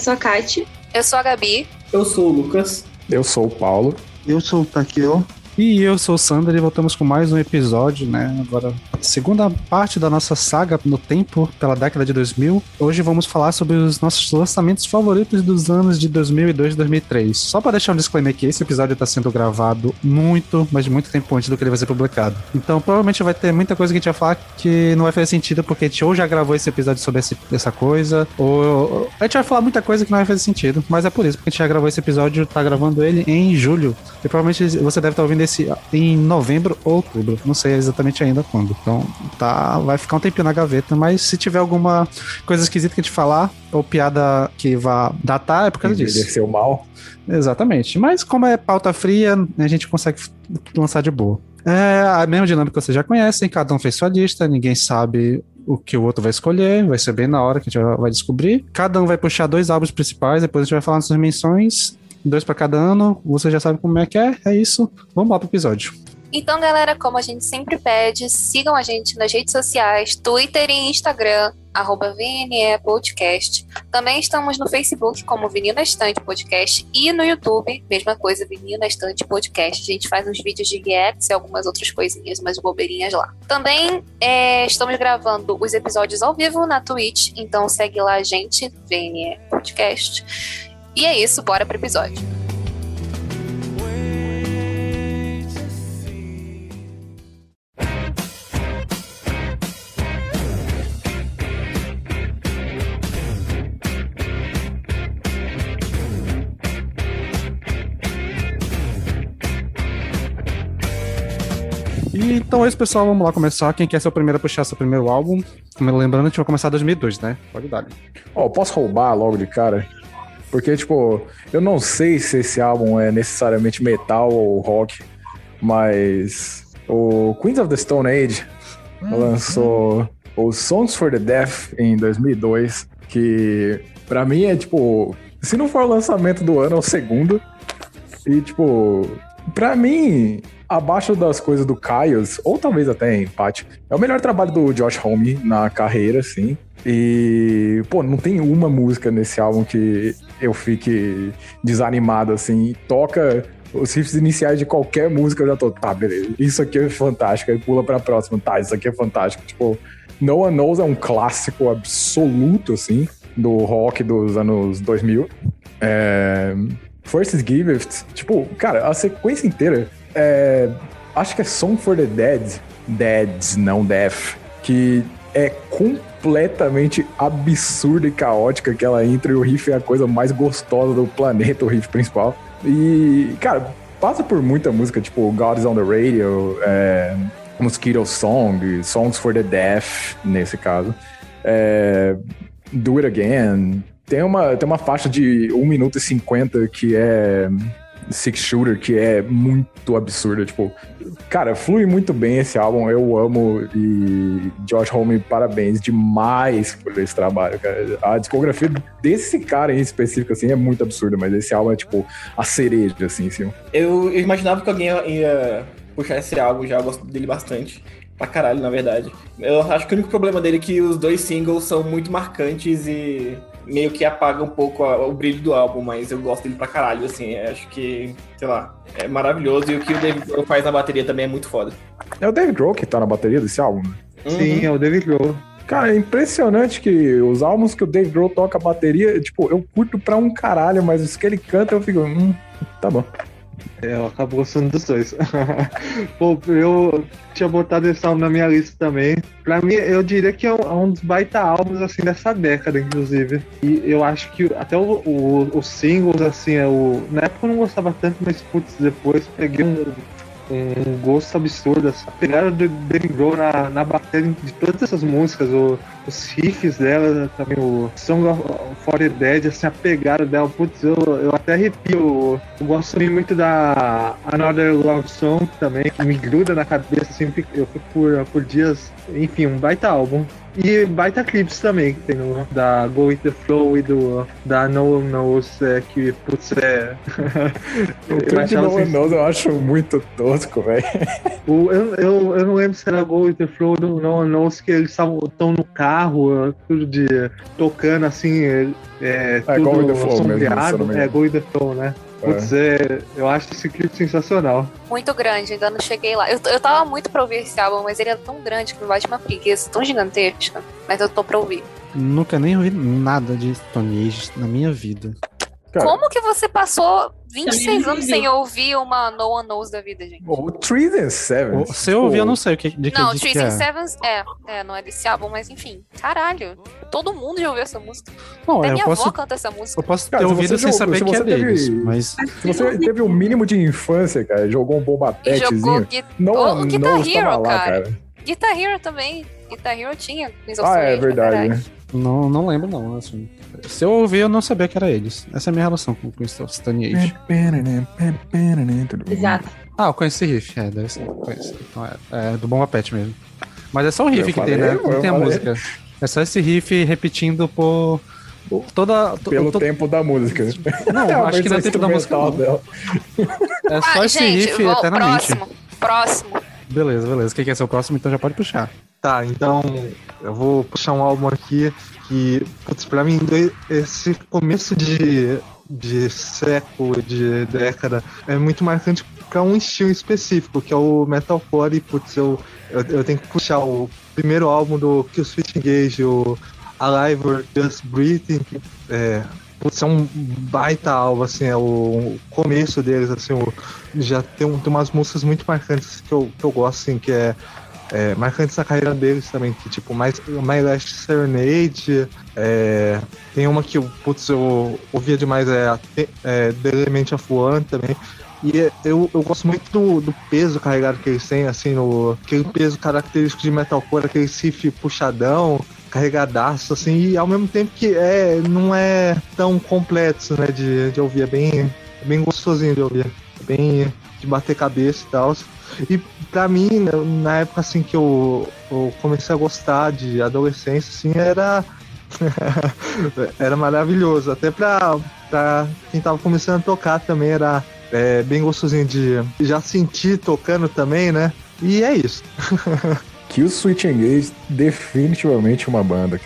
Eu sou a Kate. Eu sou a Gabi. Eu sou o Lucas. Eu sou o Paulo. Eu sou o Takeo. E eu sou o Sander e voltamos com mais um episódio, né? Agora, segunda parte da nossa saga no tempo, pela década de 2000. Hoje vamos falar sobre os nossos lançamentos favoritos dos anos de 2002 e 2003. Só para deixar um disclaimer aqui, esse episódio está sendo gravado muito, mas muito tempo antes do que ele vai ser publicado. Então, provavelmente vai ter muita coisa que a gente vai falar que não vai fazer sentido, porque a gente ou já gravou esse episódio sobre esse, essa coisa, ou a gente vai falar muita coisa que não vai fazer sentido. Mas é por isso, porque a gente já gravou esse episódio, tá gravando ele em julho. E provavelmente você deve estar ouvindo esse em novembro ou outubro. Não sei exatamente ainda quando. Então, tá, vai ficar um tempinho na gaveta, mas se tiver alguma coisa esquisita que a gente falar, ou piada que vá datar, é por causa disso. Envelheceu mal. Exatamente. Mas como é pauta fria, a gente consegue lançar de boa. É a mesma dinâmica que vocês já conhecem, cada um fez sua lista, ninguém sabe o que o outro vai escolher, vai ser bem na hora que a gente vai descobrir. Cada um vai puxar dois álbuns principais, depois a gente vai falar nossas menções dois para cada ano. Você já sabe como é que é. É isso. Vamos lá pro episódio. Então, galera, como a gente sempre pede, sigam a gente nas redes sociais, Twitter e Instagram, arroba VNE Podcast. Também estamos no Facebook como Vinil na Estante Podcast e no YouTube, mesma coisa, Vinil na Estante Podcast. A gente faz uns vídeos de reacts e algumas outras coisinhas, umas bobeirinhas lá. Também é, estamos gravando os episódios ao vivo na Twitch, então segue lá a gente, VNE Podcast. E é isso, bora pro episódio. E, então é isso, pessoal. Vamos lá começar. Quem quer ser o primeiro a puxar seu primeiro álbum? Lembrando, a gente vai começar em 2002, né? Pode dar. Ó, oh, posso roubar logo de cara? Porque, tipo, eu não sei se esse álbum é necessariamente metal ou rock, mas o Queens of the Stone Age uhum. lançou o Songs for the Deaf em 2002, que para mim é, tipo, se não for o lançamento do ano, é o segundo. E, tipo, pra mim, abaixo das coisas do Caios, ou talvez até empate, é o melhor trabalho do Josh Homme na carreira, assim. E, pô, não tem uma música nesse álbum que eu fique desanimado, assim. Toca os riffs iniciais de qualquer música, eu já tô, tá, beleza, isso aqui é fantástico, aí pula pra próxima, tá, isso aqui é fantástico. Tipo, No One Knows é um clássico absoluto, assim, do rock dos anos 2000. É... First Gift, tipo, cara, a sequência inteira é... Acho que é Song for the Dead, Deads, não Death, que é completamente absurda e caótica que ela entra e o riff é a coisa mais gostosa do planeta, o riff principal. E, cara, passa por muita música, tipo God is on the Radio, é, Mosquito Song, Songs for the Deaf, nesse caso. É, Do It Again. Tem uma, tem uma faixa de 1 minuto e 50 que é Six Shooter, que é muito absurda. Tipo, cara, flui muito bem esse álbum. Eu amo e Josh Homme, parabéns demais por esse trabalho, cara. A discografia desse cara em específico, assim, é muito absurda, mas esse álbum é, tipo, a cereja, assim, assim. Eu, eu imaginava que alguém ia, puxar esse álbum, já gosto dele bastante pra caralho, na verdade. Eu acho que o único problema dele é que os dois singles são muito marcantes e meio que apaga um pouco a, o brilho do álbum, mas eu gosto dele pra caralho, assim. Acho que, sei lá, é maravilhoso. E o que o David Grohl faz na bateria também é muito foda. É o David Grohl que tá na bateria desse álbum? Né? Uhum. Sim, é o David Grohl. Cara, é impressionante que os álbuns que o David Grohl toca a bateria, tipo, eu curto pra um caralho, mas os que ele canta eu fico, hum, tá bom. É, eu acabo gostando dos dois. Pô, eu tinha botado esse álbum na minha lista também. Pra mim, eu diria que é um, é um dos baita álbuns, assim, dessa década, inclusive. E eu acho que até o, o, os singles, assim, é o... na época eu não gostava tanto, mas, putz, depois peguei um, um gosto absurdo. Assim. A pegada do David Grohl na, na bateria de todas essas músicas, o os riffs dela, também o Song of For the Dead, assim, a pegada dela, putz, eu, eu até arrepio. Eu gosto muito da Another Love Song também, que me gruda na cabeça, assim, eu fico por, por dias, enfim, um baita álbum. E baita clips também, que tem no, da Go With The Flow e do, da No One Knows, é, que, putz, é... o clipe de No One Knows eu acho muito tosco, velho. Eu, eu, eu não lembro se era Go With The Flow do No One Knows, que eles estão no carro, tudo de... tocando, assim, é, é tudo With The Flow mesmo, é Go The Flow, né? Putz, é. eu acho esse clipe sensacional. Muito grande, ainda não cheguei lá. Eu, eu tava muito pra ouvir esse álbum, mas ele é tão grande que me bate uma preguiça tão gigantesca. Mas eu tô pra ouvir. Nunca nem ouvi nada de Stone Age na minha vida. Cara, Como que você passou 26 anos sem ouvir uma No One Knows da vida, gente? O Trees and Sevens. Se eu ouvir, eu não sei o que, de que Não, Trees and é. Sevens é, é, não é desse álbum, mas enfim. Caralho, todo mundo já ouviu essa música. Não, Até é, minha posso, avó canta essa música. Eu posso ter ouvido sem saber que é teve, deles, mas... Se você teve o um mínimo de infância, cara, jogou um bomba Jogou Não, o Guitar Hero, lá, cara. cara. Guitar Hero também. Guitar Hero tinha. Ah, é verdade. Né? Não, não lembro, não. Assim. Se eu ouvir, eu não sabia que era eles. Essa é a minha relação com o Stone Age. Exato. Ah, eu conheci riff, é, deve ser. Conheci. Então é, é do Bomba Pet mesmo. Mas é só o riff eu que falei, tem, né? Não tem a música. É só esse riff repetindo por. Toda, Pelo to... tempo da música. Não, é acho que não é tempo da música. Dela. É só ah, esse gente, riff vou, eternamente. Próximo, próximo. Beleza, beleza. Quem quer ser o próximo, então já pode puxar. Tá, então eu vou puxar um álbum aqui que, putz, pra mim, esse começo de, de século, de década, é muito marcante para um estilo específico, que é o metalcore, e, putz, eu, eu, eu, tenho que puxar o primeiro álbum do Killswitch Engage, o Alive or Just Breathing, que é, putz, é um baita álbum, assim, é o, começo deles, assim, o, já tem, tem umas músicas muito marcantes que eu, que eu gosto, assim, que é é, marcantes na carreira deles também, que tipo, mais My Last Serenade, é, tem uma que putz, eu ouvia demais, é, é The Element of One também. E eu, eu gosto muito do, do peso carregado que eles têm, assim, no, aquele peso característico de metalcore, aquele riff puxadão, carregadaço, assim, e ao mesmo tempo que é, não é tão complexo, né, de, de ouvir, é bem, é bem gostosinho de ouvir, é bem de bater cabeça e tal. E pra mim, né, na época assim que eu, eu comecei a gostar de adolescência, assim, era. era maravilhoso. Até pra, pra quem tava começando a tocar também era é, bem gostosinho de já sentir tocando também, né? E é isso. que o Switch Engage definitivamente uma banda.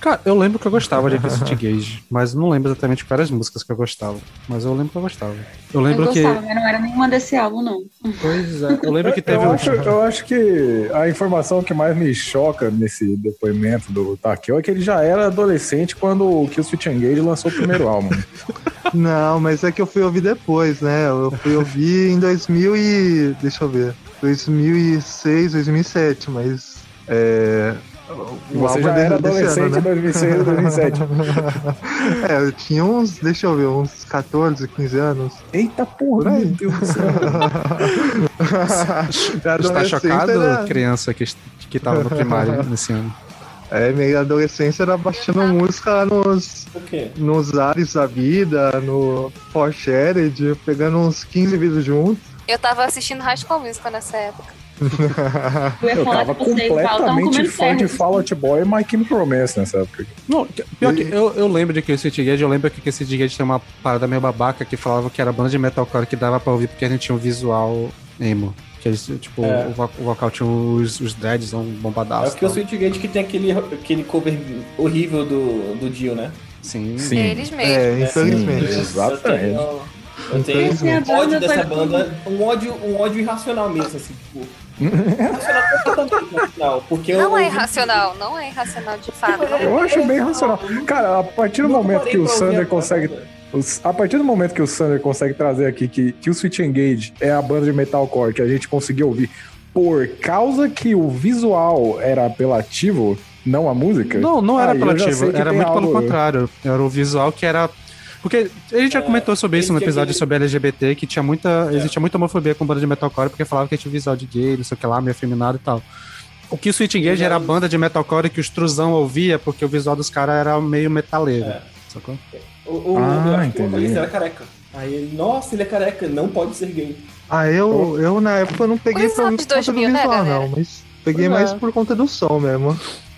Cara, eu lembro que eu gostava de Switch Engage, mas não lembro exatamente quais as músicas que eu gostava. Mas eu lembro que eu gostava. Eu lembro eu gostava, que. Mas não era nenhuma desse álbum, não. Pois é, eu lembro que teve. eu, acho, eu acho que a informação que mais me choca nesse depoimento do Takeo é que ele já era adolescente quando o Kill Switch Engage lançou o primeiro álbum. Não, mas é que eu fui ouvir depois, né? Eu fui ouvir em 2000 e. Deixa eu ver. 2006, 2007, mas. É, você já era adolescente em 2006, 2007. é, eu tinha uns, deixa eu ver, uns 14, 15 anos. Eita porra, meu Deus do céu. Está chocado, era... criança que, que tava no primário nesse ano? É, minha adolescência era baixando música nos, nos ares da vida, no For Shared, pegando uns 15 vídeos juntos. Eu tava assistindo High School Musical nessa época. eu, tava completamente fã de Fall Out Boy e My Chemical Romance nessa época. Não, pior que eu, eu lembro de que o City Gage, eu lembro que o City Gage tem uma parada meio babaca que falava que era banda de metalcore que dava pra ouvir porque a gente tinha um visual emo. Que eles, tipo, é. o, vocal tinha os, os dreads um bombadaço. É porque o Sweet Gate que tem aquele, aquele cover horrível do, do Dio, né? Sim. Sim. Eles mesmos. É, infelizmente. Sim, exatamente. Eu tenho um ódio dessa banda, um ódio, um ódio irracional mesmo, assim, tipo. irracional porque não eu, é irracional, não é irracional de fato. Eu acho bem irracional. Cara, a partir do momento que o Sander consegue. A partir do momento que o Sander consegue trazer aqui que, que o Switch Engage é a banda de metalcore que a gente conseguiu ouvir por causa que o visual era apelativo, não a música. Não, não era apelativo, era muito algo... pelo contrário. Era o visual que era porque a gente já comentou sobre isso no episódio sobre LGBT, que tinha muita. É. Existia muita homofobia com banda de metalcore, porque falava que tinha visual de gay, não sei o que lá, meio afeminado e tal. O que o Switch Engage era a banda de metalcore que os truzão ouvia, porque o visual dos caras era meio metaleiro. É. Sacou? O, o, Ah, o entendi. vocalista era careca. Aí ele, nossa, ele é careca, não pode ser gay. Ah, eu, eu na época não peguei Coisa por dos conta 2000, do visual, galera? não, mas peguei Pois é. mais por conta do som mesmo.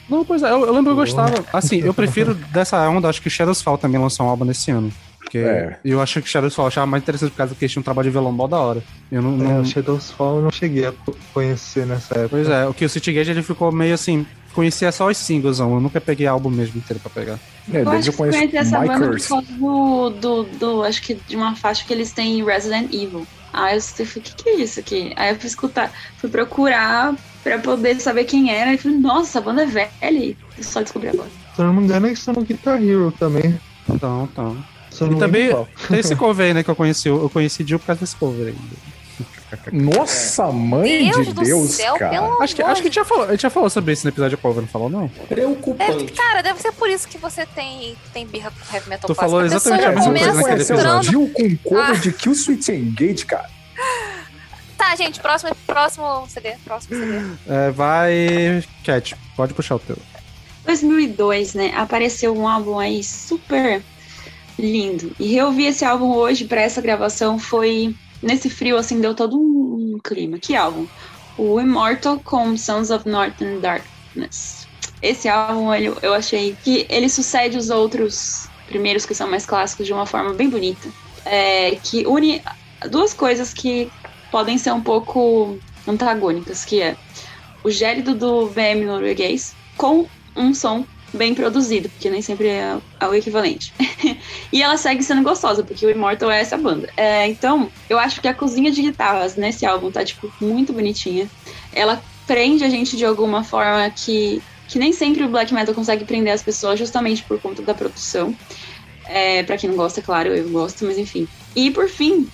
Não, pois é, eu, eu lembro que eu gostava. Assim, eu prefiro dessa onda, acho que Shadows Fall também lançou um álbum nesse ano. Porque É. eu acho que Shadows Fall eu achava mais interessante por causa que eles tinham um trabalho de violão mó da hora. Eu não. É, não- o Shadows Fall eu não cheguei a co- conhecer nessa época. Pois é, o que o City Gage ele ficou meio assim. Conhecia só os singles, não. eu nunca peguei álbum mesmo inteiro pra pegar. É, Eu desde acho eu que conheço conheci essa banda por causa do, do, do- Acho que de uma faixa que eles têm em Resident Evil. Aí eu falei, o que, que é isso aqui? Aí eu fui escutar, fui procurar pra poder saber quem era. E falei, nossa, essa banda é velha. E eu só descobri agora. Se eu não me engano, eles estão no Guitar Hero também. Então, então. E também tem esse cover aí, né, que eu conheci. Eu conheci Jill por causa desse cover ainda. Nossa, mãe Deus de do Deus, céu, cara. Acho que, acho que a gente já falou, a gente já falou sobre isso no episódio de cover, não falou, não? Preocupante. Cara, deve ser por isso que você tem, tem birra com heavy metal Tu falou exatamente a mesma coisa naquele episódio. Jill com cover Ah. de Kill Switch Engage, cara. Tá, gente, próximo, próximo CD. Próximo CD. É, vai. Cat, pode puxar o teu. 2002, né? Apareceu um álbum aí super lindo. E reouvir esse álbum hoje pra essa gravação foi nesse frio assim deu todo um, um clima. Que álbum? O Immortal com Sons of Northern Darkness. Esse álbum ele, eu achei que ele sucede os outros primeiros que são mais clássicos de uma forma bem bonita. É, que une duas coisas que podem ser um pouco antagônicas, que é o gélido do VM norueguês com um som bem produzido, porque nem sempre é, o equivalente. e ela segue sendo gostosa, porque o Immortal é essa banda. É, então, eu acho que a cozinha de guitarras nesse álbum tá, tipo, muito bonitinha. Ela prende a gente de alguma forma que, que nem sempre o black metal consegue prender as pessoas, justamente por conta da produção. É, para quem não gosta, claro, eu gosto, mas enfim. E por fim,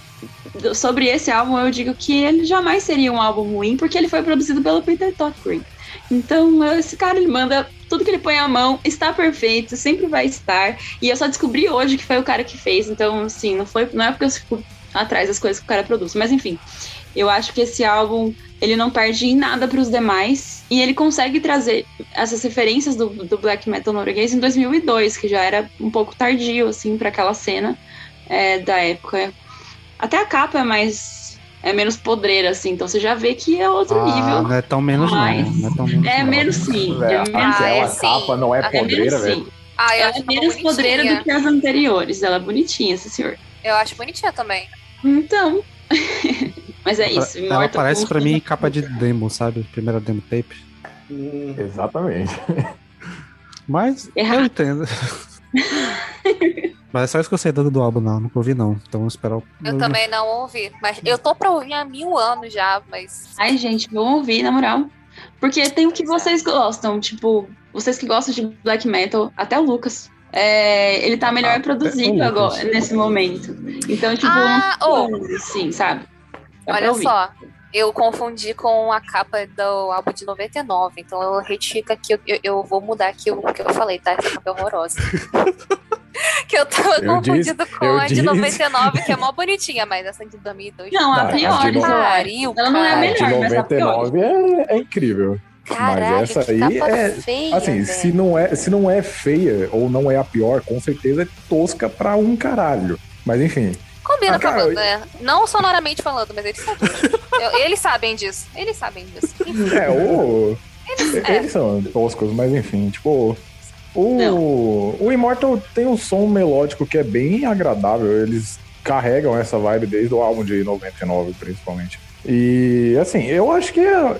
sobre esse álbum, eu digo que ele jamais seria um álbum ruim, porque ele foi produzido pelo Peter Green. Então, esse cara, ele manda tudo que ele põe à mão, está perfeito, sempre vai estar. E eu só descobri hoje que foi o cara que fez, então, assim, não, foi, não é porque eu fico atrás das coisas que o cara produz. Mas, enfim, eu acho que esse álbum, ele não perde em nada para os demais. E ele consegue trazer essas referências do, do black metal norueguês em 2002, que já era um pouco tardio, assim, para aquela cena é, da época. Até a capa é mais. É menos podreira, assim, então você já vê que é outro Ah, nível. não é tão menos Mas- não. Não é tão menos É não. menos sim. É Velho, menos, Ah, é sim. capa não é É é menos podreira, velho. Ah, eu Ela é menos podreira bonitinha. do que as anteriores. Ela é bonitinha, esse senhor. Eu acho bonitinha também. Então. Mas é isso. Ela Immortal parece pra mim capa de demo, sabe? Primeira demo tape. Hum, Exatamente. Mas Errado. eu entendo. Mas é só isso que eu sei do, do álbum, não. Nunca ouvi, não. Então vamos esperar o. Eu também não ouvi. Mas eu tô pra ouvir há mil anos já, mas. Ai, gente, vão ouvir, na moral. Porque tem o que vocês gostam. Tipo, vocês que gostam de black metal, até o Lucas. é, ele tá melhor Ah, produzido Lucas. agora, nesse momento. Então, tipo, Ah, ô. tem sim, sabe? Dá Olha só, eu confundi com a capa do álbum de 99, então eu retifico aqui, eu, eu- eu vou mudar aqui o que eu falei, tá? Essa capa é horrorosa. que eu tava Eu confundido disse- com a de disse. 99, que é mó bonitinha, mas essa de 2002. Não, a Não, pior, a de. Pariu, Ela não é a de melhor, mas a pior. 99 é, é incrível. Caralho, Mas essa aí é- feia, Assim, velho. se não, é, se não é feia ou não é a pior, com certeza é tosca pra um caralho. Mas enfim. Combina Ah, com a banda, né? Não sonoramente falando, mas eles sabem. Eles sabem disso. Eles sabem disso. Enfim, É, o. é. Eles são toscos, mas enfim, tipo. O, Não. o Immortal tem um som melódico que é bem agradável. Eles carregam essa vibe desde o álbum de 99, principalmente. E assim, eu acho que é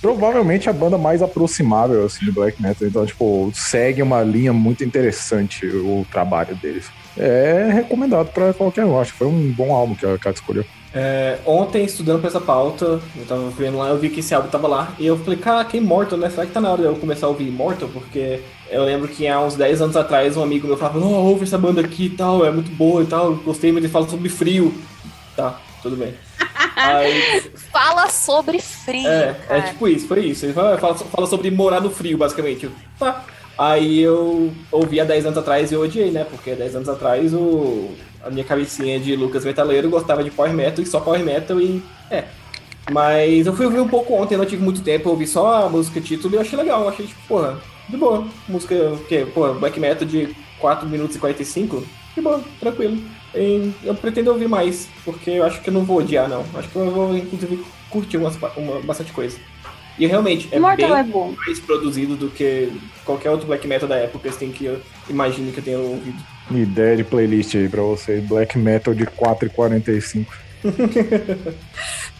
provavelmente a banda mais aproximável assim, do black metal. Então, tipo, segue uma linha muito interessante o trabalho deles. É recomendado pra qualquer um. Acho que foi um bom álbum que a Kat escolheu. é, ontem, estudando pra essa pauta, eu tava vendo lá, eu vi que esse álbum tava lá, e eu falei, caraca, Immortal, né? Será que tá na hora de eu começar a ouvir Immortal? Porque eu lembro que há uns 10 anos atrás, um amigo meu falava, oh, ouve essa banda aqui e tal, é muito boa e tal, gostei, mas ele fala sobre frio. Tá, tudo bem. Aí, Fala sobre frio, é, é cara. tipo isso, foi isso. Ele fala, fala, fala sobre morar no frio, basicamente. Eu, tá. Aí eu ouvi há 10 anos atrás e eu odiei, né? Porque há 10 anos atrás o, a minha cabecinha de Lucas Metaleiro gostava de Power Metal e só Power Metal e. É. Mas eu fui ouvir um pouco ontem, não tive muito tempo, eu ouvi só a música título e eu achei legal. Eu achei, tipo, porra, de boa. Música, que, porra, black metal de 4 minutos e 45, de boa, tranquilo. E eu pretendo ouvir mais, porque eu acho que eu não vou odiar, não. Acho que eu vou, inclusive, curtir umas, uma, bastante coisa. E realmente, é Mortal bem é bom. mais produzido do que qualquer outro black metal da época, assim, que eu imagino que eu tenha ouvido. Uma ideia de playlist aí pra vocês. Black Metal de 4,45.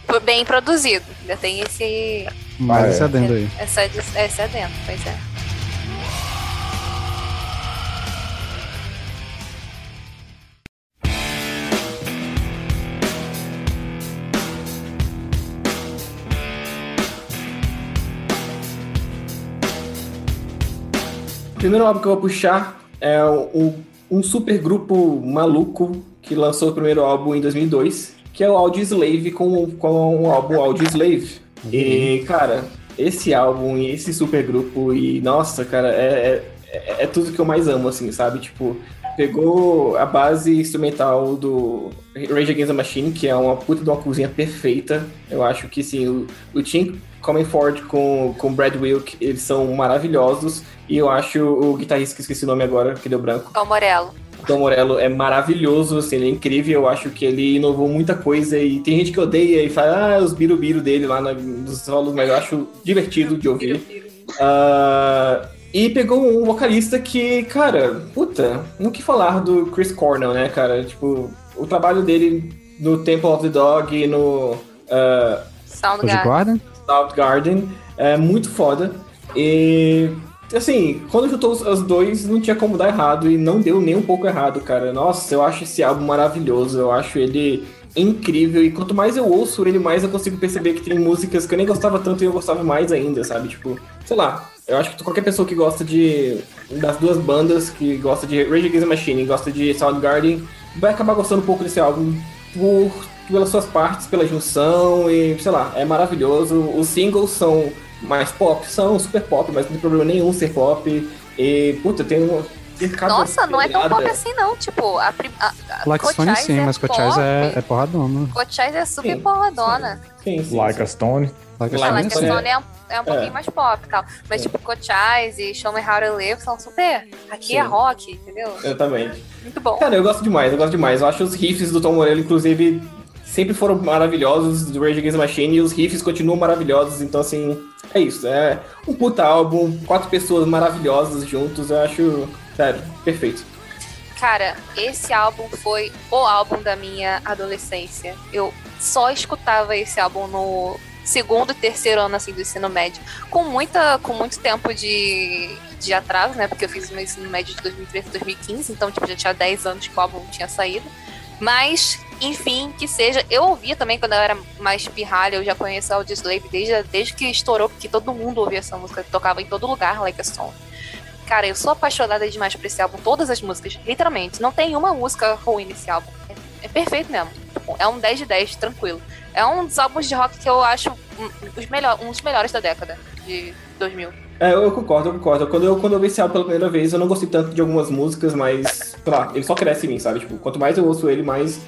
Foi bem produzido. Ainda tem esse, Mais Ah, esse é. adendo aí. essa, esse adendo, pois é. Primeiro álbum que eu vou puxar é um, um super grupo maluco que lançou o primeiro álbum em 2002, que é o Audio Slave com, com o álbum Audio Slave. E, cara, esse álbum e esse super grupo, e nossa, cara, é, é, é tudo que eu mais amo, assim, sabe? Tipo, pegou a base instrumental do Rage Against the Machine, que é uma puta de uma cozinha perfeita. Eu acho que sim, o, o Tim Comerford com com o Brad Wilk, eles são maravilhosos. E eu acho o guitarrista que esqueci o nome agora, que deu branco. O Morello. O Tom Morello é maravilhoso, assim, ele é incrível. Eu acho que ele inovou muita coisa. E tem gente que odeia e fala, ah, os birubiru dele lá nos solos, mas eu acho divertido de ouvir. Ah, e pegou um vocalista que, cara, puta, não que falar do Chris Cornell, né, cara? Tipo, o trabalho dele no Temple of the Dog e no Soundgarden. Soundgarden? Soundgarden é muito foda. E, assim, quando juntou os dois, não tinha como dar errado e não deu nem um pouco errado, cara. Nossa, eu acho esse álbum maravilhoso, eu acho ele incrível e quanto mais eu ouço ele, mais eu consigo perceber que tem músicas que eu nem gostava tanto e eu gostava mais ainda, sabe? Tipo, sei lá. Eu acho que qualquer pessoa que gosta de das duas bandas, que gosta de Rage Against the Machine gosta de Soundgarden, vai acabar gostando um pouco desse álbum por pelas suas partes, pela junção e, sei lá, é maravilhoso. Os singles são mais pop, são super pop, mas não tem problema nenhum ser pop. E, puta, tem um. Nossa, não é tão pop assim não. Tipo, a, prim- a, sim, é mas Cochise é, é porradona. Cochise é super Sim, porradona. Sim, sim. Like sim. a Stone. Like A Like Like a Stone. Stone é, um- é um pouquinho É. mais pop e tal. Mas, É. tipo, Cochise e Show Me How to Live são super. Aqui é rock, entendeu? Exatamente. Muito bom. Cara, eu gosto demais, eu gosto demais. Eu acho os riffs do Tom Morello, inclusive, sempre foram maravilhosos do Rage Against the Machine e os riffs continuam maravilhosos. Então, assim, é isso. É um puta álbum, quatro pessoas maravilhosas juntos. Eu acho, sério, perfeito. Cara, esse álbum foi o álbum da minha adolescência. Eu só escutava esse álbum no segundo e terceiro ano assim do ensino médio, com muita com muito tempo de, de atraso, né? Porque eu fiz meu ensino médio de 2013 a 2015, então tipo já tinha 10 anos que o álbum tinha saído. Mas, enfim, que seja. Eu ouvia também quando eu era mais pirralha, eu já conheço o Audioslave desde, desde que estourou, porque todo mundo ouvia essa música, tocava em todo lugar, Like a Stone. Cara, eu sou apaixonada demais por esse álbum, todas as músicas, literalmente. Não tem uma música ruim nesse álbum. É, é perfeito mesmo. É um 10 de 10, tranquilo. É um dos álbuns de rock que eu acho um, os melhor, um dos melhores da década de 2000. É, eu concordo, eu concordo. Quando eu, quando eu vi esse álbum pela primeira vez, eu não gostei tanto de algumas músicas, mas, sei lá, ele só cresce em mim, sabe? Tipo, quanto mais eu ouço ele, mais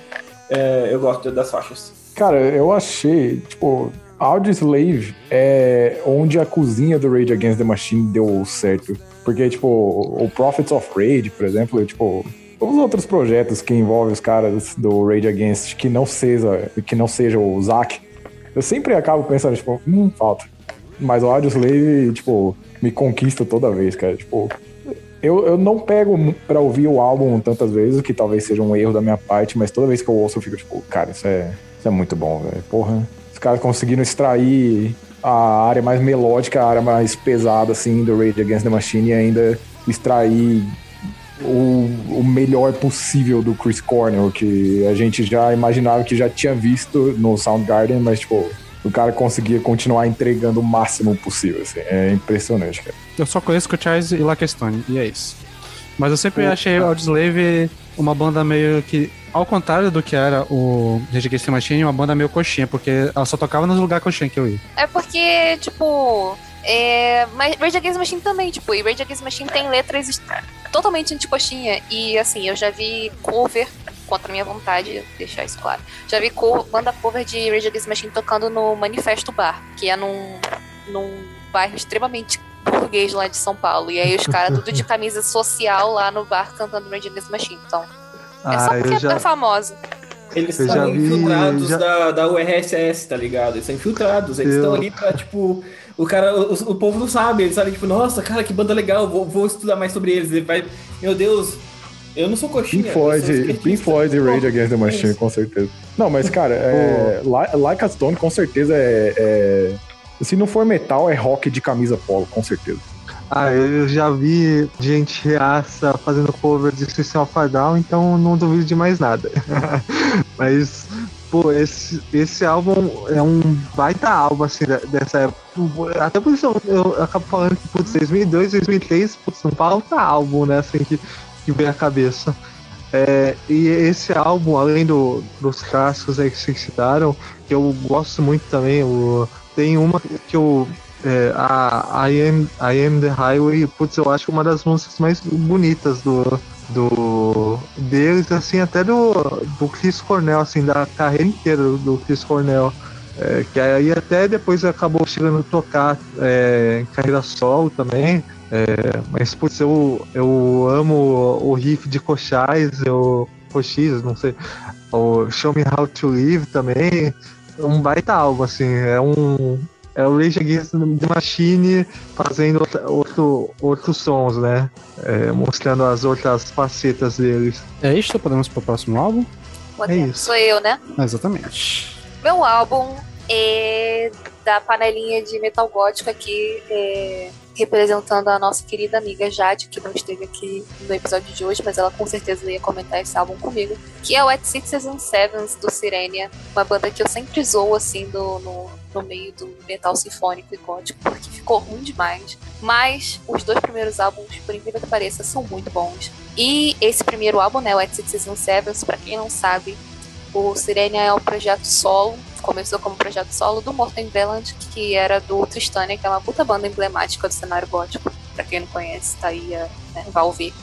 é, eu gosto das faixas. Cara, eu achei, tipo, Audioslave é onde a cozinha do Rage Against the Machine deu certo. Porque, tipo, o Prophets of Rage, por exemplo, tipo, os outros projetos que envolvem os caras do Rage Against que não seja, que não seja o Zack, eu sempre acabo pensando, tipo, hum, falta. Mas o Audioslave, tipo, me conquista toda vez, cara. Tipo, eu, eu não pego pra ouvir o álbum tantas vezes, que talvez seja um erro da minha parte, mas toda vez que eu ouço eu fico tipo, cara, isso é, isso é muito bom, velho. Porra, os caras conseguiram extrair a área mais melódica, a área mais pesada, assim, do Rage Against the Machine e ainda extrair o, o melhor possível do Chris Cornell, que a gente já imaginava que já tinha visto no Soundgarden, mas, tipo, o cara conseguia continuar entregando o máximo possível, assim. É impressionante, cara. Eu só conheço Cochise e Like a Stone, e é isso. Mas eu sempre achei o Audioslave uma banda meio que, ao contrário do que era o Rage Against the Machine, uma banda meio coxinha, porque ela só tocava nos lugares coxinha que eu ia. É porque, tipo. É, mas Rage Against the Machine também, tipo, e Rage Against the Machine tem letras totalmente anticoxinha. E assim, eu já vi cover contra a minha vontade, deixar isso claro. Já vi co banda cover de Rage Against the Machine tocando no Manifesto Bar, que é num, num bairro extremamente burguês lá de São Paulo. E aí os caras tudo de camisa social lá no bar cantando Rage Against the Machine. Então, é só Ah, porque já- é famosa. Eles Eu são vi- infiltrados já- da, da URSS, tá ligado? Eles são infiltrados. Eles Eu- estão ali pra, tipo. O cara, o, o povo não sabe. Eles sabem, tipo, nossa, cara, que banda legal, vou, vou estudar mais sobre eles. Ele vai. Meu Deus, eu não sou coxinha. Pink Floyd. Pink Floyd e Rage Against the Machine, com certeza. Não, mas, cara, é, Li- Like a Stone, com certeza é, é- Se não for metal, é rock de camisa polo, com certeza. Ah, eu já vi gente reaça fazendo cover de System of a Down, então não duvido de mais nada. Mas, pô, esse, esse álbum é um baita álbum, assim, dessa época. Até por isso eu, eu acabo falando que, putz, 2002, 2003, putz, não falta álbum, né, assim, que, que vem à cabeça. É, e esse álbum, além do, dos clássicos aí que vocês citaram, que eu gosto muito também, o, tem uma que eu é, a I am, I am the Highway, putz, eu acho uma das músicas mais bonitas do, do deles, assim, até do, do Chris Cornell, assim, da carreira inteira do, do Chris Cornell. É, que aí até depois acabou chegando a tocar é, em carreira solo também. É, mas putz, eu, eu amo o riff de Cochais, eu. Cochis, não sei. O Show Me How to Live também. Um baita álbum, assim. É um. É o Rage Against the Machine fazendo outra, outro, outros sons, né? É, mostrando as outras facetas deles. É isso, podemos pro próximo álbum? Podemos. isso. Sou eu, né? Exatamente. Meu álbum é da panelinha de metal gótico aqui, é, representando a nossa querida amiga Jade, que não esteve aqui no episódio de hoje, mas ela com certeza ia comentar esse álbum comigo, que é o At Sixes and Sevens do Sirenia, uma banda que eu sempre zoo assim do, no, no meio do metal sinfônico e gótico, porque ficou ruim demais. Mas os dois primeiros álbuns, por incrível que pareça, são muito bons. E esse primeiro álbum, né, o At Sixes and Sevens, pra quem não sabe, o Sirenia é o projeto solo, começou como projeto solo do Morten Veland, que era do Tristania, que é uma puta banda emblemática do cenário gótico. Pra quem não conhece, tá aí, é, né, vai ouvir.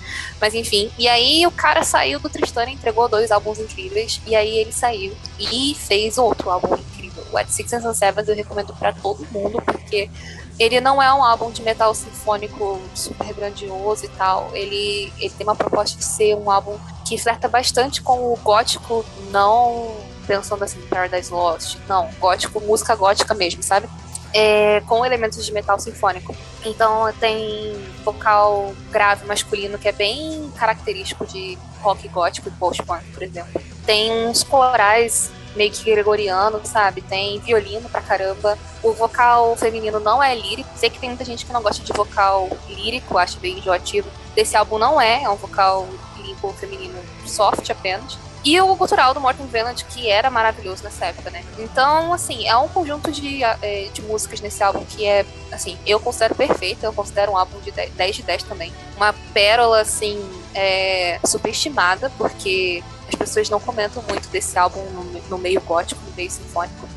Mas enfim, e aí o cara saiu do Tristania, entregou dois álbuns incríveis, e aí ele saiu e fez outro álbum incrível. O At Six and Sevens eu recomendo pra todo mundo, porque ele não é um álbum de metal sinfônico super grandioso e tal. Ele, ele tem uma proposta de ser um álbum que flerta bastante com o gótico, não pensando assim, Paradise Lost, não, gótico, música gótica mesmo, sabe? É, com elementos de metal sinfônico. Então tem vocal grave masculino que é bem característico de rock gótico e post-punk, por exemplo. Tem uns corais meio que gregoriano, sabe? Tem violino pra caramba. O vocal feminino não é lírico. Sei que tem muita gente que não gosta de vocal lírico, acha bem enjoativo. Desse álbum não é, é um vocal lírico feminino soft apenas. E o cultural do Morten Veland, que era maravilhoso nessa época, né? Então, assim, é um conjunto de, eh, de músicas nesse álbum que é, assim, eu considero perfeito, eu considero um álbum de 10 10 de 10 também. Uma pérola, assim, é, subestimada, porque as pessoas não comentam muito desse álbum no, no meio gótico, no meio sinfônico.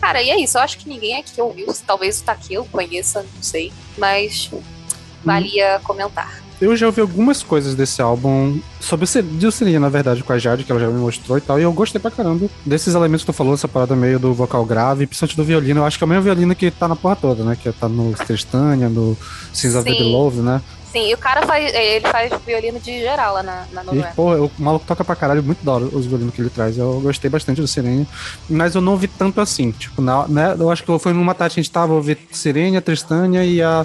Cara, e é isso, eu acho que ninguém aqui ouviu, talvez o Takeo conheça, não sei, mas valia comentar. Eu já ouvi algumas coisas desse álbum, sobre o Sirinha, na verdade, com a Jade, que ela já me mostrou e tal, e eu gostei pra caramba desses elementos que tu falou, essa parada meio do vocal grave, principalmente do violino. Eu acho que é o mesmo violino que tá na porra toda, né? Que tá no Tristania, no Sins of the. Beloved, né? Sim, e o cara faz, ele faz violino de geral lá na, na E, novela. pô, o maluco toca pra caralho, muito da hora os violinos que ele traz. Eu gostei bastante do Sirene, mas eu não ouvi tanto assim. Tipo, na, né, eu acho que foi numa tarde que a gente tava, eu ouvi Sirene, a Tristânia e a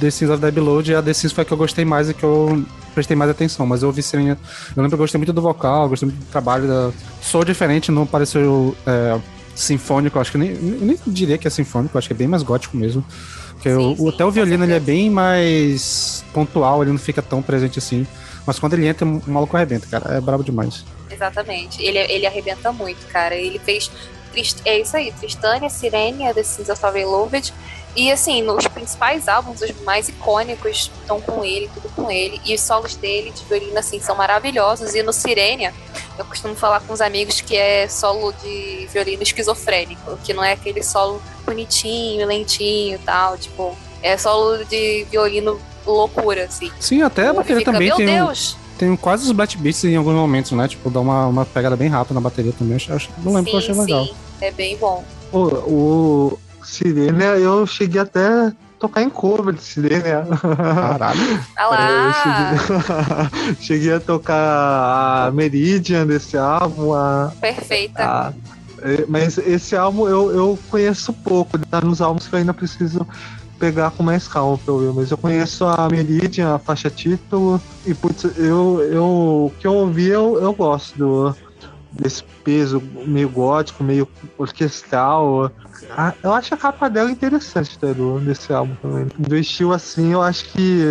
The Sins of the Below, e a The Sins foi a que eu gostei mais e que eu prestei mais atenção. Mas eu ouvi Sirene, eu lembro que eu gostei muito do vocal, gostei muito do trabalho. Da... Sou diferente, não pareceu é, sinfônico, acho que nem, nem diria que é sinfônico, acho que é bem mais gótico mesmo. Porque Sim, o- sim, até o violino ele é bem mais pontual, ele não fica tão presente assim. Mas quando ele entra, o maluco arrebenta, cara. É brabo demais. Exatamente. Ele, ele arrebenta muito, cara. Ele fez. É isso aí, Tristânia, Sirene, The Sins of Beloved. E assim, nos principais álbuns, os mais icônicos estão com ele, tudo com ele. E os solos dele de violino, assim, são maravilhosos. E no Sirenia, eu costumo falar com os amigos que é solo de violino esquizofrênico, que não é aquele solo bonitinho, lentinho e tal. Tipo, é solo de violino loucura, assim. Sim, até bateria fica, também Meu tem. Deus! tem quase os Black Beats em alguns momentos, né? Tipo, dá uma, uma pegada bem rápida na bateria também. Acho, acho- não lembro que eu achei sim, legal. sim, é bem bom. O, o Sirene, eu cheguei até a tocar em cover de Sirene. Caralho. Olha É, eu lá! cheguei, cheguei a tocar a Meridian desse álbum, a, Perfeita. a- é, mas esse álbum eu, eu conheço pouco, tá nos álbuns que eu ainda preciso pegar com mais calma pra ouvir, mas eu conheço a Meridian, a faixa título, e putz, eu, eu, o que eu ouvi eu, eu gosto do, desse peso meio gótico, meio orquestral. Ah, Eu acho a capa dela interessante, tá, do, desse álbum também. Do estilo assim, eu acho que.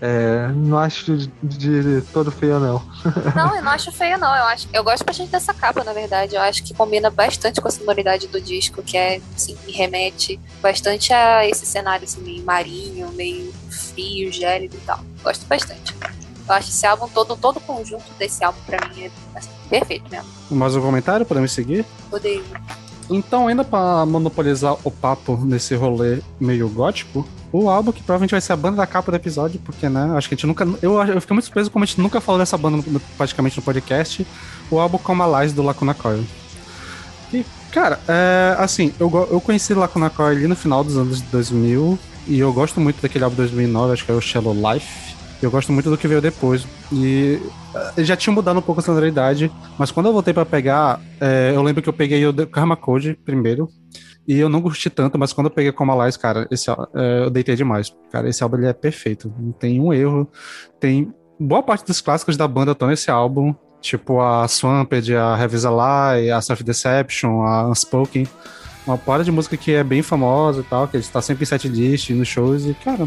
É, não acho de, de todo feio, não. Não, eu não acho feio, não. Eu, acho, eu gosto bastante dessa capa, na verdade. Eu acho que combina bastante com a sonoridade do disco, que é, assim, me remete bastante a esse cenário assim, meio marinho, meio frio, gélido e tal. Gosto bastante. Eu acho esse álbum todo, todo o conjunto desse álbum pra mim é assim, perfeito mesmo. Mais um comentário? Podemos seguir? Odeio. Então, ainda pra monopolizar o papo nesse rolê meio gótico, o álbum que provavelmente vai ser a banda da capa do episódio, porque, né, acho que a gente nunca. Eu, eu fiquei muito surpreso como a gente nunca falou dessa banda praticamente no podcast. O álbum Como Alice do Lacuna Coil. E, cara, é, assim, eu, eu conheci Lacuna Coil ali no final dos anos 2000, e eu gosto muito daquele álbum 2009, acho que é o Shallow Life. Eu gosto muito do que veio depois. E eh, já tinha mudado um pouco a sonoridade, mas quando eu voltei pra pegar, eh, eu lembro que eu peguei o Karma Code primeiro, e eu não curti tanto, mas quando eu peguei Como Alice, cara, esse, eh, eu deitei demais. Cara, esse álbum ele é perfeito, não tem um erro. Tem boa parte dos clássicos da banda estão nesse álbum, tipo a Swamped, a Heavy's a Lie, a Self Deception, a Unspoken. Uma parada de música que é bem famosa e tal, que está sempre em setlist, nos shows, e, cara,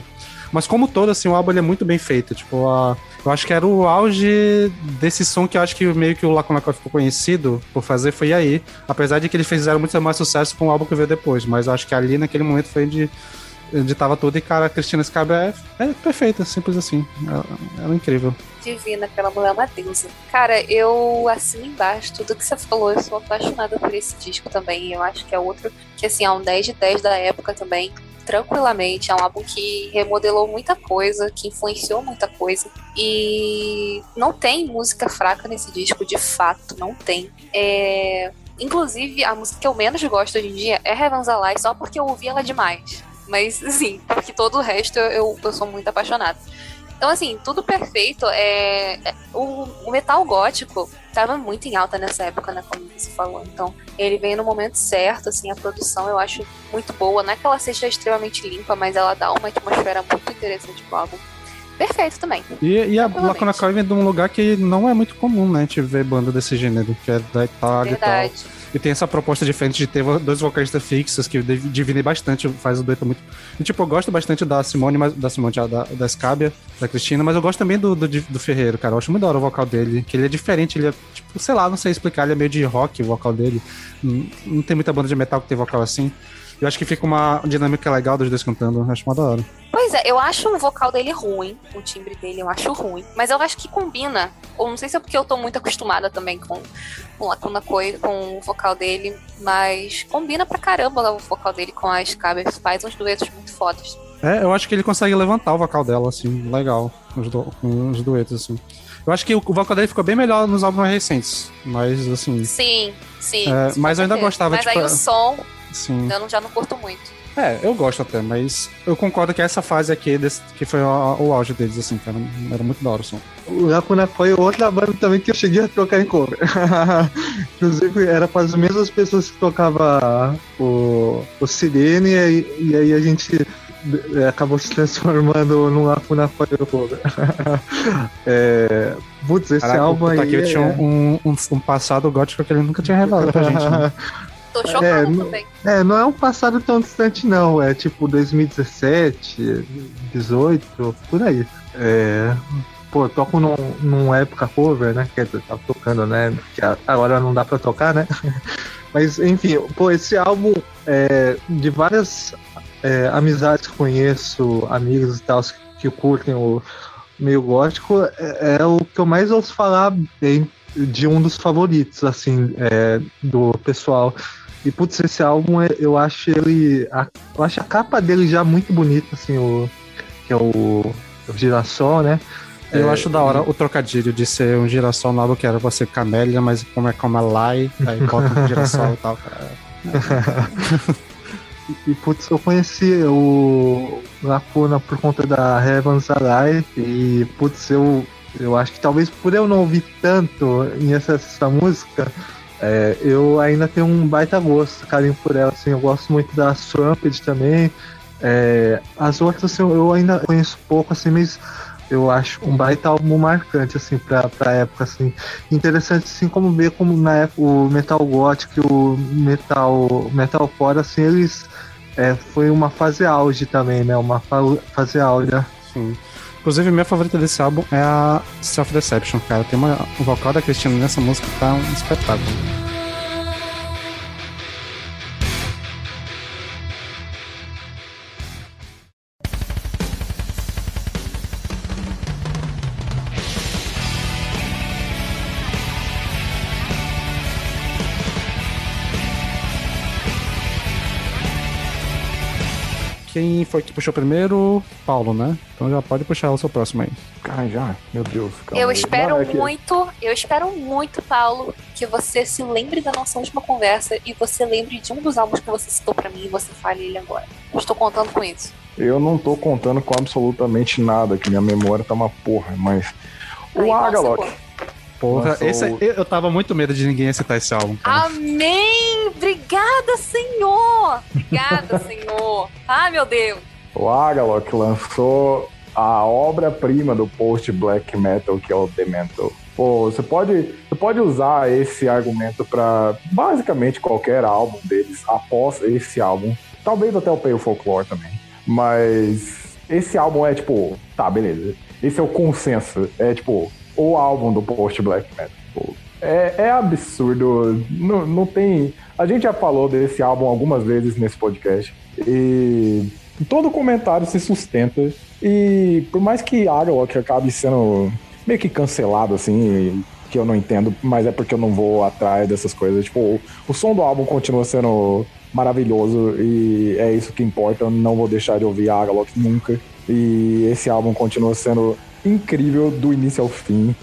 mas como todo, assim, o álbum ele é muito bem feito. Tipo, a, eu acho que era o auge desse som que eu acho que meio que o Lacuna ficou conhecido por fazer foi aí. Apesar de que eles fizeram muito mais sucesso com o álbum que veio depois. Mas eu acho que ali naquele momento foi onde, onde tava tudo. E, cara, a Cristina Scabra é, é perfeita, simples assim. Ela, ela é incrível. Divina, aquela mulher é uma deusa. Cara, eu assino embaixo tudo que você falou. Eu sou apaixonada por esse disco também. Eu acho que é outro que, assim, é um 10 de 10 da época também. Tranquilamente. É um álbum que remodelou muita coisa, que influenciou muita coisa. E não tem música fraca nesse disco, de fato, não tem. É... Inclusive, a música que eu menos gosto hoje em dia é Heaven's Alive, só porque eu ouvi ela demais. Mas, sim, porque todo o resto eu, eu sou muito apaixonada. Então, assim, tudo perfeito. É, é- o, o metal gótico tava muito em alta nessa época, né? Como você falou. Então, ele veio no momento certo, assim, a produção eu acho muito boa. Não é que ela seja extremamente limpa, mas ela dá uma atmosfera muito interessante pro álbum. Perfeito também. E, e a. Lacuna Coil vem de um lugar que não é muito comum, né? A gente ver banda desse gênero, que é da Itália e tal. E tem essa proposta diferente de ter dois vocalistas fixos que div- dividem bastante, faz o dueto muito. E, tipo, eu gosto bastante da Simone, mas, da Simone, já, da, da Scabia, da Cristina, mas eu gosto também do, do, do Ferreiro, cara. Eu acho muito da hora o vocal dele, que ele é diferente, ele é, tipo, sei lá, não sei explicar, ele é meio de rock o vocal dele. Não, não tem muita banda de metal que tem vocal assim. Eu acho que fica uma dinâmica legal dos dois cantando, acho uma da hora. Pois é, eu acho o vocal dele ruim, o timbre dele eu acho ruim, mas eu acho que combina. Ou não sei se é porque eu tô muito acostumada também com, com Lacuna Coil, com o vocal dele, mas combina pra caramba o vocal dele com a Scabers, faz uns duetos muito fodas. É, eu acho que ele consegue levantar o vocal dela, assim, legal, os, du com os duetos, assim. Eu acho que o, vocal dele ficou bem melhor nos álbuns mais recentes, mas, assim, Sim, sim. É, mas com eu ainda gostava, Mas tipo, aí o som assim... eu não- já não curto muito. É, eu gosto até, mas eu concordo que essa fase aqui, desse, que foi o, o auge deles, assim, cara, era muito da hora o som. O Lacuna foi outra banda também que eu cheguei a tocar em cover. Inclusive, era para as mesmas pessoas que tocava o, o Sirene, e, aí- e aí a gente eh, acabou se transformando num Lacuna foi cover. é, putz, esse Caraca, álbum o aí. Takeo é- tinha um, um, um passado gótico que ele nunca tinha revelado pra gente, né? Tô chocada É, também. É, não é um passado tão distante, não. É tipo 2017, 18, por aí. É, pô, eu toco num, num época cover, né? Quer dizer, tava tocando, né? Que agora não dá pra tocar, né? Mas, enfim, pô, esse álbum, é, de várias é, amizades que conheço, amigos e tal, que curtem o meio gótico, é, é o que eu mais ouço falar bem de um dos favoritos, assim, é, do pessoal. E putz, esse álbum é- eu acho ele. a- eu acho a capa dele já muito bonita, assim, o. Que é o, o girassol, né? Eu acho da hora o trocadilho de ser um girassol novo que era pra ser camélia, mas como é como é Lai, aí bota um girassol e tal, cara. E, putz, eu conheci o Lacuna por conta da Heaven's Alive e, putz, eu, eu acho que talvez por eu não ouvir tanto em essa, essa música, é, eu ainda tenho um baita gosto, carinho por ela, assim, eu gosto muito da Swamped também, é, as outras assim, eu ainda conheço pouco, assim, mas eu acho um baita álbum marcante, assim, pra, pra época, assim. Interessante, assim, como ver como na época o Metal Gothic, o Metal, Metalcore, assim, eles... É, foi uma fase auge também, né? Uma fa fase auge. Sim. Inclusive, minha favorita desse álbum é a Self Deception, cara. Tem uma, o vocal da Cristina nessa música que tá um espetáculo. Quem foi que puxou primeiro? Paulo, né? Então já pode puxar o seu próximo aí. Cara, já? Meu Deus. calma Eu aí. espero Não, é que- muito, eu espero muito, Paulo, que você se lembre da nossa última conversa e você lembre de um dos álbuns que você citou pra mim e você fale ele agora. Eu estou contando com isso. Eu não tô contando com absolutamente nada, que minha memória tá uma porra, mas. O nossa, Agalok. Porra, esse, o- eu, eu tava muito medo de ninguém citar esse álbum. cara. Amém! Obrigada, Senhor! Obrigada, Senhor! Ai, meu Deus! O Agalok lançou a obra-prima do post-black metal, que é o Demento. Pô, você pode, você pode usar esse argumento pra basicamente qualquer álbum deles após esse álbum. Talvez até o Pale Folklore também. Mas esse álbum é tipo, tá, beleza. Esse é o consenso. É tipo, o álbum do post-black metal. Pô, É, é absurdo. Não, não tem. A gente já falou desse álbum algumas vezes nesse podcast. E todo comentário se sustenta. E por mais que Agalok acabe sendo meio que cancelado, assim, que eu não entendo, mas é porque eu não vou atrás dessas coisas. Tipo, o, o som do álbum continua sendo maravilhoso e é isso que importa. Eu não vou deixar de ouvir Agalok nunca. E esse álbum continua sendo incrível do início ao fim.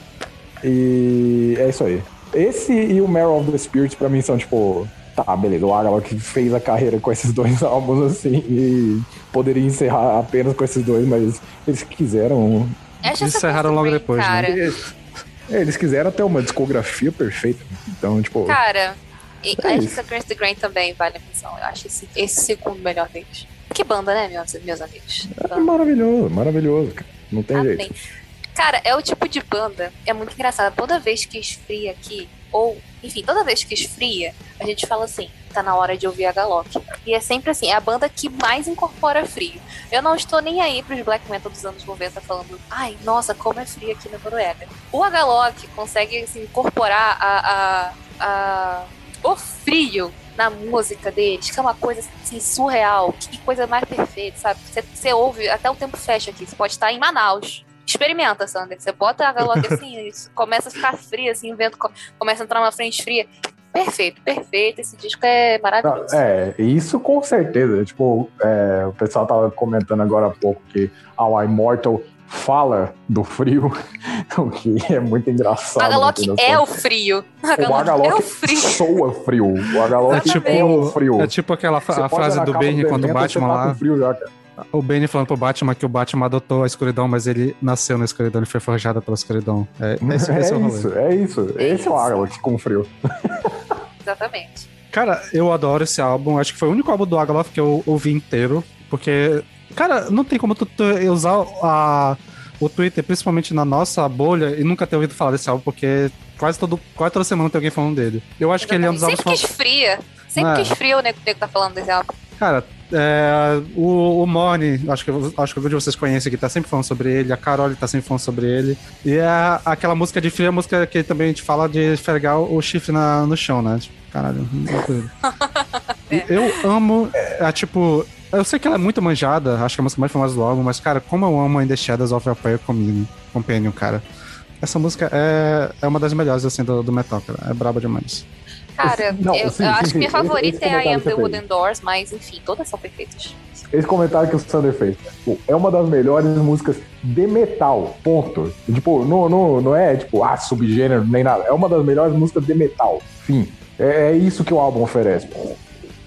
E é isso aí. Esse e o Marrow of the Spirits pra mim são tipo. Tá, beleza. O Agalok fez a carreira com esses dois álbuns assim e poderia encerrar apenas com esses dois, mas eles quiseram. Eles encerraram logo Green, depois, né? cara, Eles, eles quiseram ter uma discografia perfeita. Então, tipo. Cara, e É isso. Against the Grain também vale a menção. Eu acho esse, esse segundo melhor deles. Que banda, né, meus, meus amigos? É maravilhoso, maravilhoso, cara. Não tem Amém. jeito. Cara, é o tipo de banda, é muito engraçado. Toda vez que esfria aqui, ou, enfim, toda vez que esfria, a gente fala assim, tá na hora de ouvir a Galok. E é sempre assim, é a banda que mais incorpora frio. Eu não estou nem aí pros black metal dos anos 90 falando, ai, nossa, como é frio aqui na Noruega. O Agalok consegue assim, incorporar a, a, a- o frio na música deles, que é uma coisa assim, surreal. Que coisa mais perfeita, sabe? Você, você ouve, até o tempo fecha aqui. Você pode estar em Manaus. Experimenta, Sander. Você bota a Galok assim, começa a ficar frio, assim, o vento co- começa a entrar numa frente fria. Perfeito, perfeito. Esse disco é maravilhoso. É, isso com certeza. Tipo, é, o pessoal tava comentando agora há pouco que a Immortal fala do frio, o que é muito engraçado. a Galok no fim das é o frio. O Galok Agalok é o frio. soa frio. O Agalok É tipo, é o frio. é tipo aquela a frase do Bane quando o Batman tá lá. já. O Bane falando pro Batman que o Batman adotou a escuridão, mas ele nasceu na escuridão, ele foi forjado pela escuridão. É, esse, esse é o É rolê. isso, é isso. É Esse é o. Agalok com frio. Exatamente. Cara, eu adoro esse álbum. Acho que foi o único álbum do Agaloff que eu ouvi inteiro. Porque, cara, não tem como tu, tu usar a, o Twitter, principalmente na nossa bolha, e nunca ter ouvido falar desse álbum, porque quase, todo, quase toda semana tem alguém falando dele. Eu acho que ele é um dos álbuns Sempre que esfria. Sempre É. que esfria, o nego, o nego tá falando desse álbum. Cara, é, o, o Mone, acho que, acho que algum de vocês conhece aqui, tá sempre falando sobre ele. A Carol tá sempre falando sobre ele. E é aquela música de frio, é a música que também a gente fala de esfregar o chifre na, no chão, né? Tipo, caralho. E Eu amo, é, tipo. Eu sei que ela é muito manjada, acho que é a música mais famosa do álbum, mas, cara, como eu amo In The Shadows of Your Prayer Companion, cara. Essa música é, é uma das melhores, assim, do, do metal, cara. É braba demais. Cara, Não, eu, sim, eu sim, acho sim. que minha Esse- favorita esse é I Am the Wooden Doors, mas enfim, todas são perfeitas. Esse comentário que o Sander fez. Tipo, é uma das melhores músicas de metal. Ponto. Tipo, não, não, não é tipo, ah, subgênero, nem nada. É uma das melhores músicas de metal. Fim. É, é isso que o álbum oferece.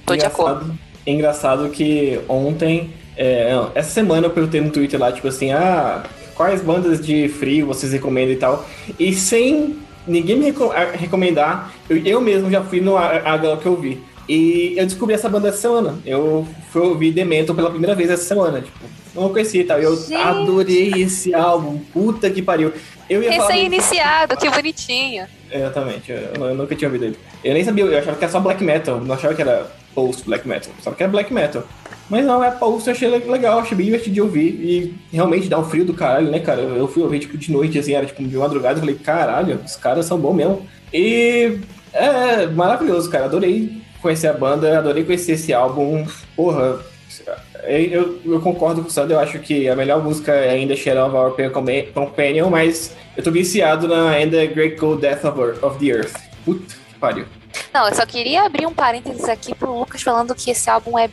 Tô de acordo. Engraçado- É engraçado que ontem, é, essa semana eu perguntei no Twitter lá, tipo assim, ah, quais bandas de frio vocês recomendam e tal. E sem ninguém me recomendar, eu, eu mesmo já fui no H que eu vi. E eu descobri essa banda essa semana. Eu fui ouvir Demento pela primeira vez essa semana. Tipo, não conhecia e tal. Eu Gente! adorei esse álbum. Puta que pariu. Eu ia. Recém-iniciado, que bonitinho. Exatamente, eu, eu nunca tinha ouvido ele. Eu nem sabia, eu achava que era só black metal, não achava que era post black metal, só que era black metal. Mas não, é post, eu achei le- legal, achei bem divertido de ouvir. E realmente dá um frio do caralho, né, cara? Eu fui ouvir tipo de noite, assim, era tipo de madrugada, eu falei, caralho, os caras são bons mesmo. E é maravilhoso, cara. Adorei conhecer a banda, adorei conhecer esse álbum. Porra, é, eu, eu concordo com o Sandro, eu acho que a melhor música é ainda Shadow of Our Compa- Companion, mas eu tô viciado na the Great Cold Death of, Earth- of the Earth. Puta que pariu. Não, eu só queria abrir um parênteses aqui pro Lucas falando que esse álbum é,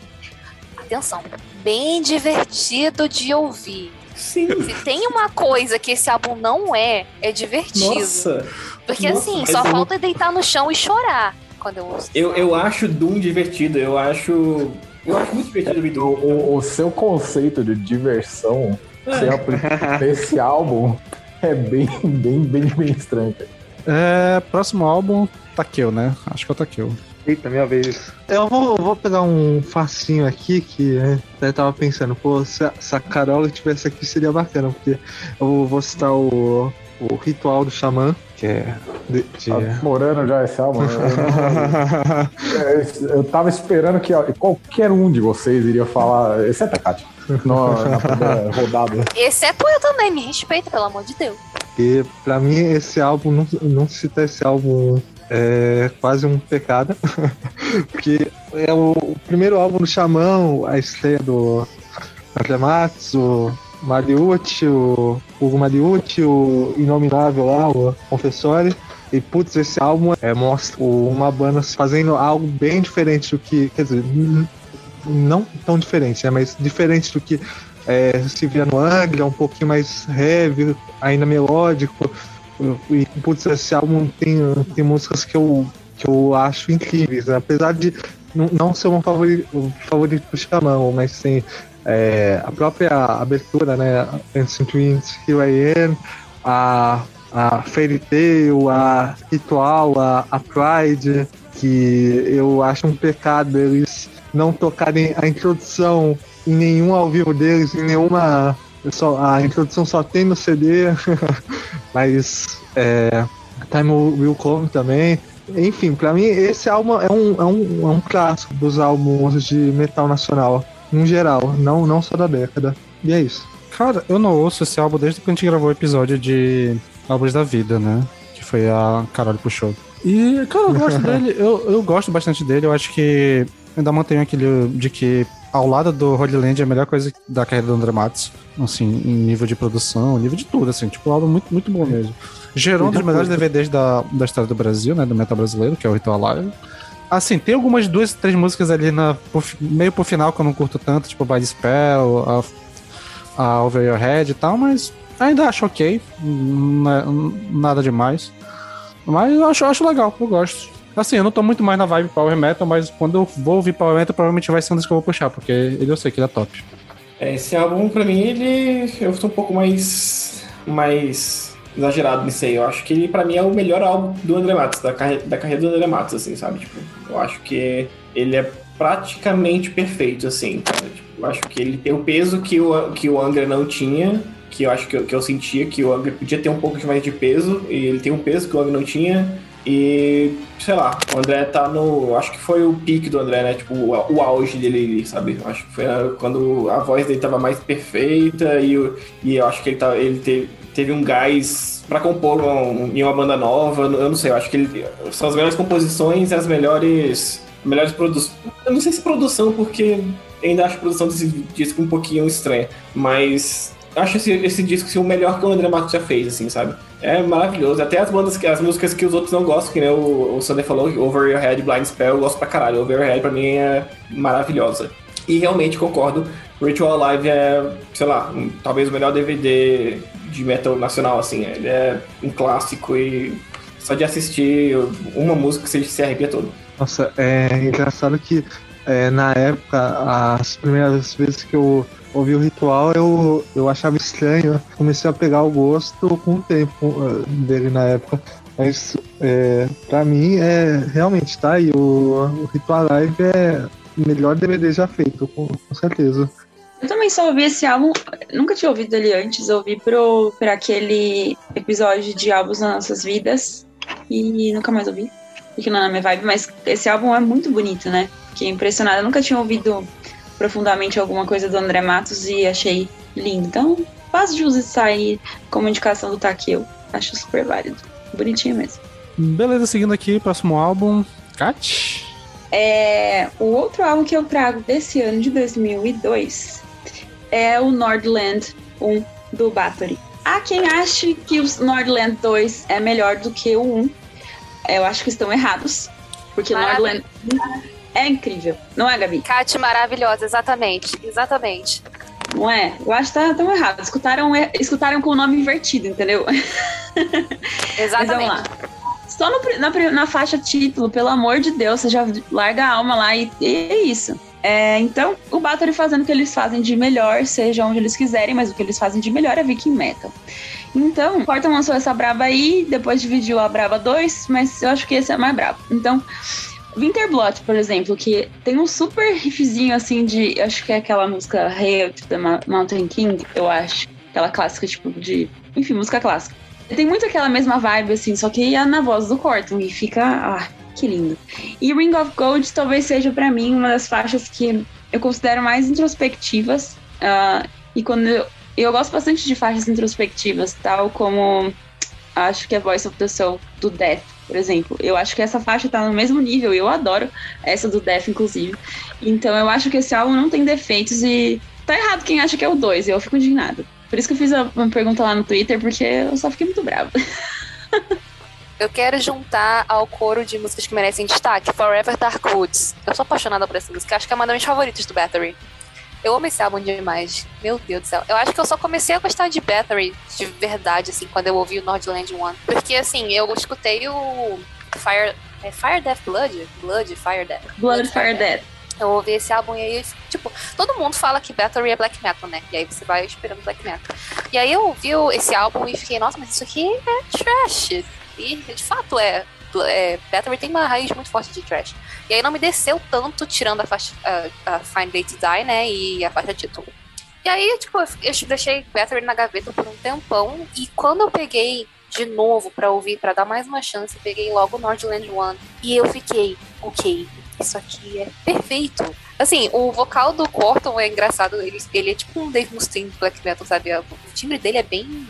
atenção, bem divertido de ouvir. Sim. Se tem uma coisa que esse álbum não é, é divertido. Nossa, Porque nossa, assim, só eu- falta deitar no chão e chorar quando eu ouço. eu, eu acho Doom divertido, eu acho. Eu acho muito divertido Doom. o- o seu conceito de diversão aplica nesse álbum é bem, bem, bem, bem estranho. É, próximo álbum, Takeo, né? Acho que é o Takeo. Eita, minha vez. Eu vou, vou pegar um facinho aqui que né, eu tava pensando, pô, se a, se a Carola tivesse aqui seria bacana, porque eu vou citar o, o Ritual do Xamã, que é. De, de- Tá demorando já esse álbum. né? Eu, eu, eu tava esperando que qualquer um de vocês iria falar, exceto a Kátia, na primeira rodada. Exceto eu também, me respeita, pelo amor de Deus. Porque pra mim esse álbum, não, não citar esse álbum é quase um pecado. Porque é o, o primeiro álbum do Xamã, a estreia do Akrematsu, o Mariucci, o Hugo Mariucci, o Inominável lá, o Confessore. E putz, esse álbum é, mostra uma banda fazendo algo bem diferente do que. Quer dizer, não tão diferente, né? Mas diferente do que é, se via no Angra, um pouquinho mais heavy, ainda melódico. E, putz, esse álbum tem, tem músicas que eu, que eu acho incríveis, né? apesar de não, ser um favorito, um favorito do Xamã, mas tem é, a própria abertura, né? Ancient Twins, Here I Am, a, a Fairy Tail, a Ritual, a, a Pride, que eu acho um pecado eles não tocarem a introdução em nenhum ao vivo deles, em nenhuma. Só, a introdução só tem no CD, mas é, Time Will Come também. Enfim, pra mim esse álbum é um, é um, é um clássico dos álbuns de metal nacional, em geral, não, não só da década. E é isso. Cara, eu não ouço esse álbum desde que a gente gravou o episódio de Álbuns da Vida, né? Que foi a Carol puxou. E, cara, eu gosto dele, eu, eu gosto bastante dele, eu acho que ainda mantenho aquele de que ao lado do Holy Land é a melhor coisa da carreira do André Matos, assim, em nível de produção, nível de tudo, assim, tipo, um álbum muito, muito bom mesmo. Gerou um dos melhores DVDs da, da história do Brasil, né, do metal brasileiro, que é o Ritual Live. Assim, tem algumas duas, três músicas ali na, meio pro final que eu não curto tanto, tipo By the Spell, a, a Over Your Head e tal, mas ainda acho ok, nada demais. Mas eu acho, acho legal, eu gosto. Assim, eu não tô muito mais na vibe Power Metal, mas quando eu vou ouvir Power Metal, provavelmente vai ser um dos que eu vou puxar, porque ele eu sei que ele é top. É, Esse álbum, pra mim, ele. Eu tô um pouco mais. mais exagerado nisso aí. Eu acho que ele, pra mim, é o melhor álbum do André Matos, da, carre... da carreira do André Matos, assim, sabe? Tipo, eu acho que ele é praticamente perfeito, assim, cara. Tipo, eu acho que ele tem o peso que o, que o Angra não tinha, que eu acho que eu, que eu sentia que o Angra podia ter um pouco mais de peso, e ele tem um peso que o Angra não tinha. E, sei lá, o André tá no. Acho que foi o pique do André, né? Tipo, o, o auge dele sabe? Acho que foi quando a voz dele tava mais perfeita e, o- e eu acho que ele, tá, ele teve, teve um gás pra compor um- em uma banda nova. Eu não sei, eu acho que ele, são as melhores composições as melhores. melhores produções. Eu não sei se produção, porque ainda acho a produção desse disco um pouquinho estranha, mas acho esse, esse disco assim, o melhor que o André Matos já fez, assim, sabe? É maravilhoso. Até as bandas, que- as músicas que os outros não gostam, que nem o, o Sander falou, Over Your Head, Blind Spell, eu gosto pra caralho. Over Your Head pra mim é maravilhosa. E realmente concordo, Ritual Live é, sei lá, um- talvez o melhor DVD de metal nacional, assim. Ele é um clássico e só de assistir uma música você se arrepia todo. Nossa, é engraçado que é, na época, as primeiras vezes que eu ouvi o ritual, eu, eu achava estranho. Comecei a pegar o gosto com o tempo eh, dele na época. Mas é, pra mim é realmente tá aí. O, o Ritual Live é o melhor DVD já feito, com, com certeza. Eu também só ouvi esse álbum, nunca tinha ouvido ele antes, ouvi pro, por aquele episódio de álbuns nas nossas vidas e nunca mais ouvi, porque não é na minha vibe, mas esse álbum é muito bonito, né? Fiquei impressionada, eu nunca tinha ouvido profundamente alguma coisa do André Matos e achei lindo. Então, faz jus isso aí como indicação do Takeo, acho super válido, bonitinho mesmo. Beleza, seguindo aqui, próximo álbum. Kat. É, o outro álbum que eu trago desse ano de 2002 é o Nordland 1 do Bathory. Há quem ache que o Nordland 2 é melhor do que o 1. Eu acho que estão errados, porque Maravilha. Nordland 1 é incrível. Não é, Gabi? Kat maravilhosa, exatamente. Exatamente. Não é? Eu acho que tá tão errado. Escutaram, escutaram com o nome invertido, entendeu? Mas vamos Exatamente. lá. Só no na, na faixa título, pelo amor de Deus, você já larga a alma lá e, e é isso. É, então, o Bathory fazendo o que eles fazem de melhor, seja onde eles quiserem, mas o que eles fazem de melhor é Viking Metal. Então, o Porta lançou essa braba aí, depois dividiu a braba 2, mas eu acho que esse é mais brabo. Então, Winterblot, por exemplo, que tem um super riffzinho assim de. Acho que é aquela música Hail to the Mountain King, eu acho. Aquela clássica, tipo, de. Enfim, música clássica. Tem muito aquela mesma vibe, assim, só que é na voz do Corton e fica. Ah, que lindo. E Ring of Gold talvez seja pra mim uma das faixas que eu considero mais introspectivas. ah, e quando eu, eu gosto bastante de faixas introspectivas, tal como acho que é Voice of the Soul do Death, por exemplo. Eu acho que essa faixa tá no mesmo nível, eu adoro essa do Death, inclusive. Então eu acho que esse álbum não tem defeitos e tá errado quem acha que é o 2, e eu fico indignada. Por isso que eu fiz uma pergunta lá no Twitter, porque eu só fiquei muito brava. Eu quero juntar ao coro de músicas que merecem destaque, Forever Dark Woods. Eu sou apaixonada por essa música, acho que é uma das minhas favoritas do Battery. Eu amo esse álbum demais. Meu Deus do céu. Eu acho que eu só comecei a gostar de Battery de verdade, assim, quando eu ouvi o Nordland One. Porque, assim, eu escutei o Fire... É Fire Death Blood? Blood, Fire Death. Blood, Fire, Death. Eu ouvi esse álbum e aí, tipo, todo mundo fala que Battery é black metal, né? E aí você vai esperando black metal. E aí eu ouvi esse álbum e fiquei, nossa, mas isso aqui é trash. E de fato é. É tem uma raiz muito forte de trash. E aí não me desceu tanto, tirando a faixa a, a Fine Day to Die, né? E a faixa título. E aí, tipo, eu eu deixei Battery na gaveta por um tempão. E quando eu peguei de novo pra ouvir, pra dar mais uma chance, eu peguei logo Nordland One. E eu fiquei, ok, isso aqui é perfeito. Assim, o vocal do Corton é engraçado. Ele, ele é tipo um Dave Mustaine do black metal, sabe? O timbre dele é bem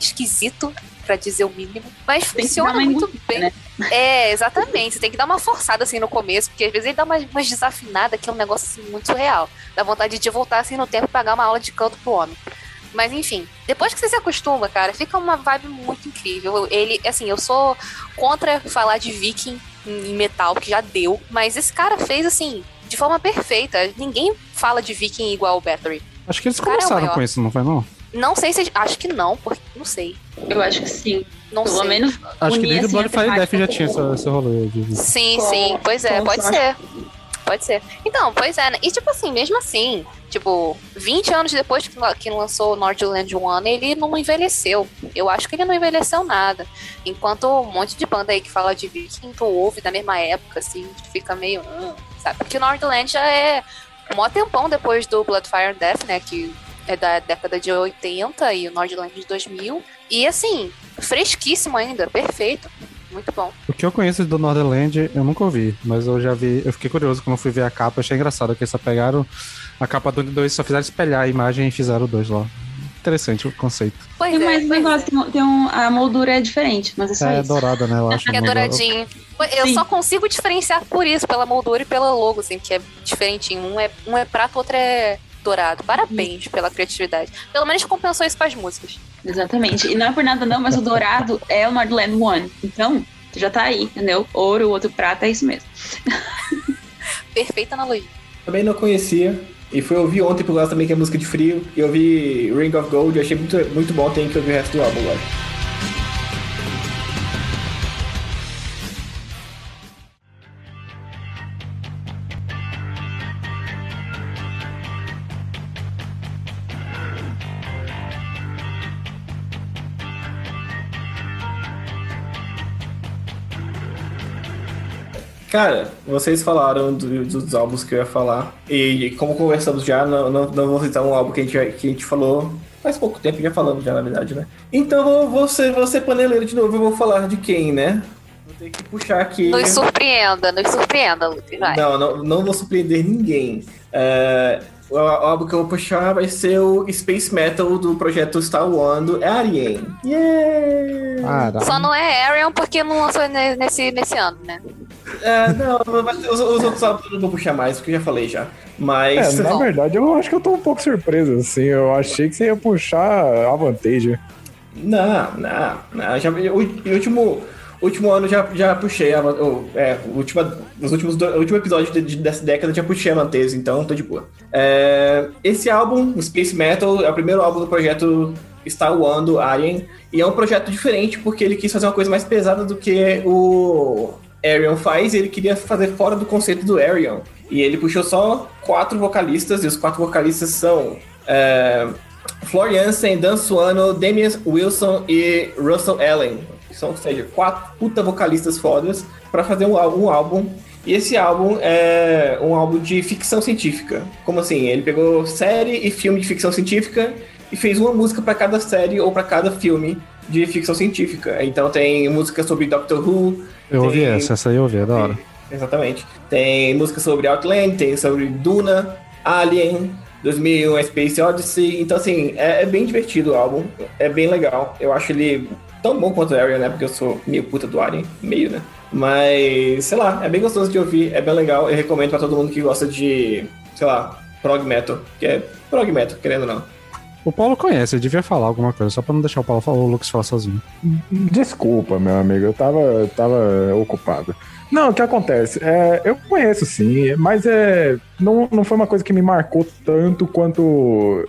esquisito, pra dizer o mínimo. Mas Tem que funciona dar uma muito bem. né? É, exatamente. Você tem que dar uma forçada assim no começo, porque às vezes ele dá umas, umas desafinadas que é um negócio assim muito real. Dá vontade de voltar assim no tempo e pagar uma aula de canto pro homem. Mas enfim, depois que você se acostuma, cara, fica uma vibe muito incrível. Ele, assim, eu sou contra falar de viking em metal, que já deu, mas esse cara fez assim, de forma perfeita. Ninguém fala de viking igual o Battery. Acho que eles é começaram maior. com isso, não foi não? Não sei se. Acho que não, porque. Não sei. Eu acho que sim. Não Pelo sei. menos. Acho que desde o assim, Blood a Fire Death já tinha esse, esse rolê de... Sim, Com- sim, pois é, pode sorte. ser. Pode ser. Então, pois é, né? E tipo assim, mesmo assim, tipo, 20 anos depois que, la- que lançou o Nordland One, ele não envelheceu. Eu acho que ele não envelheceu nada. Enquanto um monte de banda aí que fala de Viking, tu ouve da mesma época, assim, fica meio. "Hum", sabe? Porque o Nordland já é um mó tempão depois do Bloodfire Death, né? Que é da década de 80 e o Nordland de 2000. E assim, fresquíssimo ainda, perfeito. Muito bom. O que eu conheço do Northern eu nunca ouvi, mas eu já vi, eu fiquei curioso quando eu fui ver a capa, achei engraçado que eles só pegaram a capa do 2, só fizeram espelhar a imagem e fizeram o 2 lá. Interessante o conceito. Pois Tem é, mais um pois é. negócio, tem, um- tem um, a moldura é diferente, mas é só É isso. dourada, né? Eu acho. Que é douradinho. Eu Sim. só consigo diferenciar por isso, pela moldura e pela logo, assim, que é diferentinho. Um é, um é prata, o outro é, Dourado. Parabéns pela criatividade. Pelo menos compensou isso com as músicas. Exatamente. E não é por nada não, mas o dourado é o Nordland One. Então, já tá aí, entendeu? Ouro, o outro prata, é isso mesmo. Perfeita analogia. Também não conhecia. E fui ouvir ontem por causa também que é música de frio. E eu ouvi Ring of Gold e achei muito, muito bom. Tem que ouvir o resto do álbum agora. Cara, vocês falaram do- dos álbuns que eu ia falar. E como conversamos já, não, não, não vou citar um álbum que a, gente, que a gente falou faz pouco tempo, já falamos já, na verdade, né? Então vou, vou, ser, vou ser paneleiro de novo, eu vou falar de quem, né? Vou ter que puxar aqui. Nos surpreenda, nos surpreenda, Lucas. Vai. Não, não, não vou surpreender ninguém. É, o álbum que eu vou puxar vai ser o Space Metal do projeto Star One do Arien. Yeah! Só não é Arion porque não lançou ne- nesse, nesse ano, né? É, não, os, os outros álbuns eu não vou puxar mais, porque eu já falei já. É, Mas. na verdade, eu acho que eu tô um pouco surpreso, assim. Eu achei que você ia puxar a vantagem. Não, não, não. Já, o, o último, último ano já, já puxei a, o, é, última, os últimos do, último episódio de- de- dessa década já puxei a Mantese, então tô de boa. É, esse álbum, Space Metal, é o primeiro álbum do projeto Star One do Alien, e é um projeto diferente porque ele quis fazer uma coisa mais pesada do que o Arion faz, ele queria fazer fora do conceito do Arion. E ele puxou só quatro vocalistas, e os quatro vocalistas são é, Flor Jansen, Dan Suano, Damian Wilson e Russell Allen. São, ou seja, quatro puta vocalistas fodas para fazer um, um álbum. E esse álbum é um álbum de ficção científica. Como assim? Ele pegou série e filme de ficção científica e fez uma música para cada série ou para cada filme de ficção científica. Então tem música sobre Doctor Who. Eu ouvi tem- essa, essa aí eu ouvi, é da hora. Exatamente. Tem música sobre Outland, tem sobre Duna, Alien, 2001 A Space Odyssey. Então, assim, é, é bem divertido o álbum. É bem legal. Eu acho ele tão bom quanto o Ariel, né? Porque eu sou meio puta do Alien. Meio, né? Mas, sei lá, é bem gostoso de ouvir. É bem legal. Eu recomendo pra todo mundo que gosta de, sei lá, prog metal. Que é prog metal, querendo ou não. O Paulo conhece, ele devia falar alguma coisa, só pra não deixar o Paulo falar, o Lucas falar sozinho. Desculpa, meu amigo, eu tava, tava ocupado. Não, o que acontece? É, eu conheço sim, mas é, não, não foi uma coisa que me marcou tanto quanto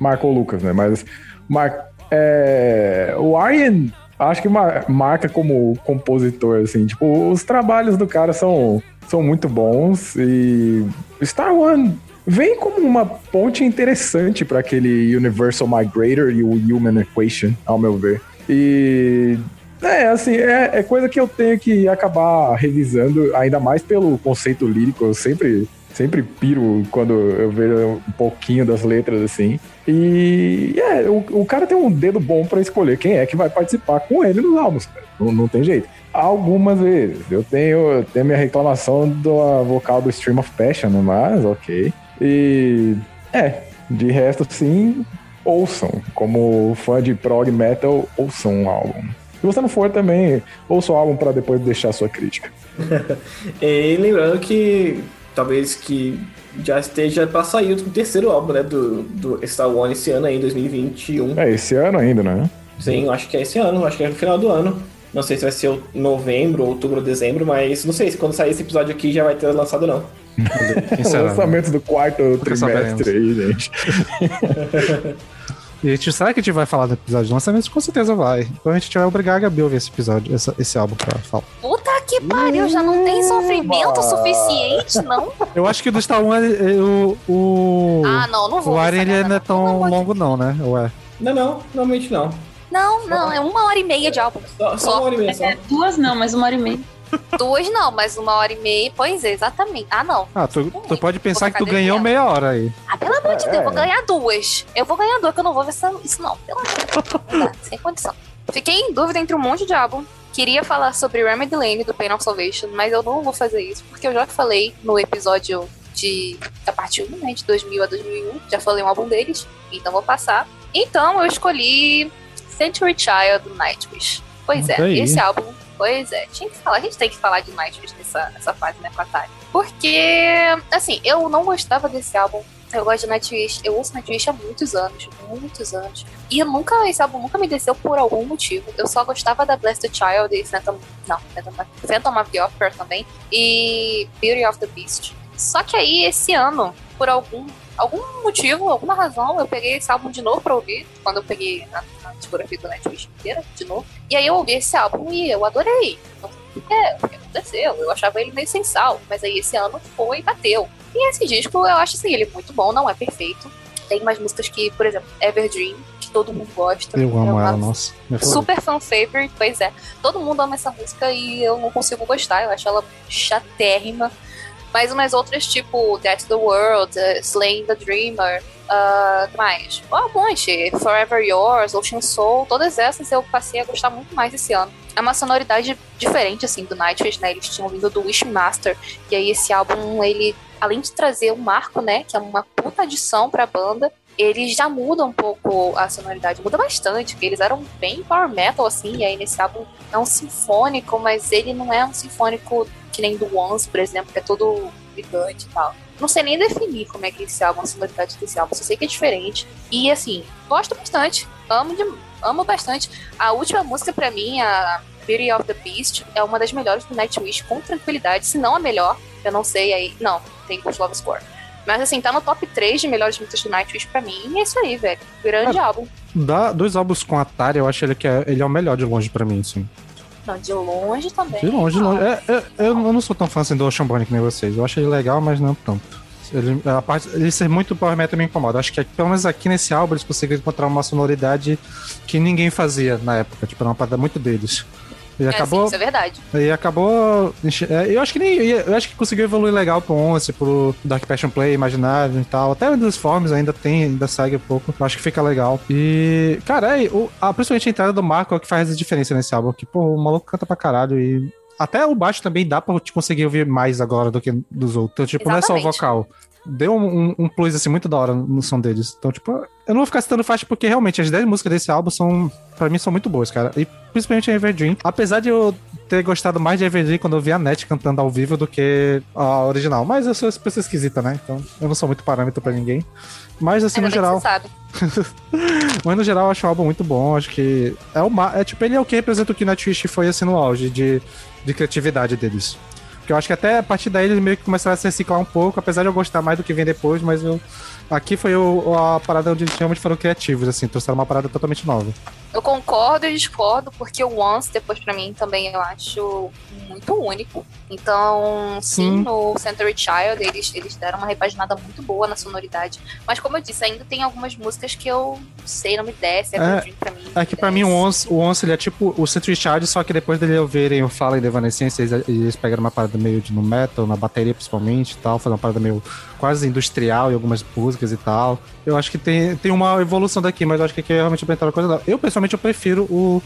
marcou o Lucas, né? Mas mar, é, o Arjen, acho que mar- marca como compositor, assim. Tipo, os trabalhos do cara são, são muito bons e Star One vem como uma ponte interessante para aquele Universal Migrator e o Human Equation, ao meu ver. E é, assim, é, é coisa que eu tenho que acabar revisando, ainda mais pelo conceito lírico. Eu sempre, sempre piro quando eu vejo um pouquinho das letras, assim. E é, o, o cara tem um dedo bom pra escolher quem é que vai participar com ele nos álbuns. Não, não tem jeito. Algumas vezes. Eu tenho, tenho minha reclamação da vocal do Stream of Passion, mas ok. E é, de resto, sim, ouçam. Como fã de prog metal, ouçam um álbum. Se você não for também, ouça o álbum pra depois deixar sua crítica. E lembrando que talvez que já esteja pra sair o terceiro álbum, né, do, do Star One esse ano aí, 2021. É, esse ano ainda, né? Sim, acho que é esse ano, acho que é no final do ano. Não sei se vai ser o- novembro, outubro, dezembro, mas não sei se quando sair esse episódio aqui já vai ter lançado não. Quem O né? lançamento do quarto trimestre aí, gente. E a gente, será que a gente vai falar do episódio de lançamento? Com certeza vai. Então a gente vai obrigar a Gabi a ouvir esse episódio, essa- esse álbum pra falar. Puta que pariu, já não tem sofrimento suficiente, não? Eu acho que do Star Wars, eh, o. O, Ah, não, não vou. o ver ele não é tão longo, não, né? Ué. Não, não, normalmente não. Não, não, é uma hora e meia de álbum. Só, só uma hora e meia só. É, duas não, mas uma hora e meia. Duas não, mas uma hora e meia. Pois é, exatamente. Ah, não. Ah, tu, tu pode pensar que tu ganhou meia hora aí. Ah, pelo amor de Deus, eu vou ganhar duas. Eu vou ganhar duas, que eu não vou ver essa- isso não. Pelo amor de Deus. Não dá, sem condição. Fiquei em dúvida entre um monte de álbum. Queria falar sobre Remedy Lane do Pain of Salvation, mas eu não vou fazer isso, porque eu já falei no episódio de da parte 1, né, de 2000 a 2001. Já falei um álbum deles, então vou passar. Então eu escolhi Century Child do Nightwish. Pois Olha é, aí. esse álbum, pois é, tinha que falar, a gente tem que falar de Nightwish nessa, nessa fase, né, com a Tari. Porque, assim, eu não gostava desse álbum Eu gosto de Nightwish. Eu ouço Nightwish há muitos anos, muitos anos. E eu nunca, esse álbum nunca me desceu por algum motivo. Eu só gostava da Blessed Child e Phantom, não, Phantom, Phantom of the Opera também. E Beauty of the Beast. Só que aí, esse ano, por algum algum motivo, alguma razão, eu peguei esse álbum de novo pra ouvir, quando eu peguei a, a discografia do Nightwish inteira, de novo. E aí eu ouvi esse álbum e eu adorei. Não sei o que, é, o que aconteceu, eu achava ele meio sem sal, mas aí esse ano foi e bateu. E esse disco eu acho assim, ele é muito bom, não é perfeito. Tem mais músicas que, por exemplo, Everdream, que todo mundo gosta. Eu amo é ela, nossa. Favorita. Super fan favorite, pois é. Todo mundo ama essa música e eu não consigo gostar, eu acho ela chatérrima. Mas umas outras, tipo Death the World, uh, Slaying the Dreamer, uh, mais? Oh, um monte. Forever Yours, Ocean Soul, todas essas eu passei a gostar muito mais esse ano. É uma sonoridade diferente, assim, do Nightwish, né? Eles tinham vindo do Wishmaster, e aí esse álbum, ele, além de trazer um marco, né, que é uma puta adição pra banda, eles já mudam um pouco a sonoridade, muda bastante, porque eles eram bem power metal, assim, e aí nesse álbum é um sinfônico, mas ele não é um sinfônico que nem do Once, por exemplo, que é todo gigante e tal. Não sei nem definir como é que esse álbum, a sonoridade desse álbum, só sei que é diferente. E assim, gosto bastante, amo, de, amo bastante. A última música pra mim, a Beauty of the Beast, é uma das melhores do Nightwish, com tranquilidade, se não a melhor, eu não sei aí. Não, tem Ghost Love Score. Mas assim, tá no top 3 de melhores músicas do Nightwish pra mim, e é isso aí, velho. Grande álbum. Da, dois álbuns com Atari, eu acho ele que é, ele é o melhor de longe pra mim, sim. Não, de longe também. De longe, de longe. É, é, eu não sou tão fã assim do Ocean Bunny que nem vocês. Eu acho ele legal, mas não tanto. Ele, a parte, ele ser muito power metal me incomoda. Acho que pelo menos aqui nesse álbum eles conseguiram encontrar uma sonoridade que ninguém fazia na época. Tipo, era uma parada muito deles. E É, acabou. sim, isso é verdade. E acabou. é, Eu acho que nem. Eu acho que conseguiu evoluir legal pro Once, pro Dark Passion Play, Imaginário e tal. Até o dos Forms ainda tem, ainda segue um pouco. Eu acho que fica legal. E. Cara, é, o, a, principalmente a entrada do Marco é o que faz a diferença nesse álbum. Que, pô, o maluco canta pra caralho. E. Até o baixo também dá pra te conseguir ouvir mais agora do que dos outros. Então, tipo, não é só o Exatamente. vocal. Deu um, um- plus, assim, muito da hora no som deles. Então, tipo, eu não vou ficar citando faixa porque realmente as 10 músicas desse álbum são, pra mim, são muito boas, cara. E principalmente a Everdream. Apesar de eu ter gostado mais de Everdream quando eu vi a Net cantando ao vivo do que a original. Mas eu sou essa pessoa esquisita, né? Então eu não sou muito parâmetro pra ninguém. Mas assim, Ainda no geral. Mas no geral eu acho o álbum muito bom. Acho que. É, o, ma- é tipo, ele é o que representa o que Nightwish foi assim no auge de, de criatividade deles. Porque eu acho que até a partir daí eles meio que começaram a se reciclar um pouco, apesar de eu gostar mais do que vem depois, mas eu. Aqui foi o- a parada onde eles realmente foram criativos, assim, trouxeram uma parada totalmente nova. Eu concordo e discordo, porque o Once, depois pra mim, também eu acho muito único. Então, sim, Sim. no Century Child, eles, eles deram uma repaginada muito boa na sonoridade. Mas como eu disse, ainda tem algumas músicas que eu sei, não me desce, é, É, pra mim. É que pra mim o Once, o Once ele é tipo o Century Child, só que depois dele ouvirem o Fallen de Evanescence, eles, eles pegaram uma parada meio de no metal, na bateria principalmente e tal, fazer uma parada meio quase industrial em algumas músicas e tal. Eu acho que tem, tem uma evolução daqui, mas eu acho que aqui é realmente apresentaram coisa. Eu, pessoalmente, eu prefiro o.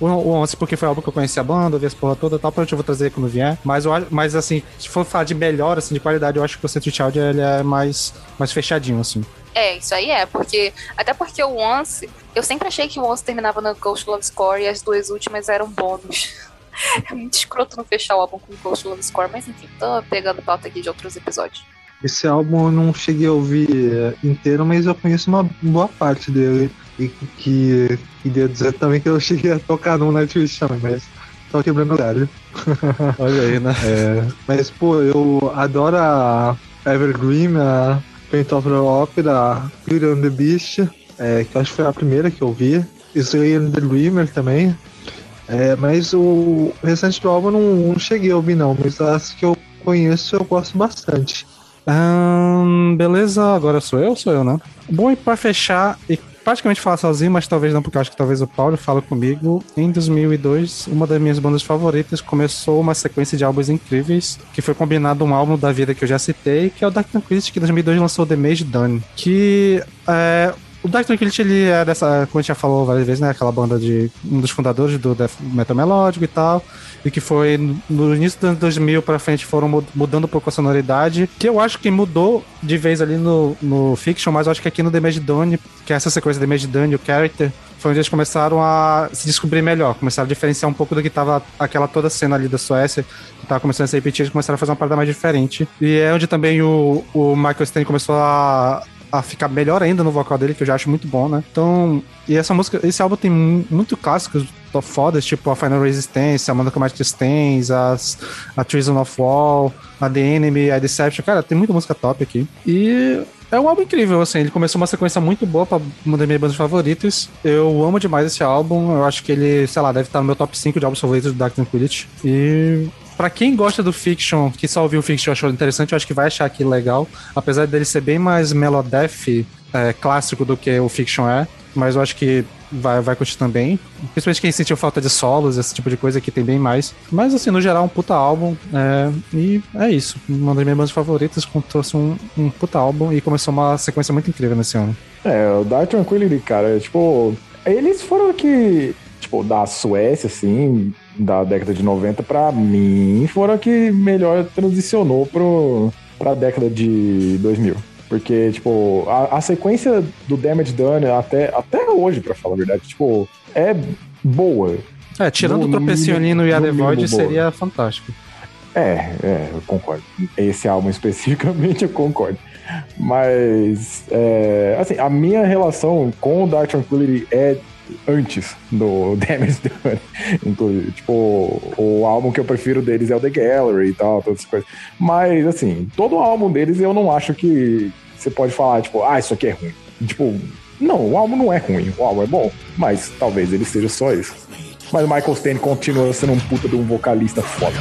O o Once, porque foi o álbum que eu conheci a banda, ouvi essa porra toda e tal, provavelmente eu vou trazer quando vier. Mas, eu, mas assim, se for falar de melhor, assim, de qualidade, eu acho que o Century Child ele é mais, mais fechadinho, assim. É, isso aí é, porque. Até porque o Once. Eu sempre achei que o Once terminava no Ghost Love Score e as duas últimas eram bônus. É muito escroto não fechar o álbum com Ghost Love Score, mas enfim, tô pegando pauta aqui de outros episódios. Esse álbum eu não cheguei a ouvir é, inteiro, mas eu conheço uma boa parte dele. E que queria dizer também que eu cheguei a tocar no Nightwish também, mas só quebrando galho. Olha aí, né? É, mas, pô, eu adoro a Evergreen, a Paint of the Opera, Beauty and the Beast, é, que eu acho que foi a primeira que eu vi. Slay and the Dreamer também. É, mas o restante do álbum eu não, não cheguei a ouvir, não. Mas as que eu conheço eu gosto bastante. Ahn, beleza, agora sou eu, sou eu, né? Bom, e pra fechar, e praticamente falar sozinho, mas talvez não, porque acho que talvez o Paulo fale comigo. Em 2002, uma das minhas bandas favoritas começou uma sequência de álbuns incríveis, que foi combinado um álbum da vida que eu já citei, que é o Dark Tranquility, que em 2002 lançou The Mage Done, que é o Dark Tranquility, ele é dessa, como a gente já falou várias vezes, né? Aquela banda de. um dos fundadores do Death Metal Melódico e tal. E que foi no início dos anos 2000 pra frente foram mudando um pouco a sonoridade. Que eu acho que mudou de vez ali no, no Fiction, mas eu acho que aqui no The Done, que é essa sequência The Done, o Character, foi onde eles começaram a se descobrir melhor, começaram a diferenciar um pouco do que tava aquela toda cena ali da Suécia, que tava começando a se repetir, eles começaram a fazer uma parada mais diferente. E é onde também o, o Michael Stein começou a, a ficar melhor ainda no vocal dele, que eu já acho muito bom, né? Então, e essa música, esse álbum tem muito clássicos fodas, tipo a Final Resistance, a Amanda Chromatic Stains, as, a Treason of Wall, a The Enemy, a Deception. Cara, tem muita música top aqui. E é um álbum incrível, assim. Ele começou uma sequência muito boa pra uma das minhas bandas favoritas. Eu amo demais esse álbum. Eu acho que ele, sei lá, deve estar no meu top 5 de álbuns favoritos do Dark Tranquility. E Pra quem gosta do Fiction, que só ouviu o Fiction e achou interessante, eu acho que vai achar aqui legal. Apesar dele ser bem mais melodef é, clássico do que o Fiction é. Mas eu acho que vai, vai curtir também. Principalmente quem sentiu falta de solos, esse tipo de coisa que tem bem mais. Mas assim, no geral, um puta álbum. É, e é isso. Uma das minhas bandas favoritas trouxe um, um puta álbum e começou uma sequência muito incrível nesse ano. É, o Dark Tranquility, cara, tipo. Eles foram que. Tipo, da Suécia, assim, da década de 90, pra mim, foram que melhor transicionou pro, pra década de 2000. Porque, tipo, a, a sequência do Damage Done até, até hoje, pra falar a verdade, tipo, é boa. É, tirando no, o tropecinho ali no The Void, seria fantástico. É, é, eu concordo. Esse álbum especificamente eu concordo. Mas, é, assim, a minha relação com o Dark Tranquility é antes do Damage Done. Inclusive, tipo, o álbum que eu prefiro deles é o The Gallery e tal, todas essas coisas. Mas, assim, todo álbum deles eu não acho que você pode falar, tipo, ah, isso aqui é ruim. Tipo, não, o álbum não é ruim, o álbum é bom, mas talvez ele seja só isso. Mas o Michael Stein continua sendo um puta de um vocalista foda.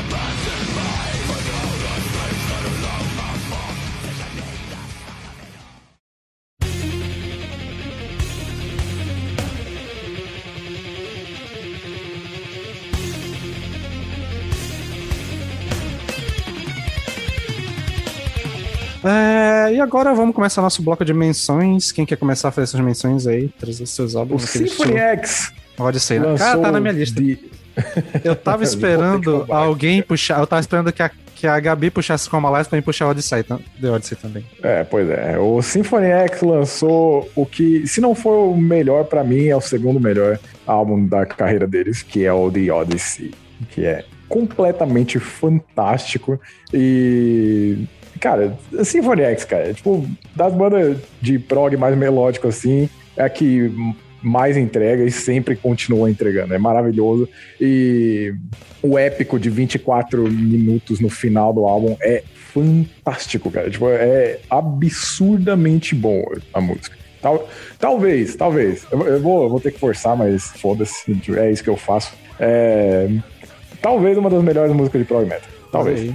E agora vamos começar nosso bloco de menções. Quem quer começar a fazer essas menções aí? Trazer seus álbuns. O Symphony X. Pode ser. Né? Cara, tá na minha lista. De... Eu tava esperando alguém puxar. Eu tava esperando que a, que a Gabi puxasse com a Malais pra mim puxar o Odyssey, The Odyssey também. É, pois é. O Symphony X lançou o que, se não for o melhor para mim, é o segundo melhor álbum da carreira deles, que é o The Odyssey. Que é completamente fantástico e Cara, Symphony X, cara, tipo, das bandas de prog mais melódico assim, é a que mais entrega e sempre continua entregando. É maravilhoso. E o épico de 24 minutos no final do álbum é fantástico, cara. Tipo, é absurdamente bom a música. Tal, talvez, talvez. Eu, eu, vou, eu vou ter que forçar, mas foda-se. É isso que eu faço. É, talvez uma das melhores músicas de prog metal. Talvez.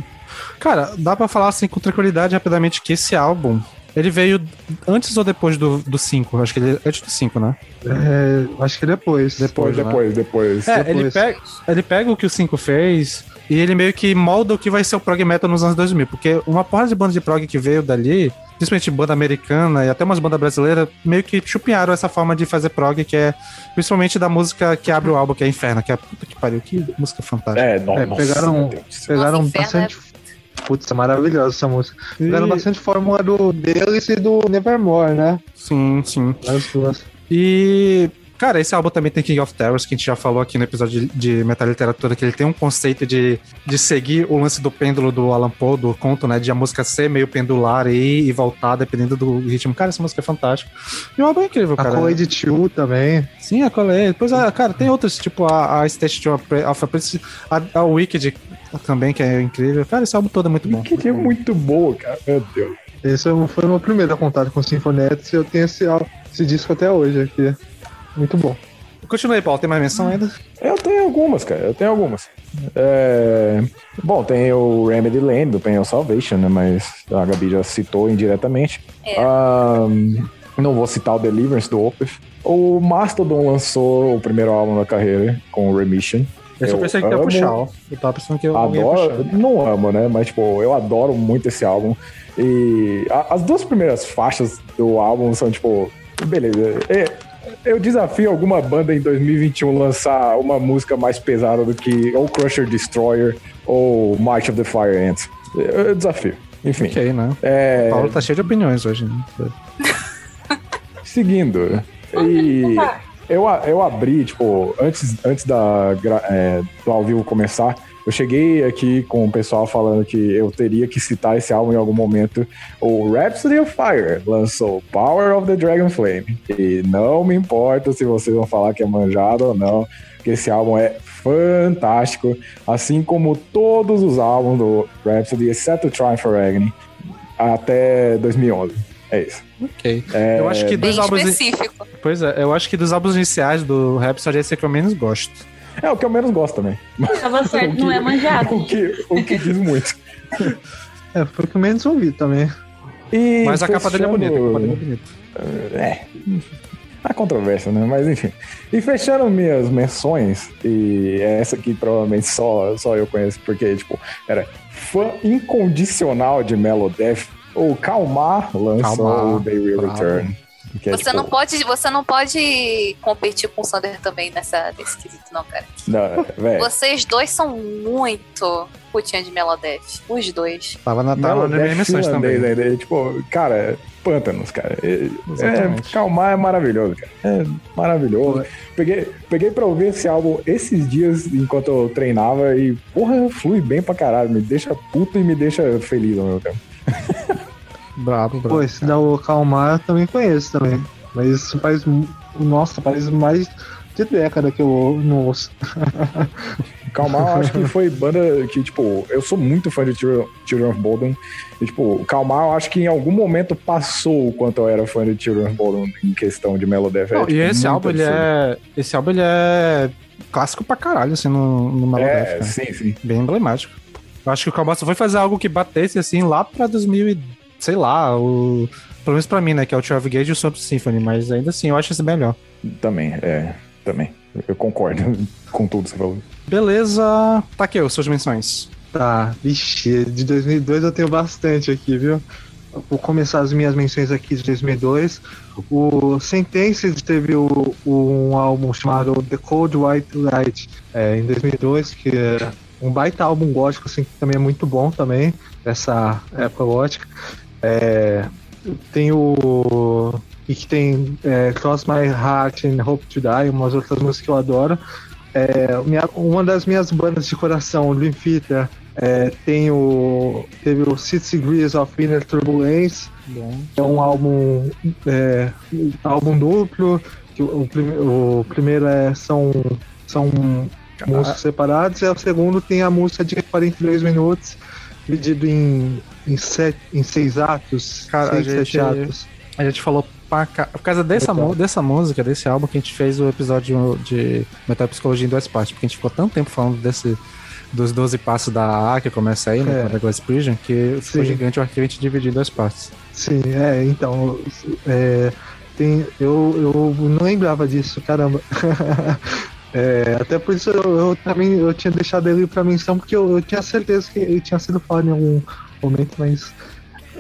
Cara, dá para falar assim com tranquilidade rapidamente que esse álbum ele veio antes ou depois do 5? Acho que ele é antes do 5, né? É, acho que depois. Depois, depois, né? depois. depois. É, depois. Ele, pega, ele pega o que o 5 fez e ele meio que molda o que vai ser o prog metal nos anos 2000. Porque uma porra de banda de prog que veio dali, principalmente banda americana e até umas bandas brasileiras, meio que chupinharam essa forma de fazer prog, que é principalmente da música que abre o álbum, que é Inferno, que é puta que pariu, que música fantástica. É, nossa, é pegaram, pegaram nossa, bastante. É Putz, é maravilhosa essa música. Fizeram bastante fórmula do deles e do Nevermore, né? Sim, sim. As duas. E Cara, esse álbum também tem King of Terrors, que a gente já falou aqui no episódio de, de Metal Literatura, que ele tem um conceito de, de seguir o lance do pêndulo do Alan Poe, do conto, né? De a música ser meio pendular e, e voltar, dependendo do ritmo. Cara, essa música é fantástica. E o álbum é incrível, cara. A Colade 2 também. Sim, a Colade. Depois, a, cara, tem outras, tipo a, a State of a a, a Wicked também, que é incrível. Cara, esse álbum todo é muito bom. Wicked é muito boa, cara. Meu Deus. Esse foi o meu primeiro contato com Sinfonettes e eu tenho esse, esse disco até hoje aqui. Muito bom. Continua aí, Paulo. Tem mais menção ainda? Eu tenho algumas, cara. Eu tenho algumas. É... Bom, tem o Remedy Land do Penal Salvation, né? Mas a Gabi já citou indiretamente. É. Um, não vou citar o Deliverance do Opeth. O Mastodon lançou o primeiro álbum da carreira com o Remission. Eu, eu pensei que ia puxar, ó. Eu tava pensando que eu adoro, Não amo, né? Mas, tipo, eu adoro muito esse álbum. E a, as duas primeiras faixas do álbum são, tipo, Beleza. É, eu desafio alguma banda em 2021 lançar uma música mais pesada do que ou Crusher Destroyer ou March of the Fire Ants. Eu, eu desafio. Enfim. Ok, né? É, Paulo tá cheio de opiniões hoje. Né? seguindo. E eu, eu abri, tipo, antes, antes da, é, do ao vivo começar, eu cheguei aqui com o pessoal falando que eu teria que citar esse álbum em algum momento. O Rhapsody of Fire lançou Power of the Dragon Flame. E não me importa se vocês vão falar que é manjado ou não, que esse álbum é fantástico, assim como todos os álbuns do Rhapsody, exceto Trying for Agony, até 2011. É isso. Ok. É, Eu acho que Bem dos álbuns. específico. Pois é, eu acho que dos álbuns iniciais do Rhapsody esse é que eu menos gosto. É o que eu menos gosto também. Tava certo, não é O manjado. que, o que diz muito. É, foi o que eu menos ouvi também. E Mas a capa dele é bonita. A capa dele é bonita. É. Há controvérsia, né? Mas enfim. E fechando minhas menções, e essa aqui provavelmente só, só eu conheço, porque, tipo, era fã incondicional de Melodeath. O Kalmar lançou Kalmar, o They Will bravo. Return. que é, Você tipo, não pode, você não pode competir com o Sander também nessa, nesse quesito, não, cara. Não, velho. Vocês dois são muito putinha de Melodef. Os dois. Tava na, minhas Melodeath menções também. E, Tipo, cara, pântanos, cara. É, é. Kalmar é maravilhoso, cara. É maravilhoso. Peguei, peguei pra ouvir esse álbum esses dias enquanto eu treinava e, porra, flui bem pra caralho. Me deixa puto e me deixa feliz ao mesmo tempo. Brabo, brabo. Pô, esse da o Calmar eu também conheço também. Mas isso faz. mu- Nossa, faz mais de década que eu não ouço. Kalmar, eu acho que foi banda que, tipo, eu sou muito fã de Children of Bodom. E, tipo, Kalmar, eu acho que em algum momento passou o quanto eu era fã de Children of Bodom em questão de Melodeath. É, tipo, e esse álbum, ele é. Esse álbum ele é clássico pra caralho, assim, no, no Melodeath, É, cara. sim, sim. Bem emblemático. Eu acho que o Cowboy só foi fazer algo que batesse, assim, lá pra 2000 e... Sei lá, o... Pelo menos pra mim, né, que é o Twelve Gauge e o Sonic Symphony, mas ainda assim, eu acho esse melhor. Também, é, também. Eu concordo com tudo que você falou. Beleza. Tá aqui, ó, suas menções. Tá, vixe, de 2002 eu tenho bastante aqui, viu? Vou começar as minhas menções aqui de 2002. O Sentences teve o, um álbum chamado The Cold White Light é, em 2002, que é um baita álbum gótico, assim, que também é muito bom também, dessa época gótica. É, tem o. E que tem é, Cross My Heart and Hope to Die, umas outras músicas que eu adoro. É, minha- uma das minhas bandas de coração, o Dream Theater, é, tem o, teve o Six Degrees of Inner Turbulence, Bom. é um álbum, é, um álbum duplo, que o, o o primeiro é, são, são músicas separadas, e o segundo tem a música de 42 minutos, dividido em, em, sete, em seis atos, Cara, seis, a sete gente- atos. A gente falou pra ca... por causa dessa, Então. dessa música, desse álbum, que a gente fez o episódio de Metal Psicologia em duas partes, porque a gente ficou tanto tempo falando desse dos 12 passos da A que começa aí, né, É. da Glass Prison, que ficou Sim. gigante o arquivo a gente dividiu em duas partes. Sim, é, então, é, tem, eu, eu não lembrava disso, caramba. É, até por isso eu, eu também eu tinha deixado ele pra menção, porque eu, eu tinha certeza que ele tinha sido falado em algum momento, mas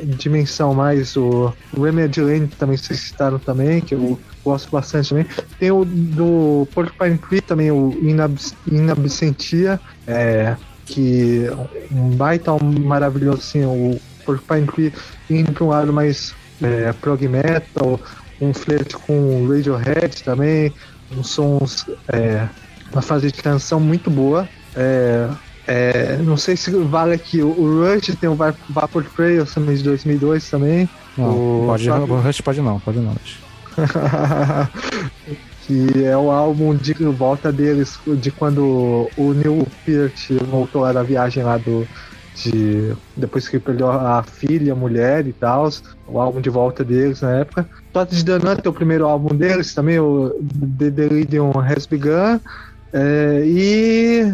dimensão mais o, Remedy Lane também vocês citaram também, que eu gosto bastante também. Tem o do Porcupine Tree também, o Inabs, Inabsentia, é, que um baita um maravilhoso assim, o Porcupine Tree indo para um lado mais é, prog metal, um flerte com Radiohead também, uns sons, é, uma fase de canção muito boa. É, é, não sei se vale aqui, o, o Rush tem o Va- Vapor Trails também de 2002 também. Não, O pode, o Rush pode não, pode não. Que é o álbum de volta deles de quando o Neil Peart voltou lá da viagem lá do de depois que perdeu a filha, a mulher e tal, o álbum de volta deles na época. Todd de Danante é o primeiro álbum deles também, o The Delirium Has Begun. É, e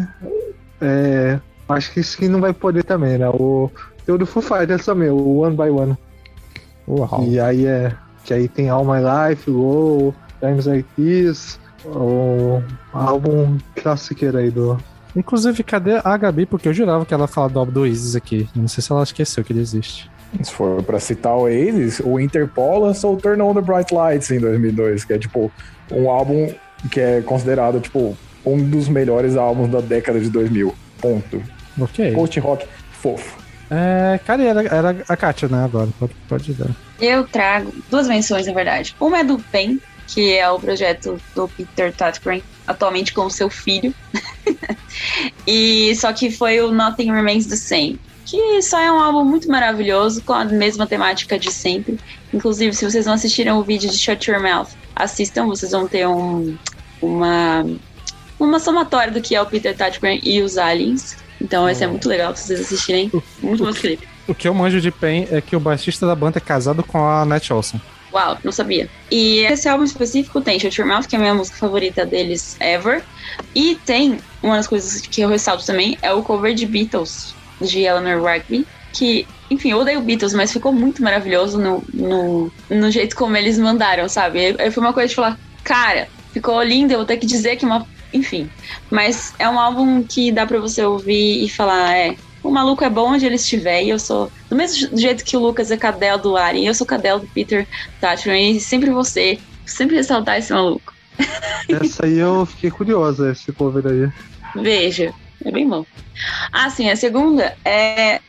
é, acho que isso aqui não vai poder também, né? O tem o do Foo Fighters também, o One by One. Uau. E aí é. Que aí tem All My Life, Low, Times Like This, o álbum clássico aí do. Inclusive, cadê a Gabi? Porque eu jurava que ela falava do álbum do Isis aqui. Eu Não sei se ela esqueceu que ele existe. Se for pra citar o Oasis, o Interpol lançou Turn On The Bright Lights em 2002, que é tipo um álbum que é considerado tipo um dos melhores álbuns da década de 2000. Ponto. Ok. Post rock fofo. É, cara, era, era a Kátia, né, agora. Pode, pode dar. Eu trago duas menções, na verdade. Uma é do PEN, que é o projeto do Peter Tatgren, atualmente com o seu filho. e só que foi o Nothing Remains the Same, que só é um álbum muito maravilhoso, com a mesma temática de sempre. Inclusive, se vocês não assistiram o vídeo de Shut Your Mouth, assistam, vocês vão ter um, uma, uma somatória do que é o Peter Tatgren e os aliens. Então, esse é muito legal se vocês assistirem. Muito bom clipe. O que eu manjo de Pen é que o baixista da banda é casado com a Nat Olson. Uau, não sabia. E esse álbum específico tem Shut Your Mouth, que é a minha música favorita deles ever. E tem uma das coisas que eu ressalto também é o cover de Beatles, de Eleanor Rigby, que, enfim, eu odeio Beatles, mas ficou muito maravilhoso no, no, no jeito como eles mandaram, sabe? Aí foi uma coisa de falar, cara, ficou lindo, eu vou ter que dizer que uma. Enfim. Mas é um álbum que dá pra você ouvir e falar, é. O maluco é bom onde ele estiver, e eu sou. Do mesmo jeito que o Lucas é cadela do Alien, eu sou cadela do Peter Tatchman, e sempre você, sempre ressaltar esse maluco. Essa aí eu fiquei curiosa, esse cover aí. Veja, é bem bom. Ah, sim, a segunda é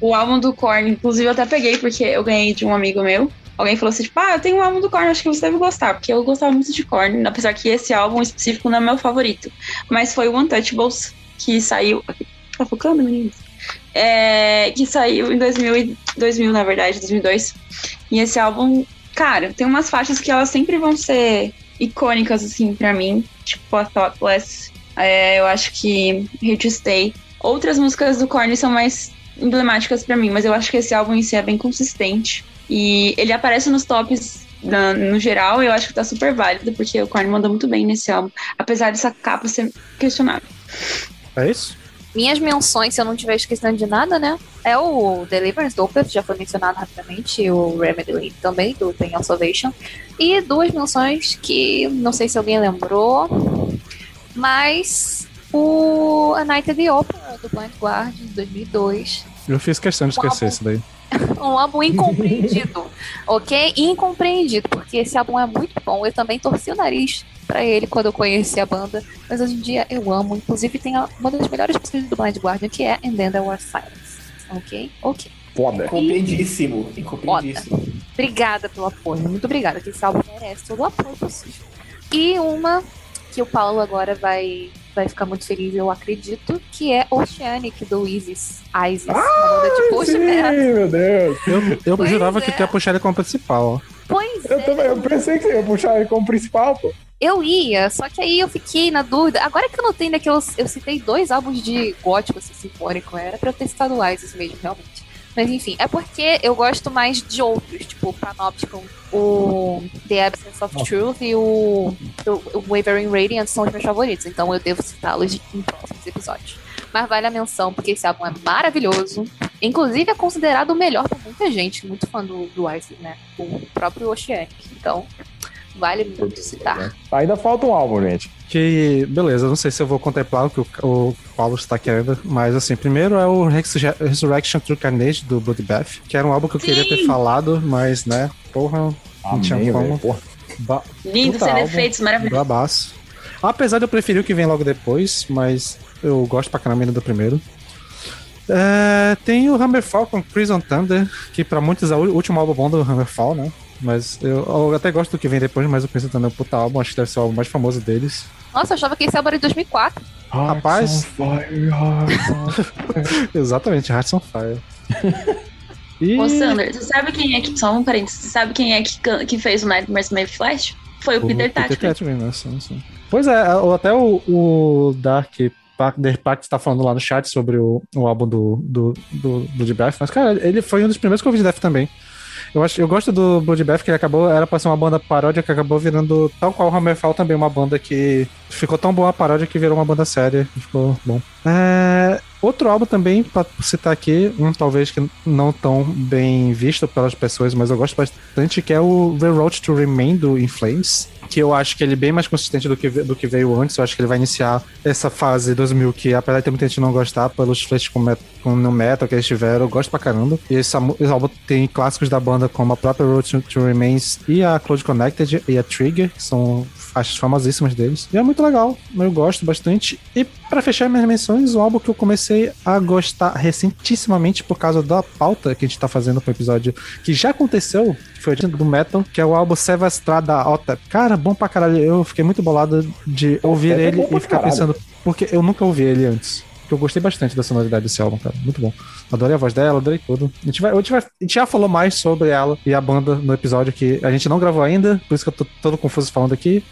o álbum do Korn. Inclusive, eu até peguei porque eu ganhei de um amigo meu. Alguém falou assim, tipo, ah, eu tenho um álbum do Korn, acho que você deve gostar, porque eu gostava muito de Korn, apesar que esse álbum específico não é meu favorito. Mas foi o Untouchables, que saiu. Tá focando, meninos? É, que saiu em 2000, e- 2000, na verdade, 2002. E esse álbum, cara, tem umas faixas que elas sempre vão ser icônicas, assim, pra mim. Tipo, a Thoughtless. É, eu acho que Here to Stay. Outras músicas do Korn são mais emblemáticas pra mim, mas eu acho que esse álbum em si é bem consistente. E ele aparece nos tops na- no geral, e eu acho que tá super válido, porque o Korn manda muito bem nesse álbum, apesar dessa capa ser questionável. É isso? Minhas menções, se eu não estiver esquecendo de nada, né? É o Deliverance do Opeth, já foi mencionado rapidamente, e o Remedy também, do Pain of Salvation. E duas menções que não sei se alguém lembrou, mas o A Night at the Opera, do Blind Guardian, de 2002. Eu fiz questão de esquecer isso daí. Um álbum incompreendido, ok? Incompreendido, porque esse álbum é muito bom. Eu também torci o nariz pra ele quando eu conheci a banda, mas hoje em dia eu amo. Inclusive, tem uma das melhores músicas do Blind Guardian, que é And Then There Was Silence. Ok? Ok. Foda. Incompreendíssimo. Incompreendíssimo. Obrigada pelo apoio. Muito obrigada, que esse álbum merece todo o apoio possível. E uma que o Paulo agora vai, vai ficar muito feliz, eu acredito, que é Oceanic, do Isis. Isis, banda de post Sim, meu Deus. Eu, eu jurava que é. tu ia puxar ele como principal, ó. Pois Eu, é. também, eu pensei que você ia puxar ele como principal, pô. Eu ia, só que aí eu fiquei na dúvida. Agora que eu notei né, que eu, eu citei dois álbuns de gótico assim, sinfônico, era pra eu ter citado o Isis mesmo, realmente. Mas enfim, é porque eu gosto mais de outros, tipo o Panopticon, o The Absence of Truth e o, o, Wavering Radiant são os meus favoritos, então eu devo citá-los em próximos episódios. Mas vale a menção, porque esse álbum é maravilhoso. Inclusive é considerado o melhor por muita gente, muito fã do, do Isis, né? O próprio Oceanic. Então, vale muito citar. Ainda falta um álbum, gente. Que, beleza, não sei se eu vou contemplar o que o, o Paulo está querendo, mas assim, primeiro é o Resurre- Resurrection Through Carnage do Bloodbath, que era um álbum que eu queria ter Sim! falado, mas né, porra, não tinha como. Ba Lindo, sem álbum. defeitos, maravilhoso. Brabaço. Apesar de eu preferir o que vem logo depois, mas eu gosto pra caramba do primeiro. É, tem o Hammerfall com Prison Thunder, que pra muitos é o último álbum bom do Hammerfall, né? Mas eu, eu até gosto do que vem depois, mas o Thunder é um puta álbum, acho que deve ser o álbum mais famoso deles. Nossa, eu achava que esse álbum era de 2004. Rapaz. Hearts on fire, hearts on fire. Exatamente, Hearts on Fire. E... Ô, Sander, você sabe quem é que. Só um parênteses. Você sabe quem é que, que fez o Nightmares May Flash? Foi o, Peter Tatchman. Tatchman, né? Sim, sim. Pois é, ou até o, o Dark The Pact tá falando lá no chat sobre o, o álbum do, do, do Bloodbath, mas, cara, ele foi um dos primeiros que eu vi de Death também. Eu, acho, eu gosto do Bloodbath, que ele acabou, era pra ser uma banda paródia que acabou virando, tal qual o Hammerfall também, uma banda que ficou tão boa a paródia que virou uma banda séria ficou bom. É, outro álbum também, pra citar aqui, um talvez que não tão bem visto pelas pessoas, mas eu gosto bastante, que é o The Road to Remain do In Flames, que eu acho que ele é bem mais consistente do que, do que veio antes. Eu acho que ele vai iniciar essa fase 2000 que, apesar de ter muita gente não gostar pelos flashes com, met com no metal que eles tiveram, eu gosto pra caramba. E esse, esse álbum tem clássicos da banda como a própria Road to, to Remains e a Close Connected e a Trigger, que são faixas famosíssimas deles. E é muito legal, eu gosto bastante. E pra fechar minhas menções, o álbum que eu comecei a gostar recentissimamente por causa da pauta que a gente tá fazendo pro episódio que já aconteceu, que foi do Metal, que é o álbum Sevastrada Otep. Cara, bom pra caralho. Eu fiquei muito bolado de ouvir Otep é ele e ficar caralho. pensando, porque eu nunca ouvi ele antes. Porque eu gostei bastante da sonoridade desse álbum, cara. Muito bom. Adorei a voz dela, adorei tudo. A gente, vai, a, gente vai- a gente já falou mais sobre ela e a banda no episódio que a gente não gravou ainda, por isso que eu tô todo confuso falando aqui.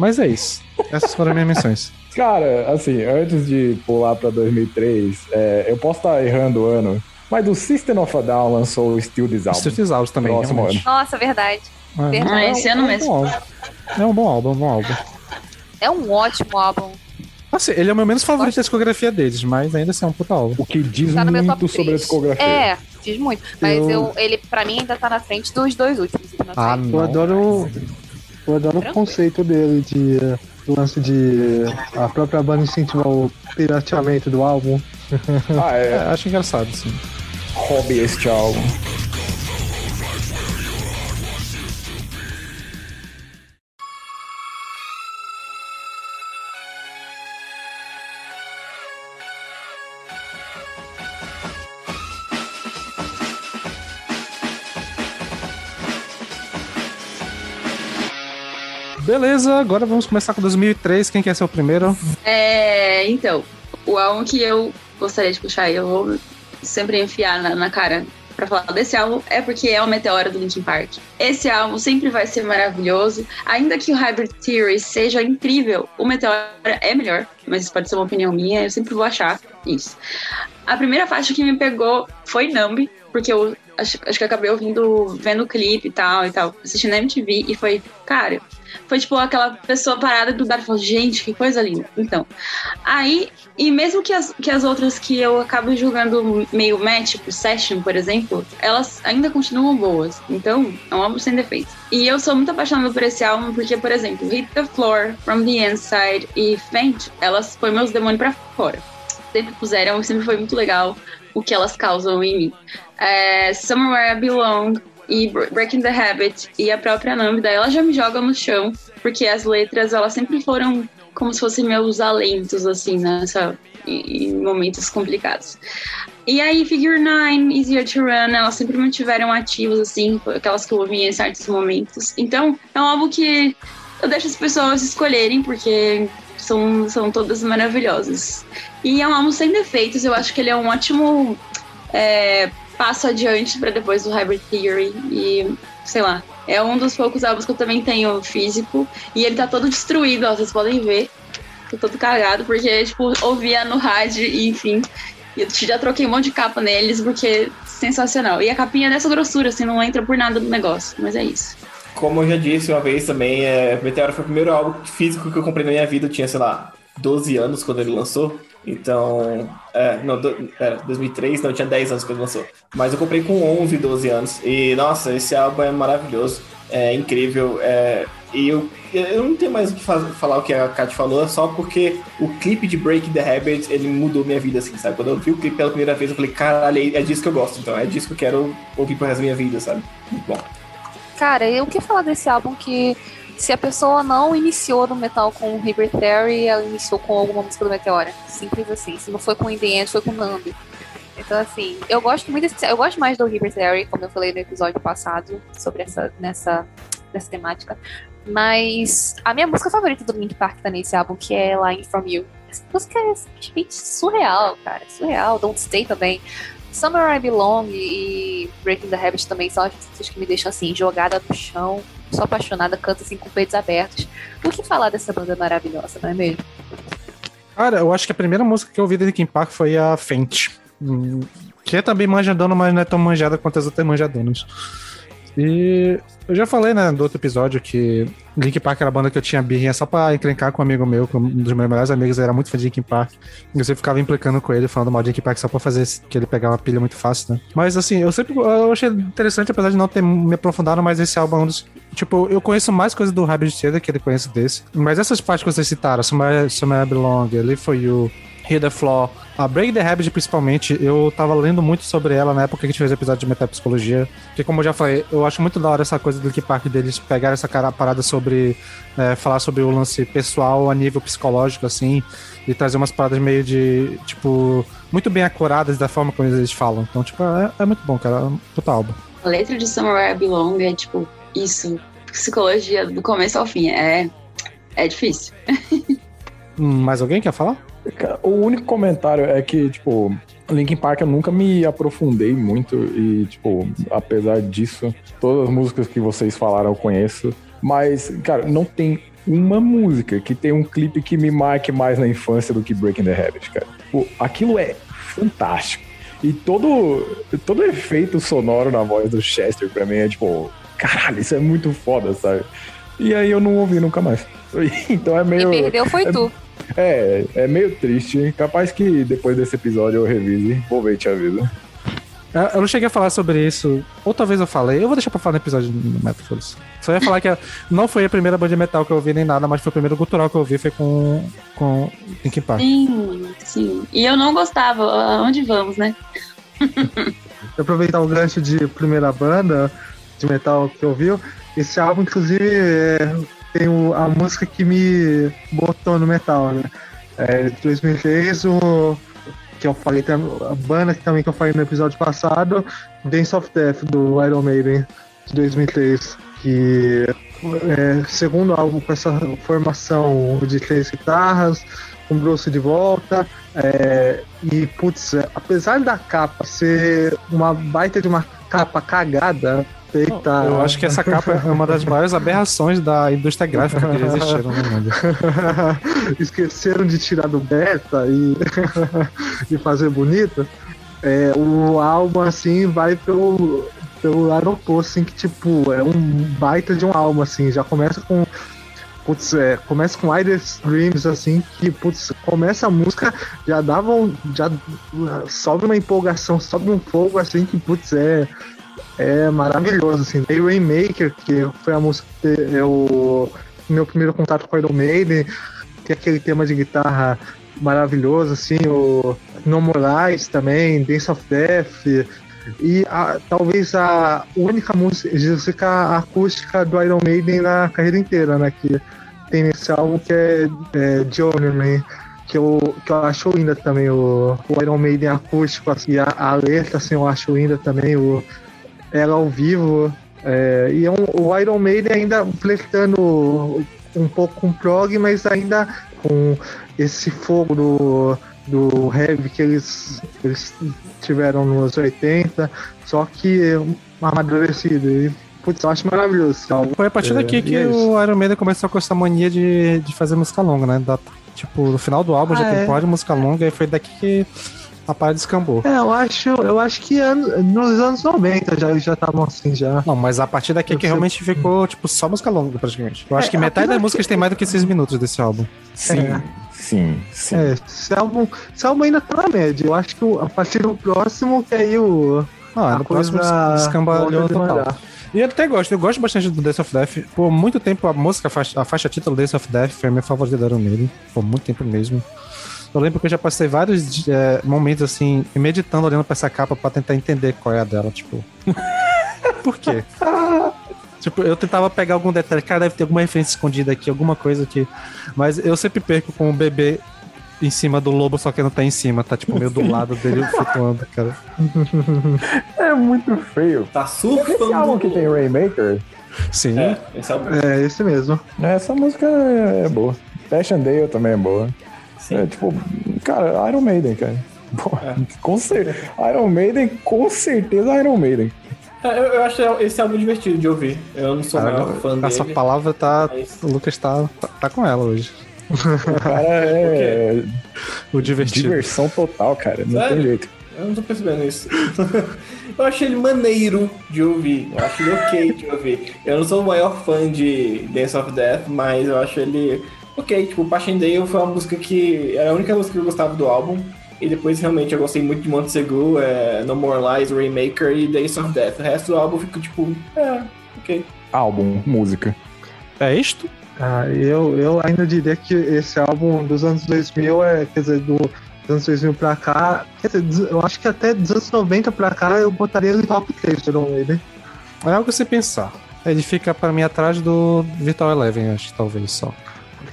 Mas é isso. Essas foram as minhas menções. Cara, assim, antes de pular pra 2003, é, eu posso estar errando o ano, mas o System of a Down lançou o Still This Album. Street Hours também, Próximo. Nossa, verdade. É, Verdade. Ah, esse ano é um mesmo. bom álbum. É um bom álbum, é um bom álbum. É um ótimo álbum. Assim, ele é o meu menos favorito da discografia deles, mas ainda assim é um puta álbum. O que diz Tá muito sobre a 3. discografia. É, diz muito. Mas Eu- eu... ele, pra mim, ainda tá na frente dos dois últimos. Não Ah, sei. Eu adoro, eu adoro o conceito dele de do lance de a própria banda incentivar o pirateamento do álbum. Ah, É, é, acho engraçado, sim. hobby este álbum. Beleza, agora vamos começar com 2003. Quem quer ser o primeiro? É, então, o álbum que eu gostaria de puxar eu vou sempre enfiar na, na cara pra falar desse álbum é porque é o Meteoro do Linkin Park. Esse álbum sempre vai ser maravilhoso, ainda que o Hybrid Theory seja incrível, o Meteoro é melhor, mas isso pode ser uma opinião minha, eu sempre vou achar isso. A primeira faixa que me pegou foi Numb, porque eu acho, acho que acabei ouvindo, vendo o clipe e tal e tal, assistindo a MTV e foi, cara, foi tipo aquela pessoa parada do bar e falou, gente, que coisa linda. Então, aí, e mesmo que as, que as outras que eu acabo julgando meio match, tipo Session, por exemplo, elas ainda continuam boas. Então, é um álbum sem defeitos. E eu sou muito apaixonada por esse álbum porque, por exemplo, Hit the Floor, From the Inside e Faint, elas põem meus demônios pra fora. Sempre puseram, sempre foi muito legal o que elas causam em mim. É, Somewhere I Belong e Bre- Breaking the Habit e a própria Nambida, ela já me joga no chão, porque as letras, elas sempre foram como se fossem meus alentos, assim, nessa, em em momentos complicados. E aí, Figure 9, Easier to Run, elas sempre mantiveram ativos, assim, aquelas que eu ouvi em certos momentos. Então, é um álbum que eu deixo as pessoas escolherem, porque são, são todas maravilhosas. E é um álbum sem defeitos, eu acho que ele é um ótimo é, passo adiante para depois do Hybrid Theory. E, sei lá, é um dos poucos álbuns que eu também tenho físico. E ele tá todo destruído, ó, vocês podem ver. Tô todo cagado, porque, tipo, ouvia no rádio e, enfim. Eu já troquei um monte de capa neles, porque sensacional. E a capinha é dessa grossura, assim, não entra por nada no negócio. Mas é isso. Como eu já disse uma vez também, é, Meteoro foi o primeiro álbum físico que eu comprei na minha vida. Eu tinha, sei lá, 12 anos quando ele lançou. Então, é, não, do, é, 2003, não, eu tinha 10 anos quando lançou. Mas eu comprei com 11, 12 anos. E, nossa, esse álbum é maravilhoso, é incrível. É, e eu, eu não tenho mais o que falar o que a Kat falou, só porque o clipe de Break the Habit, ele mudou minha vida, assim, sabe? Quando eu vi o clipe pela primeira vez, eu falei, caralho, é disso que eu gosto. Então, é disso que eu quero ouvir pro resto da minha vida, sabe? Muito bom. Cara, e o que falar desse álbum que se a pessoa não iniciou no metal com o River Theory, ela iniciou com alguma música do Meteora. Simples assim. Se não foi com In The End, foi com Nambi. Então, assim, eu gosto muito desse, Eu gosto mais do River Theory, como eu falei no episódio passado, sobre essa, nessa, nessa temática. Mas a minha música favorita do Link Park tá nesse álbum, que é Lying From You. Essa música é simplesmente surreal, cara. Surreal. Don't Stay também. Somewhere I Belong e Breaking the Habit também são as músicas que me deixam assim, jogada no chão. Sou apaixonada, canto assim com peitos abertos. O que falar dessa banda maravilhosa, não é mesmo? Cara, eu acho que a primeira música que eu ouvi do Linkin Park foi a Fent. Hum, Que é também manjadona, mas não é tão manjada quanto as outras manjadonas. E eu já falei, né, do outro episódio que Linkin Park era a banda que eu tinha birrinha só pra encrencar com um amigo meu, com um dos meus melhores amigos, era muito fã de Linkin Park. E eu sempre ficava implicando com ele, falando mal de Linkin Park só pra fazer que ele pegava uma pilha muito fácil, né? Mas assim, eu sempre eu achei interessante, apesar de não ter me aprofundado, mas esse álbum é. Tipo, eu conheço mais coisas do Rabbit Theater que ele conhece desse. Mas essas partes que vocês citaram, Somewhere, Somewhere I Belong, Live For You, Hear the Floor, a Break the Habit principalmente, eu tava lendo muito sobre ela na época que a gente fez o episódio de metapsicologia. Porque, como eu já falei, eu acho muito da hora essa coisa do Linkin Park deles pegar essa cara, parada sobre. é, falar sobre o lance pessoal a nível psicológico, assim, e trazer umas paradas meio de. Tipo. Muito bem acuradas da forma como eles falam. Então, tipo, é, é muito bom, cara. É puta álbum. A letra de Somewhere I Belong é tipo isso. Psicologia do começo ao fim. É, é difícil. Hum, mais alguém quer falar? Cara, O único comentário é que, tipo, Linkin Park eu nunca me aprofundei muito e, tipo, apesar disso, todas as músicas que vocês falaram eu conheço, mas, cara, não tem uma música que tem um clipe que me marque mais na infância do que Breaking the Habit, cara. Pô, aquilo é fantástico. E todo, todo efeito sonoro na voz do Chester, pra mim, é tipo, caralho, isso é muito foda, sabe? E aí eu não ouvi nunca mais. Então é Quem meio. perdeu foi tu. É, é meio triste. Capaz que depois desse episódio eu revise. Vou ver e te aviso. Eu eu não cheguei a falar sobre isso. Ou talvez eu falei. Eu vou deixar pra falar no episódio do Metal Foda-se. Só ia falar que não foi a primeira banda de metal que eu ouvi nem nada, mas foi o primeiro gutural que eu ouvi, foi com, com Linkin Park. Sim, sim. E eu não gostava. Aonde vamos, né? aproveitar o gancho de primeira banda de metal que ouviu. Esse álbum, inclusive, é, tem o- a música que me botou no metal, né? É, de 2003, o que eu falei, a banda que também que eu falei no episódio passado, Dance of Death, do Iron Maiden, de 2003, que é segundo álbum com essa formação de três guitarras, com o Bruce de volta, é, e, putz, é, apesar da capa ser uma baita de uma capa cagada, feita. Eu acho que essa capa é uma das maiores aberrações da indústria gráfica que já existiram no mundo. Esqueceram de tirar do beta e, e fazer bonito. É, o álbum, assim, vai pelo, pelo aeroporto, assim, que, tipo, é um baita de um álbum, assim. Já começa com. Putz, é, começa com Iris Dreams, assim, que, putz, começa a música, já dava um, já sobe uma empolgação, sobe um fogo, assim, que, putz, é, é maravilhoso, assim. Tem Rainmaker, que foi a música que eu, meu primeiro contato com Iron Maiden, é aquele tema de guitarra maravilhoso, assim, o No More Lies também, Dance of Death, e a- talvez a única música, acústica do Iron Maiden na carreira inteira, né, que tem nesse álbum, que é, é Journeyman, que eu, que eu acho linda também, o, o Iron Maiden acústico, assim, a, a letra, assim, eu acho linda também, o, ela ao vivo, é, e é um, o Iron Maiden ainda flertando um pouco com prog, mas ainda com esse fogo do, do heavy que eles, eles tiveram nos 80, só que amadurecido. E, putz, eu acho maravilhoso álbum. Foi a partir É, daqui e que é o Iron Maiden começou com essa mania de, de fazer música longa, né? Da- tipo, no final do álbum já Ah, tem é. de música longa e foi daqui que a parada descambou. É, eu acho, eu acho que ano- nos anos 90 já já estavam assim já. Não, mas a partir daqui Eu que sei- realmente ficou, tipo, só música longa, praticamente. Eu acho É, que metade das músicas que- tem mais do que 6 minutos desse álbum. Sim, É. sim, sim. É, esse álbum, esse álbum ainda tá na média. Eu acho que a partir do próximo que aí o Ah, no próximo descambalhou total. E eu até gosto, eu gosto bastante do Dance of Death. Por muito tempo, a música, a faixa, a faixa título Dance of Death foi a minha favorita da Iron Maiden. Por muito tempo mesmo. Eu lembro que eu já passei vários é, momentos assim, meditando, olhando pra essa capa pra tentar entender qual é a dela, tipo. Por quê? Tipo, eu tentava pegar algum detalhe, cara, deve ter alguma referência escondida aqui, alguma coisa aqui. Mas eu sempre perco com o bebê em cima do lobo, só que não tá em cima, tá tipo meio do lado dele flutuando, cara. É muito feio. Tá Esse álbum surfando. que tem Rainmaker, Sim. É, esse álbum. É, esse mesmo. essa música é, é boa. Passchendaele também é boa. Sim. É tipo, cara, Iron Maiden, cara. Pô, Com certeza. Iron Maiden, com certeza Iron Maiden. É, Eu, eu acho esse álbum divertido de ouvir. Eu não sou o maior fã dele. Essa palavra tá. mas- O Lucas tá, tá, tá com ela hoje. O cara é O divertido. diversão total, cara. Não Sério? tem jeito. Eu não tô percebendo isso. eu acho ele maneiro de ouvir. Eu acho ele ok de ouvir. Eu não sou o maior fã de Dance of Death, mas eu acho ele ok. Tipo, Passchendaele foi uma música que era a única música que eu gostava do álbum. E depois realmente eu gostei muito de Montsegu, é, No More Lies, Rainmaker e Days of Death. O resto do álbum ficou tipo, é, ok. Álbum, música. É isto? Ah, eu, eu ainda diria que esse álbum dos anos 2000 é, quer dizer, do, dos anos 2000 pra cá, quer dizer, eu acho que até dos anos 90 pra cá eu botaria ele top 3, não ele. É algo a se pensar. Ele fica pra mim atrás do Vital Eleven, acho, talvez só.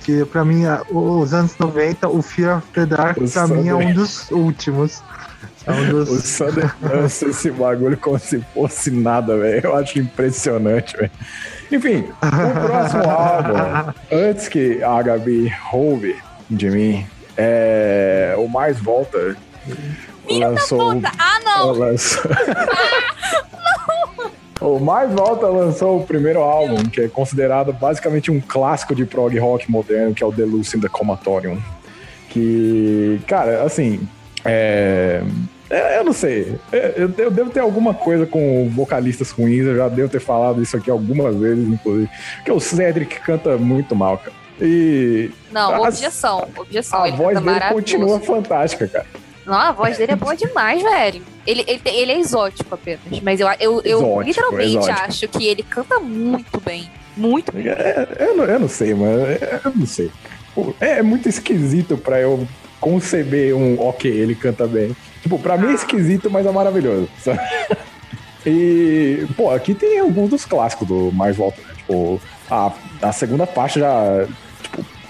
Porque pra mim, os anos 90, o Fear of the Dark, O pra mim, é Sunday. um dos últimos. É um dos. O Sander lança esse bagulho como se fosse nada, velho. Eu acho impressionante, velho. Enfim, o próximo álbum, antes que a Gabi roube de mim, é, o Mais Volta lançou. um- Ah, não! lançou... O Mais Volta lançou o primeiro álbum, que é considerado basicamente um clássico de prog rock moderno, que é o Deluxe in the Comatorium. Que, cara, assim, é... é, Eu não sei. É, Eu, eu devo ter alguma coisa com vocalistas ruins. Eu já devo ter falado isso aqui algumas vezes, inclusive. Porque o Cedric canta muito mal, cara. E Não, objeção, objeção. a voz dele continua fantástica, cara. Não, a voz dele é boa demais, velho. Ele, ele, ele é exótico apenas. Mas eu, eu, eu Exótico, literalmente exótico. acho que ele canta muito bem. Muito bem. É, eu, não, eu não sei, mano. É, Eu não sei. É, é muito esquisito pra eu conceber um ok, ele canta bem. Tipo, pra mim é esquisito, mas é maravilhoso. sabe? E, pô, aqui tem alguns dos clássicos do Mais Volta, né? Tipo, a, a segunda parte já.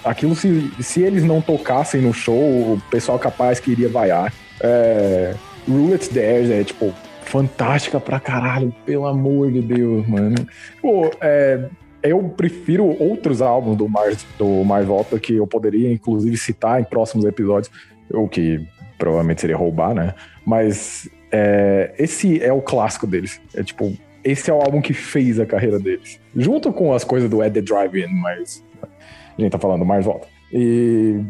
Aquilo se, se eles não tocassem no show, o pessoal capaz que iria vaiar. É, Roulette Dares é, tipo, fantástica pra caralho, pelo amor de Deus, mano. Pô, é, eu prefiro outros álbuns do Mars, do Mars Volta que eu poderia, inclusive, citar em próximos episódios, o que provavelmente seria roubar, né? Mas é, esse é o clássico deles. É tipo, esse é o álbum que fez a carreira deles. Junto com as coisas do Ed the Drive-In, mas a gente tá falando do Mars Volta. E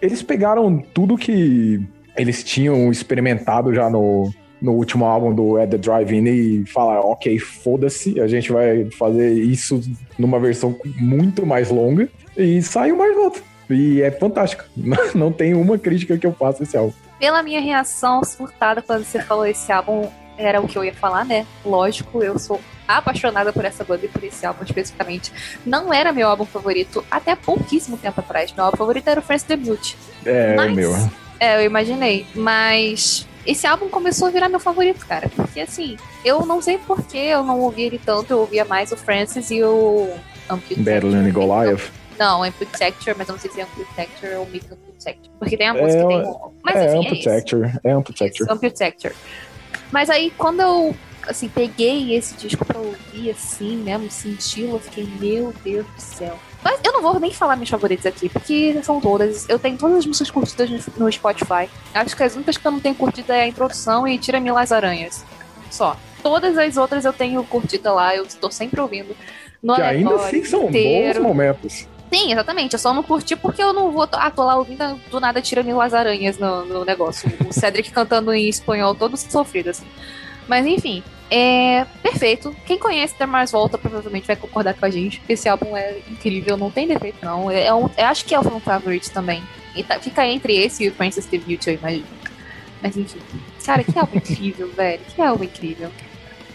eles pegaram tudo que eles tinham experimentado já no, no último álbum do Ed the Drive-In e falaram, ok, foda-se, a gente vai fazer isso numa versão muito mais longa e saiu mais volta. E é fantástico. Não tem uma crítica que eu faço a esse álbum. Pela minha reação surtada quando você falou esse álbum, era o que eu ia falar, né? Lógico, eu sou apaixonada por essa banda e por esse álbum especificamente. Não era meu álbum favorito até pouquíssimo tempo atrás. Meu álbum favorito era o Friends Debut. É Mas- o meu. É, eu imaginei. Mas esse álbum começou a virar meu favorito, cara. Porque assim, eu não sei por que eu não ouvi ele tanto, eu ouvia mais o Francis e o. Battle and Goliath. Não, Amputector, mas eu não sei se é Amputector ou Myth Amputector. Porque tem a É, música que tem. Mas é enfim, é. É Amputector. Isso, Amputector. Mas aí, quando eu, assim, peguei esse disco pra ouvir, assim, mesmo, senti-lo, eu fiquei, meu Deus do céu. Mas eu não vou nem falar minhas favoritas aqui, porque são todas. Eu tenho todas as músicas curtidas no, Spotify. Acho que as únicas que eu não tenho curtida é a introdução e Tira-me as Aranhas. Só. Todas as outras eu tenho curtida lá, eu estou sempre ouvindo. No Que ainda assim são bons inteiro. momentos. Sim, exatamente. Eu só não curti porque eu não vou. Ah, tô lá ouvindo do nada tirando as aranhas no, no negócio. O Cedric cantando em espanhol, todo sofrido, assim. Mas enfim, é perfeito. Quem conhece The Mars Volta provavelmente vai concordar com a gente. Esse álbum é incrível, não tem defeito, não. É um, eu acho que é o fan favorite também. E tá- fica entre esse e o Princess the Beauty, eu imagino. Mas enfim. Cara, que álbum incrível, velho. Que álbum incrível.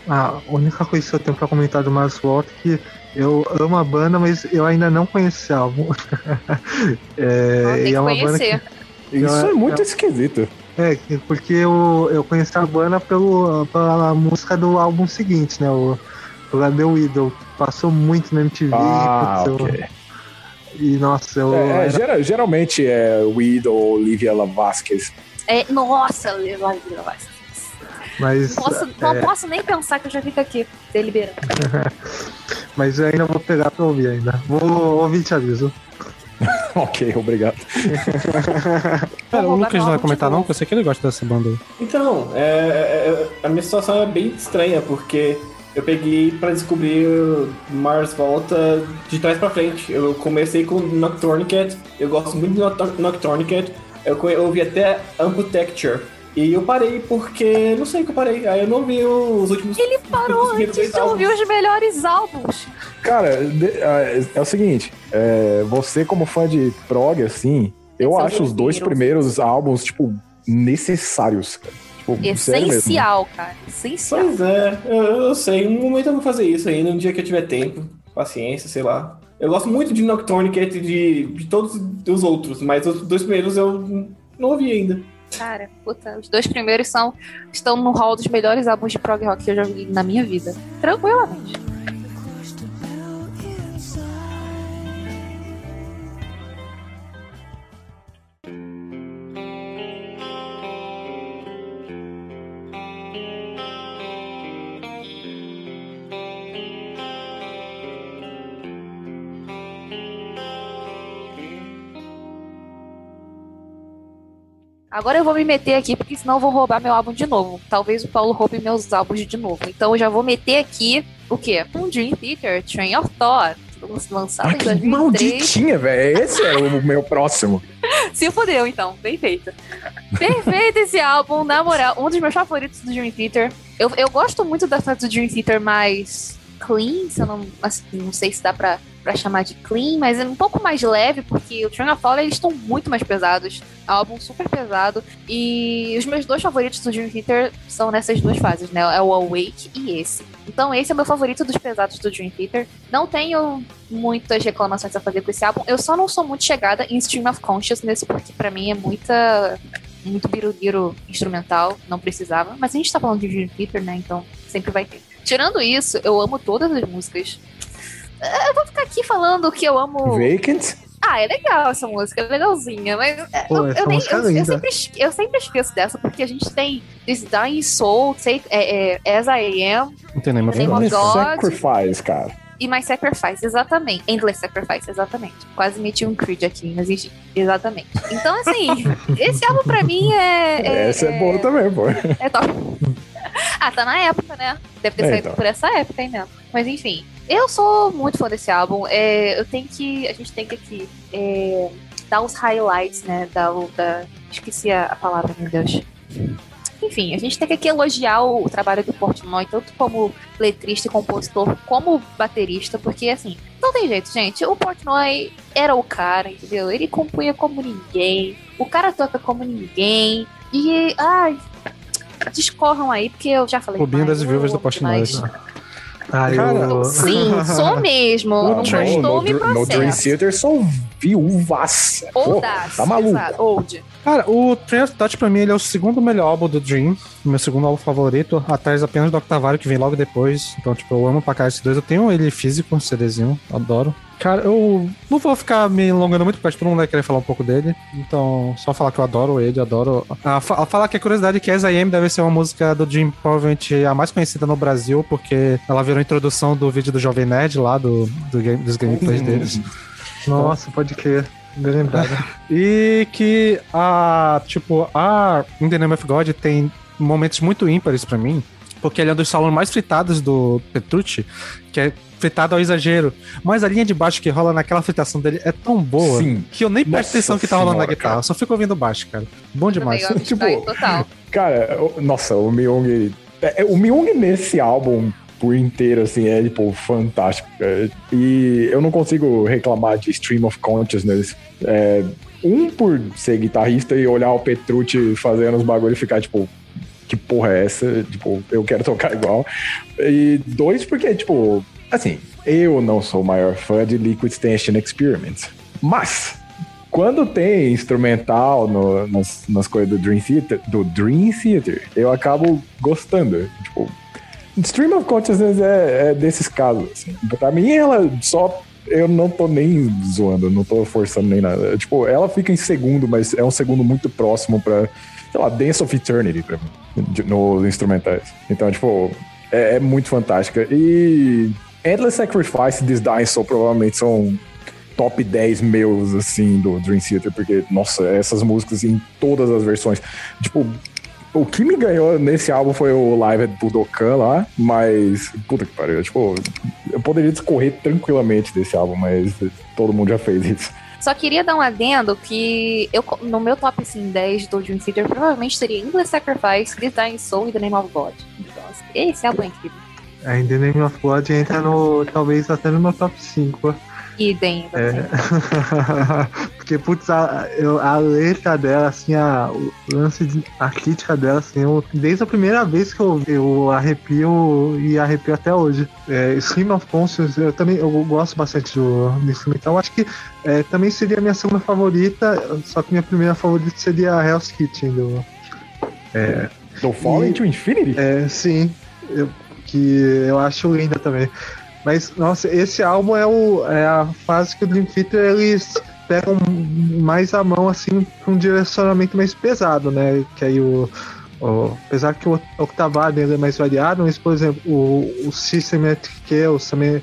A única coisa que eu tenho pra comentar do Mars Volta é que eu amo a banda, mas eu ainda não conheço esse álbum. é, Não, tem e que é uma banda conhecer. que. Isso eu- é muito eu- esquisito. É, que- porque eu, eu conheci a banda pelo, pela música do álbum seguinte, né? O, The Widow. Passou muito na MTV. Ah, putz, eu- ok. e nossa, eu. É, é, era- gera- geralmente é Weed ou Olivia La Vasquez. É, nossa, Leila Leila mas, Não posso, não é, posso nem pensar que eu já fico aqui deliberando. mas eu ainda vou pegar pra ouvir ainda. Vou ouvir e te aviso. ok, obrigado. Pera, o Lucas não vai comentar não, porque eu sei que ele gosta dessa banda aí. Então, é, é- é- a minha situação é bem estranha, porque eu peguei pra descobrir Mars Volta de trás pra frente. Eu comecei com Nocturne Cat, eu gosto muito de Noctur- Nocturne Cat, eu, eu ouvi até Amputecture, E eu parei porque. Não sei que eu parei. Aí eu não vi os últimos. Ele parou antes de ouvir os melhores álbuns. Cara, de- é, é o seguinte, é, você como fã de prog, assim, eu São acho os dois primeiros álbuns, tipo, necessários, cara. Tipo. Essencial, cara. Essencial. Pois é, eu, eu sei. Um momento eu vou fazer isso ainda, um dia que eu tiver tempo, paciência, sei lá. Eu gosto muito de Nocturnicate e de, de todos os outros, mas os dois primeiros eu não ouvi ainda. Cara, puta, os dois primeiros são, estão no hall dos melhores álbuns de prog rock que eu já vi na minha vida. Tranquilamente. Agora eu vou me meter aqui, porque senão eu vou roubar meu álbum de novo. Talvez o Paulo roube meus álbuns de novo. Então eu já vou meter aqui o quê? Um Dream Theater, Train of Thought, lançado Ah, em que 2003. malditinha, velho. Esse é o meu próximo. Se fodeu, então. Bem feito. Perfeito esse álbum, na moral. Um dos meus favoritos do Dream Theater. Eu, eu gosto muito da fase do Dream Theater mais clean, se eu não, assim, não sei se dá pra, pra chamar de clean, mas é um pouco mais leve, porque o Train of Thought, eles estão muito mais pesados. É um álbum super pesado. E os meus dois favoritos do Dream Theater são nessas duas fases, né? É o Awake e esse. Então esse é o meu favorito dos pesados do Dream Theater. Não tenho muitas reclamações a fazer com esse álbum. Eu só não sou muito chegada em Stream of Consciousness, porque pra mim é muita. Muito biruliro instrumental, não precisava. Mas a gente tá falando de Dream Theater, né? Então sempre vai ter. Tirando isso, eu amo todas as músicas. Eh, Eu vou ficar aqui falando que eu amo. Vacant? Ah, é legal essa música, é legalzinha, mas é, Pô, eu, eu nem, é eu, eu sempre, eu sempre esqueço dessa, porque a gente tem This Dying Soul, Take, é, é, As I Am Não tem nem mais Name of Endless God. Sacrifice, cara. e My Sacrifice, exatamente. Endless Sacrifice, exatamente. Quase meti um Creed aqui, mas enfim, exatamente. Então, assim, esse álbum pra mim é. é Essa é, boa também, pô. é top. ah, tá na época, né? Deve ter É, saído então. por essa época aí mesmo. Mas enfim, eu sou muito fã desse álbum. É, eu tenho que. A gente tem que aqui é, dar os highlights, né? Da, da. Esqueci a, a palavra, meu Deus. Enfim, a gente tem que aqui elogiar o, o trabalho do Portnoy, tanto como letrista e compositor, como baterista, porque assim, não tem jeito, gente. O Portnoy era o cara, entendeu? Ele compunha como ninguém, o cara toca como ninguém, e. Ai. Discorram aí, porque eu já falei. Clubinho das viúvas do amo Portnoy. demais. Ah, eu... Sim, sou mesmo. Ah, não no- gostou, no, me Dr- no Dream. Theater são viúvas. Pô, Oldaço, tá maluco. exato, Old. Cara, o Train of Thought pra mim ele é o segundo melhor álbum do Dream, meu segundo álbum favorito, atrás apenas do Octavário, que vem logo depois. Então, tipo, eu amo pra cá esses dois. Eu tenho ele físico, um CDzinho, adoro. Cara, eu não vou ficar me alongando muito, porque todo mundo vai querer falar um pouco dele. Então, só falar que eu adoro ele, adoro. Ah, fa- falar que a curiosidade é que As I Am deve ser uma música do Dream, provavelmente a mais conhecida no Brasil, porque ela virou a introdução do vídeo do Jovem Nerd lá, do, do game- dos gameplays deles. Nossa, pode crer. Bem lembrado. E que a, tipo, a In the Name of God tem momentos muito ímpares pra mim, porque ele é um dos salões mais fritados do Petrucci, que é fritado ao exagero. Mas a linha de baixo que rola naquela fritação dele é tão boa Sim. que eu nem presto atenção que tá rolando na senhora, guitarra, cara. eu só fico ouvindo baixo, cara. Bom demais. Tipo, total. Cara, nossa, o Myung. é, é, O Myung nesse álbum por inteiro, assim, é, tipo, fantástico. cara. E eu não consigo reclamar de Stream of Consciousness. É, um, por ser guitarrista e olhar o Petrucci fazendo os bagulhos e ficar, tipo, que porra é essa? Tipo, eu quero tocar igual. E dois, porque, tipo, assim, eu não sou o maior fã de Liquid Tension Experiment. Mas, quando tem instrumental no- nas, nas coisas do Dream Theater, do Dream Theater, eu acabo gostando. Tipo, Stream of Consciousness é, é desses casos. Assim. Pra mim, ela só. Eu não tô nem zoando, não tô forçando nem nada. Tipo, ela fica em segundo, mas é um segundo muito próximo pra, sei lá, Dance of Eternity pra mim, nos instrumentais. Então, tipo, é, é muito fantástica. E Endless Sacrifice e This Dying Soul provavelmente são top 10 meus, assim, do Dream Theater, porque, nossa, essas músicas em todas as versões. Tipo, o que me ganhou nesse álbum foi o Live at Budokan lá, mas, puta que pariu, tipo, eu poderia discorrer tranquilamente desse álbum, mas todo mundo já fez isso. Só queria dar um adendo que eu, no meu top assim, 10 do Dream Theater provavelmente seria English Sacrifice, Chris Dying Soul e The Name of God. Então, esse álbum é incrível. Ainda Name of God entra no. talvez até no meu top 5. Idem. É. Porque, putz, a, eu- a letra dela, assim, a, o lance, de, a crítica dela, assim, eu, desde a primeira vez que eu ouvi, eu arrepio e arrepio até hoje. É, Stream of Conscience, eu também eu gosto bastante do, do instrumental. Acho que é, também seria a minha segunda favorita, só que minha primeira favorita seria a Hell's Kitchen. Do, Do Fallen E- to Infinity? é, sim, eu- que eu acho linda também. Mas, nossa, esse álbum é, o, é a fase que o Dream Theater eles pegam mais a mão, assim, pra um direcionamento mais pesado, né? Que aí o. o- apesar que o Octavado ainda é mais variado, mas, por exemplo, o, o Systematic Chaos também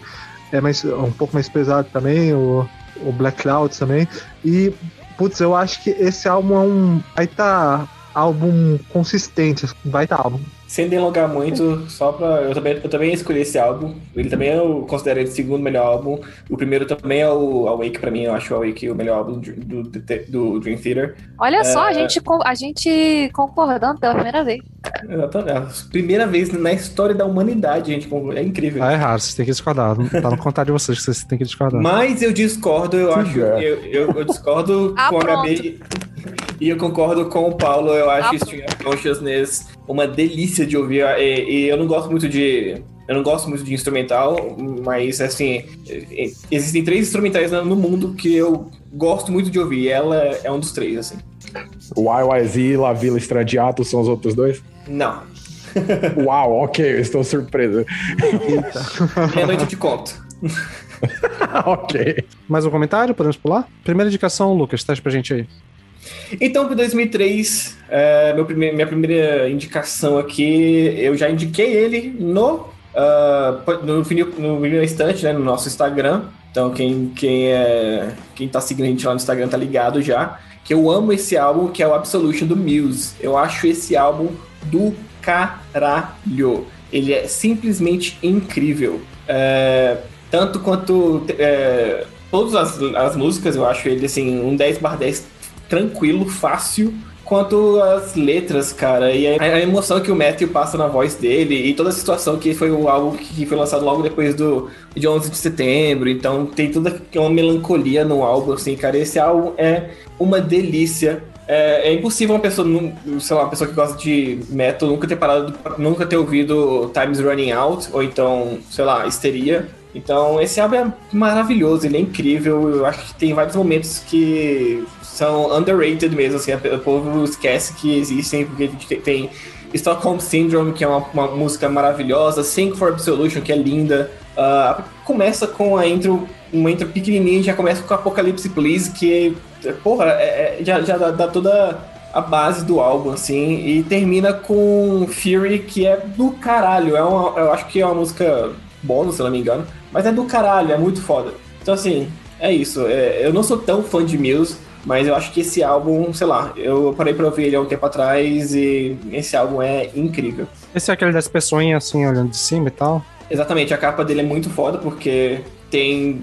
é mais, um pouco mais pesado também, o, o Black Cloud também. E, putz, eu acho que esse álbum é um. Vai tá álbum consistente, vai tá álbum. Sem delongar muito, só pra. Eu também, eu também escolhi esse álbum. Ele também eu considero ele o segundo melhor álbum. O primeiro também é o Awake, pra mim. Eu acho o Awake o melhor álbum do, do, do Dream Theater. Olha só, a É. gente, a gente concordando pela primeira vez. Exatamente. Primeira vez na história da humanidade, gente. É incrível. Ah, é raro, vocês têm que discordar. Tá no contato de vocês que vocês têm que discordar. Mas eu discordo, eu acho. Eu, eu, eu discordo Ah, com a. Gabi. E eu concordo com o Paulo. Eu acho Ah, Stream of Consciousness uma delícia de ouvir. E, e eu não gosto muito de. Eu não gosto muito de instrumental, mas assim, existem três instrumentais no mundo que eu gosto muito de ouvir. E ela é um dos três, assim. O YYZ, La Villa Stradiato são os outros dois? Não. Uau, ok, eu estou surpreso. Meia-noite eu te conto. ok. Mais um comentário? Podemos pular? Primeira indicação, Lucas, traz pra gente aí. Então, para 2003, é, meu minha primeira indicação aqui, eu já indiquei ele no, ah, no, no estante, né, no nosso Instagram. Então, quem, quem, é, quem tá seguindo a gente lá no Instagram tá ligado já. Que eu amo esse álbum, que é o Absolution do Muse. Eu acho esse álbum do caralho. Ele é simplesmente incrível. É, tanto quanto é, todas as, as músicas, eu acho ele assim, um 10 barra 10 tranquilo, fácil, quanto as letras, cara, e a, emoção que o Matthew passa na voz dele, e toda a situação que foi o álbum que foi lançado logo depois do de 11 de setembro, então tem toda uma melancolia no álbum, assim, cara, esse álbum é uma delícia. É, é impossível uma pessoa, sei lá, uma pessoa que gosta de metal nunca ter parado, nunca ter ouvido Times Running Out, ou então, sei lá, Histeria. Então, esse álbum é maravilhoso, ele é incrível. Eu acho que tem vários momentos que são underrated mesmo, assim, o povo esquece que existem, porque tem- Stockholm Syndrome, que é uma, uma música maravilhosa, Sing for Absolution, que é linda. Ah, começa com a intro, uma intro pequenininha, já começa com Apocalypse Please, que, porra, é- é- já, já dá, dá toda a base do álbum, assim, e termina com Fury, que é do caralho. É uma, eu acho que é uma música bônus, se não me engano, mas é do caralho, é muito foda. Então, assim, é isso. É, eu não sou tão fã de Muse, mas eu acho que esse álbum, sei lá, eu parei pra ouvir ele há um tempo atrás e esse álbum é incrível. Esse é aquele das pessoinhas assim, olhando de cima e tal. Exatamente, a capa dele é muito foda porque tem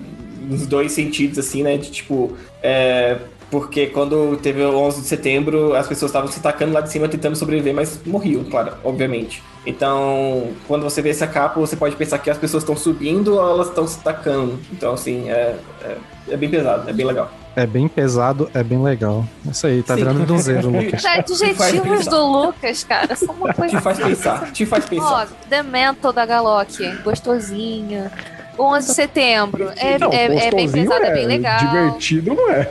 uns dois sentidos, assim, né? De tipo. É, porque quando teve o 11 de setembro, as pessoas estavam se tacando lá de cima tentando sobreviver, mas morriam, claro, obviamente. Então, quando você vê essa capa, você pode pensar que as pessoas estão subindo ou elas estão se tacando. Então, assim, é, é, é bem pesado, é bem legal. É bem pesado, é bem legal. Isso aí, tá Sim. virando donzeiro, Lucas. Os adjetivos pensar. do Lucas, cara, são uma coisa. Te faz pensar, te faz Ó, pensar. The Mental da Galock, gostosinha. O 11 de setembro, é, Não, é, é bem pesado, é bem legal. Divertido não é.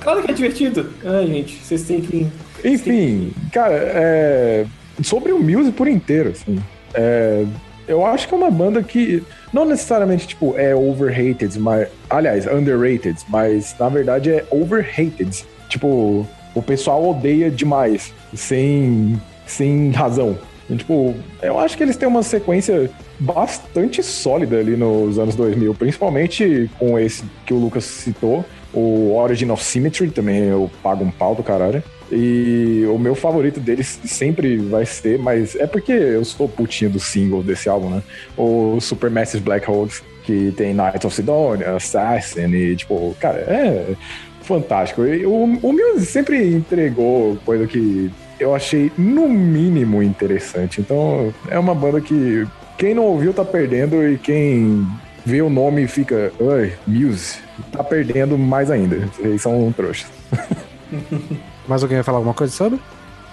Claro que é divertido. Ai, gente, vocês têm que. Enfim, cara, é... sobre o Muse por inteiro, assim, é... eu acho que é uma banda que não necessariamente, tipo, é overrated, mas... Aliás, underrated, mas na verdade é overrated. Tipo, o pessoal odeia demais, sem, sem razão. E, tipo, eu acho que eles têm uma sequência bastante sólida ali nos anos 2000, principalmente com esse que o Lucas citou, o Origin of Symmetry, também eu pago um pau do caralho. E o meu favorito deles sempre vai ser, mas é porque eu sou putinho do single desse álbum, né? O Supermassive Black Holes, que tem Night of Sidonia, Assassin e, tipo, cara, é. fantástico. E O, o Muse sempre entregou coisa que eu achei, no mínimo, interessante. Então, é uma banda que quem não ouviu tá perdendo e quem vê o nome e fica, ai, Muse, tá perdendo mais ainda. Vocês são trouxas. Mais alguém vai falar alguma coisa sobre?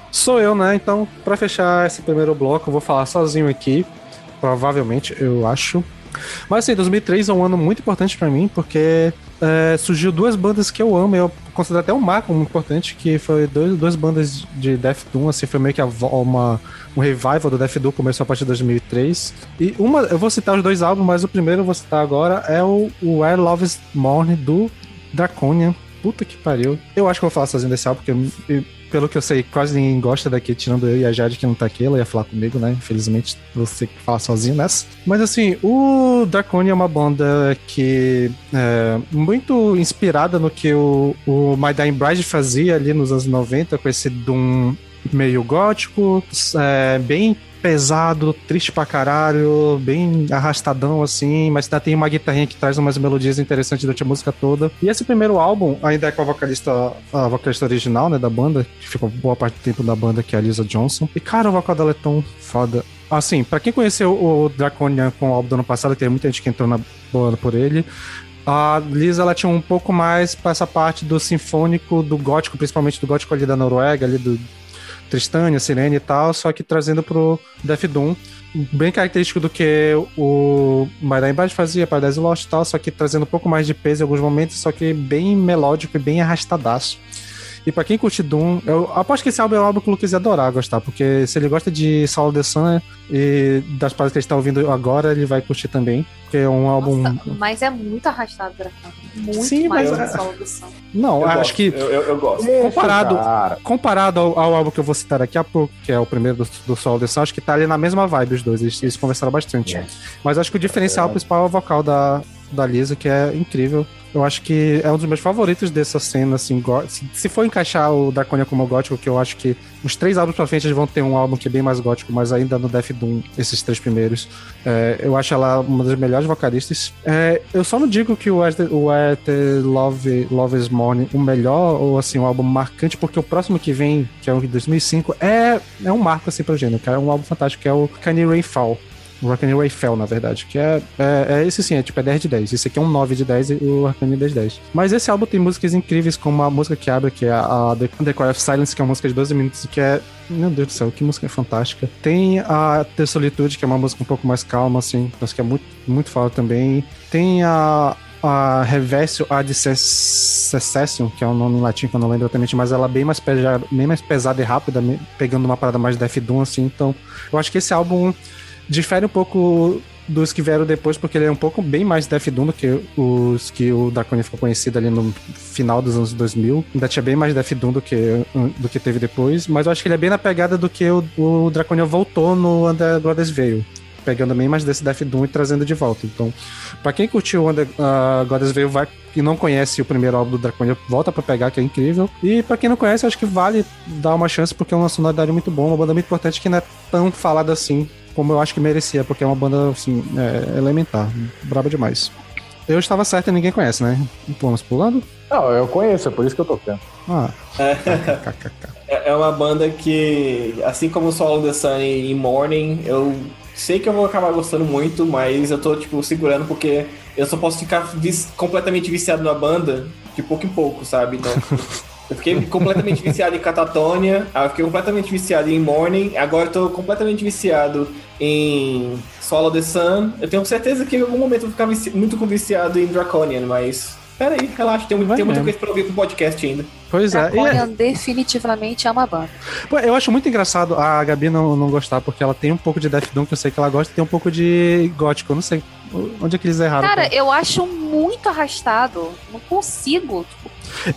Sou eu, né? Então, pra fechar esse primeiro bloco, eu vou falar sozinho aqui. Provavelmente, eu acho. Mas assim, 2003 é um ano muito importante pra mim, porque é, surgiu duas bandas que eu amo, eu considero até um marco muito importante, que foi dois, duas bandas de Death Doom, assim, foi meio que a uma, um revival do Death Doom, começou a partir de 2003. E uma, eu vou citar os dois álbuns, mas o primeiro eu vou citar agora é o, o Where Love is Morning, do Draconian. Puta que pariu. Eu acho que eu vou falar sozinho desse álbum, porque eu- pelo que eu sei, quase ninguém gosta daqui, tirando eu e a Jade que não tá aqui. Ela ia falar comigo, né? Infelizmente, você que fala sozinho nessa. Mas assim, o Draconian é uma banda que é muito inspirada no que o, o My Dying Bride fazia ali nos anos 90, com esse Doom meio gótico, é, bem pesado, triste pra caralho, bem arrastadão assim, mas ainda tem uma guitarrinha que traz umas melodias interessantes durante a música toda. E esse primeiro álbum ainda é com a vocalista, a vocalista original, né, da banda, que ficou boa parte do tempo da banda, que é a Lisa Johnson. E cara, o vocal dela é tão foda. Assim, pra quem conheceu o Draconian com o álbum do ano passado, tem muita gente que entrou na banda por ele, a Lisa ela tinha um pouco mais pra essa parte do sinfônico, do gótico, principalmente do gótico ali da Noruega, ali do Tristânia, Sirene e tal, só que trazendo pro Death Doom. Bem característico do que o Dying Bride fazia, Paradise Lost e tal, só que trazendo um pouco mais de peso em alguns momentos, só que bem melódico e bem arrastadaço. E pra quem curte Doom, eu aposto que esse álbum é um álbum que o Lucas ia adorar gostar, porque se ele gosta de Solo the Sun e das paradas que ele está ouvindo agora, ele vai curtir também, porque é um álbum... Nossa, mas é muito arrastado, Dracon. Muito Sim, mais mas que é- solo do som. Não, Eu acho gosto, que Eu, eu, eu gosto. comparado, Cara, comparado ao, ao álbum que eu vou citar daqui a pouco, que é o primeiro do, do Sol The Sun, acho que tá ali na mesma vibe os dois, eles, eles conversaram bastante. Mas acho que o diferencial principal é o vocal da, da Lisa, que é incrível. Eu acho que é um dos meus favoritos dessa cena, assim, se, for encaixar o Draconia como gótico, que eu acho que os três álbuns pra frente eles vão ter um álbum que é bem mais gótico, mas ainda no Death Doom, esses três primeiros. É, eu acho ela uma das melhores vocalistas. É, eu só não digo que o At, Love, Love is Morning o melhor, ou assim, um álbum marcante, porque o próximo que vem, que é o de 2005, é, é um marco assim pro gênero, cara. É um álbum fantástico, que é o Canny Rainfall. O Arcane Rayfell, na verdade, que é, é, é esse sim, é tipo é 10 de 10. Esse aqui é um 9 de 10 e o Arcane é 10 de 10. Mas esse álbum tem músicas incríveis, como a música que abre, que é a The, The Cry of Silence, que é uma música de 12 minutos, que é. Meu Deus do céu, que música fantástica. Tem a The Solitude, que é uma música um pouco mais calma, assim, mas que é muito, muito foda também. Tem a. A Reversio ad Secession, que é um nome em latim que eu não lembro exatamente, mas ela é bem mais, pesada, bem mais pesada e rápida, pegando uma parada mais Death Doom, assim. Então, eu acho que esse álbum difere um pouco dos que vieram depois, porque ele é um pouco bem mais Death Doom do que os que o Draconia ficou conhecido ali no final dos anos 2000. Ainda tinha bem mais Death Doom do que, do que teve depois, mas eu acho que ele é bem na pegada do que o, o Draconia voltou no Under Goddess Veil. Pegando bem mais desse Death Doom e trazendo de volta. Então, pra quem curtiu o Under uh, Goddess Veil vai, e não conhece o primeiro álbum do Draconia, volta pra pegar, que é incrível. E pra quem não conhece, acho que vale dar uma chance, porque é uma sonoridade muito boa, uma banda muito importante que não é tão falada assim como eu acho que merecia, porque é uma banda, assim, é, elementar. Braba demais. Eu estava certo e ninguém conhece, né? Vamos pulando? não, eu conheço, é por isso que eu tô tendo. Ah, kkk. É é uma banda que, assim como o Solo the Sun e Morning, eu sei que eu vou acabar gostando muito, mas eu tô, tipo, segurando porque eu só posso ficar vis- completamente viciado na banda de pouco em pouco, sabe? Então, eu fiquei completamente viciado em Catatonia, eu fiquei completamente viciado em Morning, agora eu tô completamente viciado em Solo the Sun. Eu tenho certeza que em algum momento eu vou ficar vici- muito viciado em Draconian, mas... Pera aí, relaxa, tem, Vai tem muita coisa pra ouvir pro podcast ainda. Pois é. E é- Draconian definitivamente é uma banda. Pô, eu acho muito engraçado a Gabi não, não gostar, porque ela tem um pouco de Death Doom, que eu sei que ela gosta, e tem um pouco de gótico. Eu não sei onde é que eles erraram. Cara, eu acho muito arrastado. Não consigo.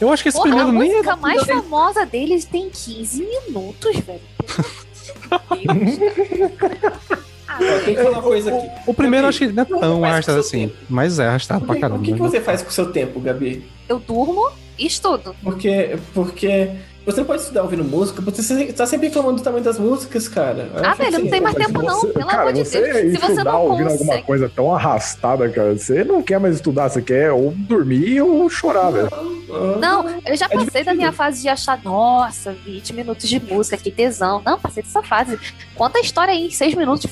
Eu acho que esse Porra, a primeiro nem é música mais famosa deles tem 15 minutos, velho. Meu Deus. Ah, tem que falar uma coisa aqui. O primeiro eu acho que não é tão arrastado assim, mas é arrastado O pra caramba. o que que você faz com o seu tempo, Gabi? Eu durmo e estudo. Porque, porque você não pode estudar ouvindo música, porque você tá sempre reclamando do tamanho das músicas, cara. Eu Ah, velho, assim, não tem mais tempo não, você- pelo cara, amor de você Deus. Se você estudar não ouvindo alguma consegue... coisa tão arrastada, cara, você não quer mais estudar, você quer ou dormir ou chorar, velho. Não, Não, eu já passei da minha fase de achar, nossa, 20 minutos de música, que tesão. Não, passei dessa fase. Conta a história aí em 6 minutos.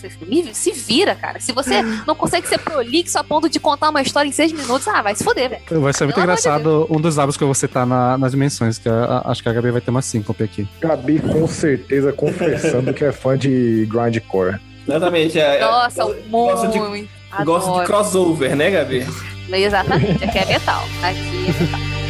Se vira, cara. Se você não consegue ser prolixo a ponto de contar uma história em 6 minutos, ah, vai se foder, velho. Vai ser muito Pelo amor de engraçado um dos álbuns que eu vou citar na- nas dimensões, que a- acho que a Gabi vai ter uma síncope aqui. Gabi com certeza confessando que é fã de grindcore. Exatamente. É, Nossa, é, gosto de, muito. gosto de Adoro. crossover, né, Gabi? Exatamente, aqui é metal. Aqui é metal.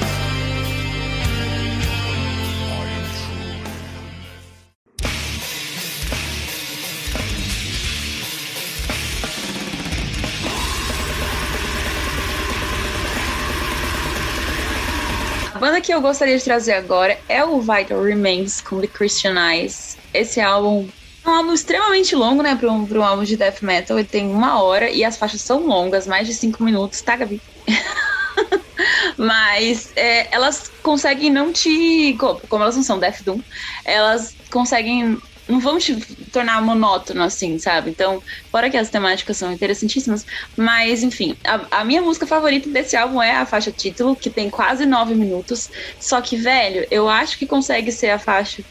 Que eu gostaria de trazer agora é o Vital Remains com The Christian Eyes. Esse álbum é um álbum extremamente longo, né, para um, pra um álbum de death metal. Ele tem uma hora e as faixas são longas, mais de cinco minutos, tá, Gabi? Mas é, elas conseguem não te. co- Como elas não são Death Doom, elas conseguem. Não vão te tornar monótono assim, sabe? Então, fora que as temáticas são interessantíssimas, mas enfim, a, a minha música favorita desse álbum é a faixa título, que tem quase nove minutos. Só que, velho, eu acho que consegue ser a faixa.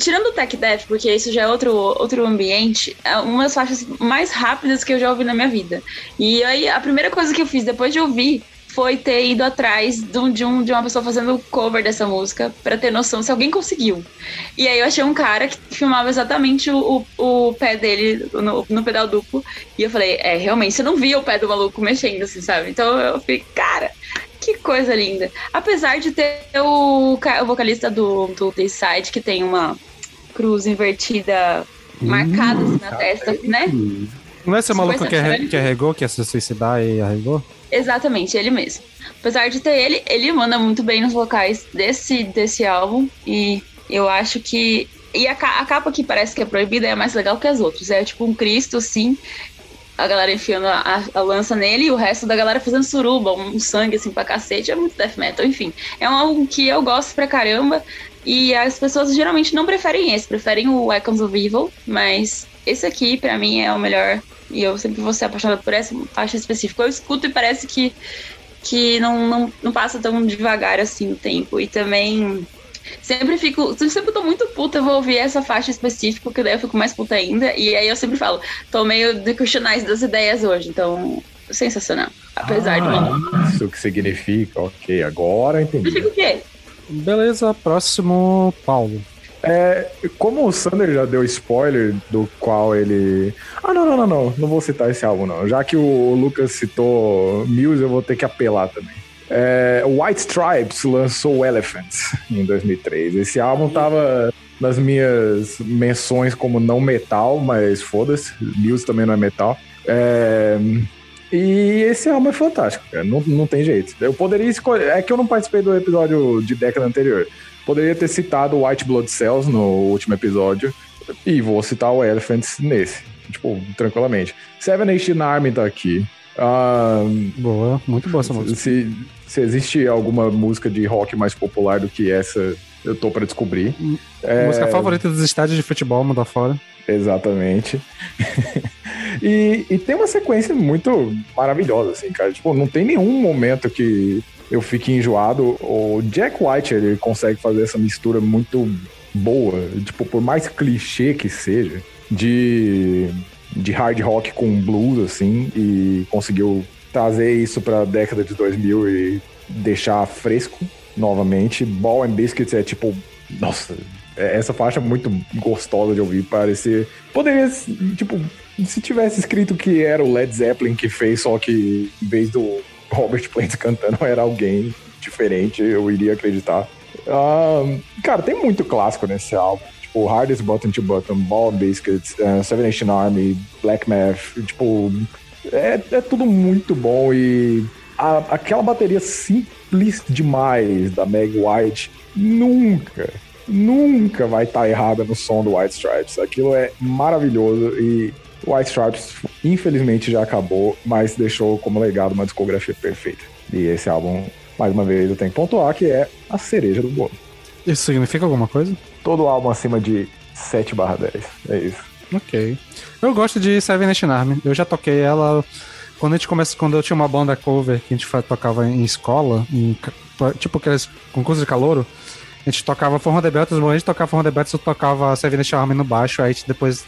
Tirando o Tech Death, porque isso já é outro, outro ambiente, é uma das faixas mais rápidas que eu já ouvi na minha vida. E aí, a primeira coisa que eu fiz depois de ouvir foi ter ido atrás de, um, de, um, de uma pessoa fazendo cover dessa música pra ter noção se alguém conseguiu. E aí eu achei um cara que filmava exatamente o, o, o pé dele no, no pedal duplo. E eu falei, é, realmente, você não via o pé do maluco mexendo, assim, sabe? Então eu falei, cara, que coisa linda. Apesar de ter o, o vocalista do, do The Side, que tem uma cruz invertida marcada assim, na testa, né? Não é esse maluco que, arre- que arregou, que ia se suicidar e arregou? Exatamente, ele mesmo. Apesar de ter ele, ele manda muito bem nos vocais desse, desse álbum. E eu acho que. E a, a capa que parece que é proibida é mais legal que as outras. É tipo um Cristo, assim. A galera enfiando a, a- a lança nele e o resto da galera fazendo suruba, um sangue assim pra cacete. É muito death metal, enfim. É um álbum que eu gosto pra caramba. E as pessoas geralmente não preferem esse, preferem o Icons of Evil. Mas esse aqui, pra mim, é o melhor. E eu sempre vou ser apaixonada por essa faixa específica. Eu escuto e parece que, que não, não, não passa tão devagar assim no tempo. E também sempre fico. Sempre tô muito puta, eu vou ouvir essa faixa específica, porque daí eu fico mais puta ainda. E aí eu sempre falo, tô meio de questionais das ideias hoje. Então, sensacional. Apesar de não. Isso que significa, ok, agora entendi. Significa o quê? Beleza, próximo, Paulo. É, como o Sander já deu spoiler do qual ele. Ah, não, não, não, não. Não vou citar esse álbum, não. Já que o Lucas citou Muse, eu vou ter que apelar também. É, White Stripes lançou Elephants em 2003. Esse álbum tava nas minhas menções como não metal, mas foda-se. Muse também não é metal. É, e esse álbum é fantástico, cara. Não, não tem jeito. Eu poderia escolher. É que eu não participei do episódio de década anterior. Poderia ter citado White Blood Cells no último episódio. E vou citar o Elephants nesse. Tipo, tranquilamente. Seven Nation Army tá aqui. Ah, Boa, muito boa essa música. se, se existe alguma música de rock mais popular do que essa, eu tô pra descobrir. É, Música favorita dos estádios de futebol, mundo afora. Exatamente. e, e tem uma sequência muito maravilhosa, assim, cara. Tipo, não tem nenhum momento que eu fique enjoado. O Jack White, ele consegue fazer essa mistura muito boa, tipo, por mais clichê que seja, de, de hard rock com blues, assim, e conseguiu trazer isso pra década de 2000 e deixar fresco novamente. Ball and Biscuits é tipo, nossa, é- essa faixa é muito gostosa de ouvir, parecer. Poderia, tipo, se tivesse escrito que era o Led Zeppelin que fez, só que em vez do Robert Plant cantando era alguém diferente, eu iria acreditar. Ah, cara, tem muito clássico nesse álbum. Tipo, Hardest Button to Button, Ball Biscuits, eh, Seven Nation Army, Black Math, tipo, é, é tudo muito bom e a- aquela bateria simples demais da Meg White nunca, nunca vai estar errada no som do White Stripes. Aquilo é maravilhoso e White Stripes infelizmente já acabou, mas deixou como legado uma discografia perfeita. E esse álbum, mais uma vez, eu tenho que pontuar que é a cereja do bolo. Isso significa alguma coisa? Todo álbum acima de 7 barra 10. É isso. Ok. Eu gosto de Seven Nation Army. Eu já toquei ela quando a gente começa, quando eu tinha uma banda cover que a gente tocava em escola, em tipo aqueles concursos de calouro, a gente tocava Forma de Beltas, a gente tocava Forma de Beltas, eu tocava Seven Army no baixo, aí a gente depois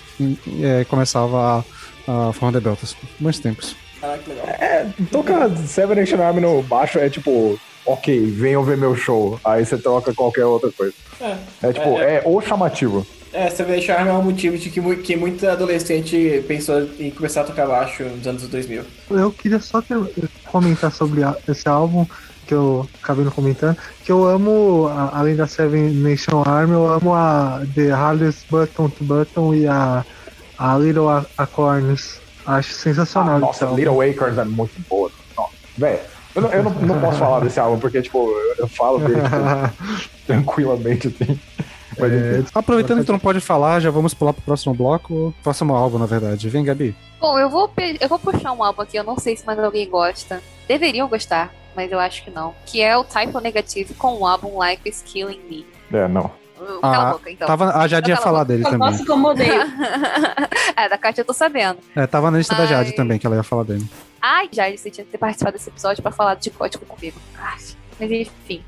é, começava a, a Forma de Beltas. Bons tempos. Caraca, que legal. É, tocar Seven Army no baixo é tipo, ok, venham ver meu show. Aí você troca qualquer outra coisa. É, É tipo, é, o chamativo. é Seven Charm é um motivo de que, que muito adolescente pensou em começar a tocar baixo nos anos 2000. Eu queria só ter- comentar sobre a- esse álbum que eu acabei não comentando, que eu amo, além da Seven Nation Army, eu amo a The Hardest Button to Button e a, a Little Acorns. Acho sensacional. Ah, nossa, álbum. Little Acres é muito boa. Véi, eu, não, eu não, não posso falar desse álbum, porque, tipo, eu, eu falo dele tipo, tranquilamente, assim. Mas, enfim. Aproveitando que tu não pode falar, já vamos pular pro próximo bloco. Próximo álbum, na verdade. Vem, Gabi. Bom, eu vou, eu vou puxar um álbum aqui, eu não sei se mais alguém gosta. Deveriam gostar, mas eu acho que não. Que é o Typo Negative com o álbum Life is Killing Me. É, não. Cala Ah, a boca, então. Tava, a Jade ia Cala a falar boca. dele também. Nossa, como odeio. é, da Kátia eu tô sabendo. É, tava na lista da Ai. Jade também, que ela ia falar dele. Ai, já você tinha que ter participado desse episódio pra falar de código comigo. Ai, mas enfim.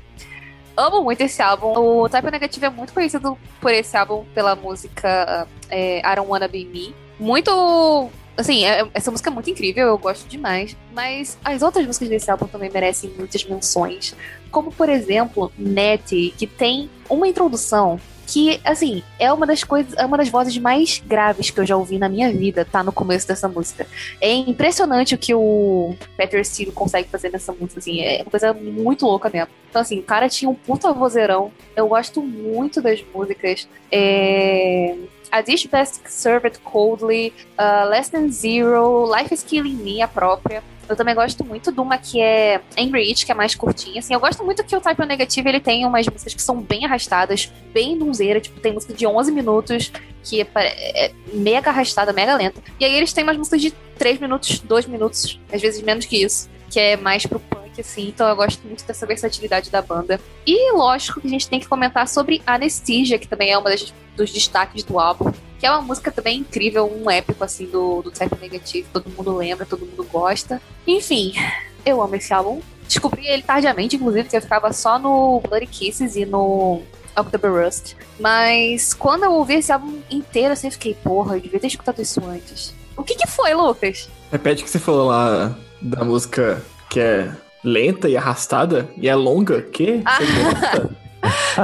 Amo muito esse álbum. O Type Negative é muito conhecido por esse álbum pela música é, I Don't Wanna Be Me. Muito. Assim, é- essa música é muito incrível, eu gosto demais. Mas as outras músicas desse álbum também merecem muitas menções. Como, por exemplo, Nettie, que tem uma introdução que, assim, é uma das coisas, é uma das vozes mais graves que eu já ouvi na minha vida, tá no começo dessa música. É impressionante o que o Peter Steele consegue fazer nessa música, assim, é uma coisa muito louca mesmo. Então, assim, o cara tinha um puta vozeirão, eu gosto muito das músicas. É... A Dish Best Served Coldly, uh, Less Than Zero, Life is Killing Me, a própria. Eu também gosto muito de uma que é Angry It, que é mais curtinha. Assim, eu gosto muito que o Type O Negative ele tem umas músicas que são bem arrastadas, bem donzeira. Tipo, tem música de 11 minutos, que é, é mega arrastada, mega lenta. E aí eles têm umas músicas de 3 minutos, 2 minutos, às vezes menos que isso, que é mais pro punk, assim. Então eu gosto muito dessa versatilidade da banda. E lógico que a gente tem que comentar sobre Anesthesia, que também é uma das, dos destaques do álbum. Que é uma música também incrível, um épico, assim, do, do Type Negative. Todo mundo lembra, todo mundo gosta. Enfim, eu amo esse álbum. Descobri ele tardiamente, inclusive, que eu ficava só no Bloody Kisses e no October Rust. Mas quando eu ouvi esse álbum inteiro, assim, eu fiquei, porra, eu devia ter escutado isso antes. O que que foi, Lucas? Repete o que você falou lá da música que é lenta e arrastada e é longa. Que?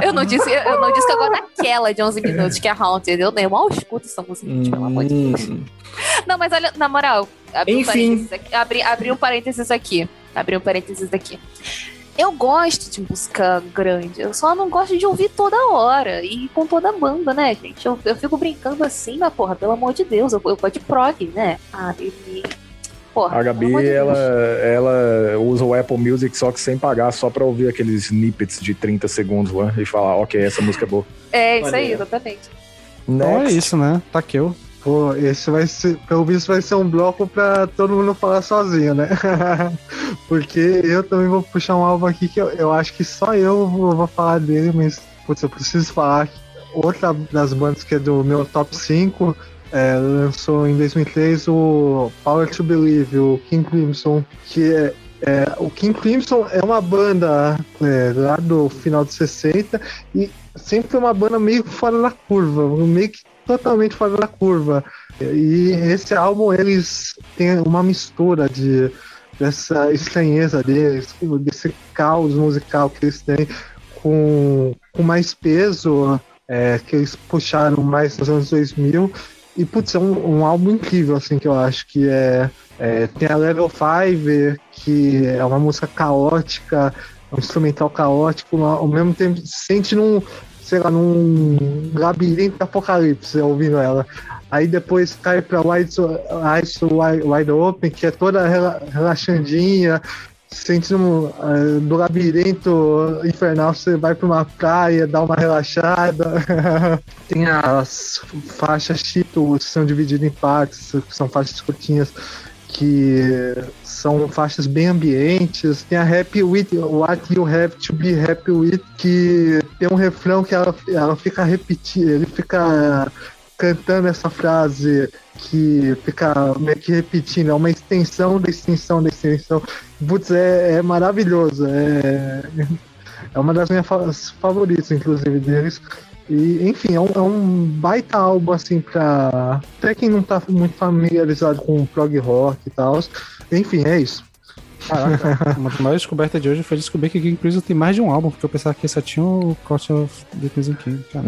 Eu não disse, eu não disse que eu gosto daquela de 11 minutos, que é Haunted. Eu, eu mal escuto essa música, gente, pelo amor de Deus. Hum, Não, mas olha, na moral, abri um Enfim. parênteses aqui. Abri, abri um parênteses aqui. Abri um parênteses aqui. Eu gosto de música grande, eu só não gosto de ouvir toda hora e com toda a banda, né, gente? Eu, eu fico brincando assim, mas porra, pelo amor de Deus, eu, eu gosto de prog, né? Ah, e, porra, A Gabi, de ela, ela usa o Apple Music só que sem pagar, só pra ouvir aqueles snippets de 30 segundos lá e falar, ok, essa música é boa. É, isso aí, Maneiro. exatamente. Então é isso, né? Taqueu. Pô, esse vai ser, pelo visto, vai ser um bloco pra todo mundo falar sozinho, né? Porque eu também vou puxar um álbum aqui que eu, eu acho que só eu vou, vou falar dele, mas, putz, eu preciso falar outra das bandas que é do meu top 5 é, lançou em 2003 o Power to Believe, o King Crimson, que é, é, o King Crimson é uma banda é, lá do final dos 60 e sempre uma banda meio fora da curva, meio que totalmente fora da curva. E esse álbum eles têm uma mistura de dessa estranheza deles, desse caos musical que eles têm com, com mais peso é, que eles puxaram mais nos anos 2000 e putz, é um, um álbum incrível assim que eu acho que é, é tem a Level 5 que é uma música caótica um instrumental caótico ao mesmo tempo se sente num sei lá, num labirinto do apocalipse ouvindo ela. Aí depois cai pra Wide, Wide, Wide Open, que é toda rela- relaxandinha, sente no, eh, do labirinto infernal, você vai pra uma praia, dá uma relaxada. Tem as faixas títulos que são divididas em partes, são faixas curtinhas que são faixas bem ambientes. Tem a Happy With What You Have to Be Happy With, que tem um refrão que ela, ela fica repetindo, ele fica cantando essa frase que fica meio que repetindo, é uma extensão da extensão da extensão. Putz, é, é maravilhoso. É, É uma das minhas fa- favoritas, inclusive, deles. E, enfim, é um, é um baita álbum, assim, pra. Até quem não tá muito familiarizado com prog rock e tal. Enfim, é isso. Caraca, uma das maiores descobertas de hoje foi descobrir que King Crimson tem mais de um álbum, porque eu pensava que só tinha o Court of the Crimson King. Cara.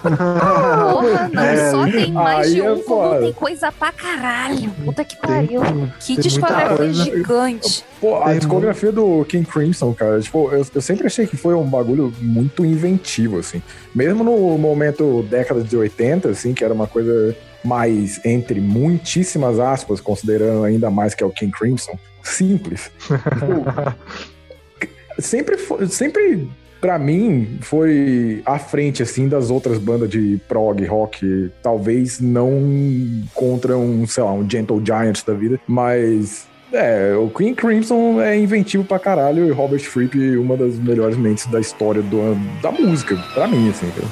Porra, não É, só tem mais de é um, como foda. tem coisa pra caralho. Puta que Tem- pariu. Que tem muita discografia gigante. Pô, a Tem discografia do King Crimson, cara, tipo, eu, eu sempre achei que foi um bagulho muito inventivo, assim. Mesmo no momento década de 80, assim, que era uma coisa mais, entre muitíssimas aspas, considerando ainda mais que é o King Crimson, simples. Tipo, sempre foi, sempre pra mim foi à frente assim das outras bandas de prog rock, talvez não contra um, sei lá, um Gentle Giant da vida, mas é, o Queen Crimson é inventivo pra caralho e Robert Fripp uma das melhores mentes da história do, da música, pra mim, assim, cara.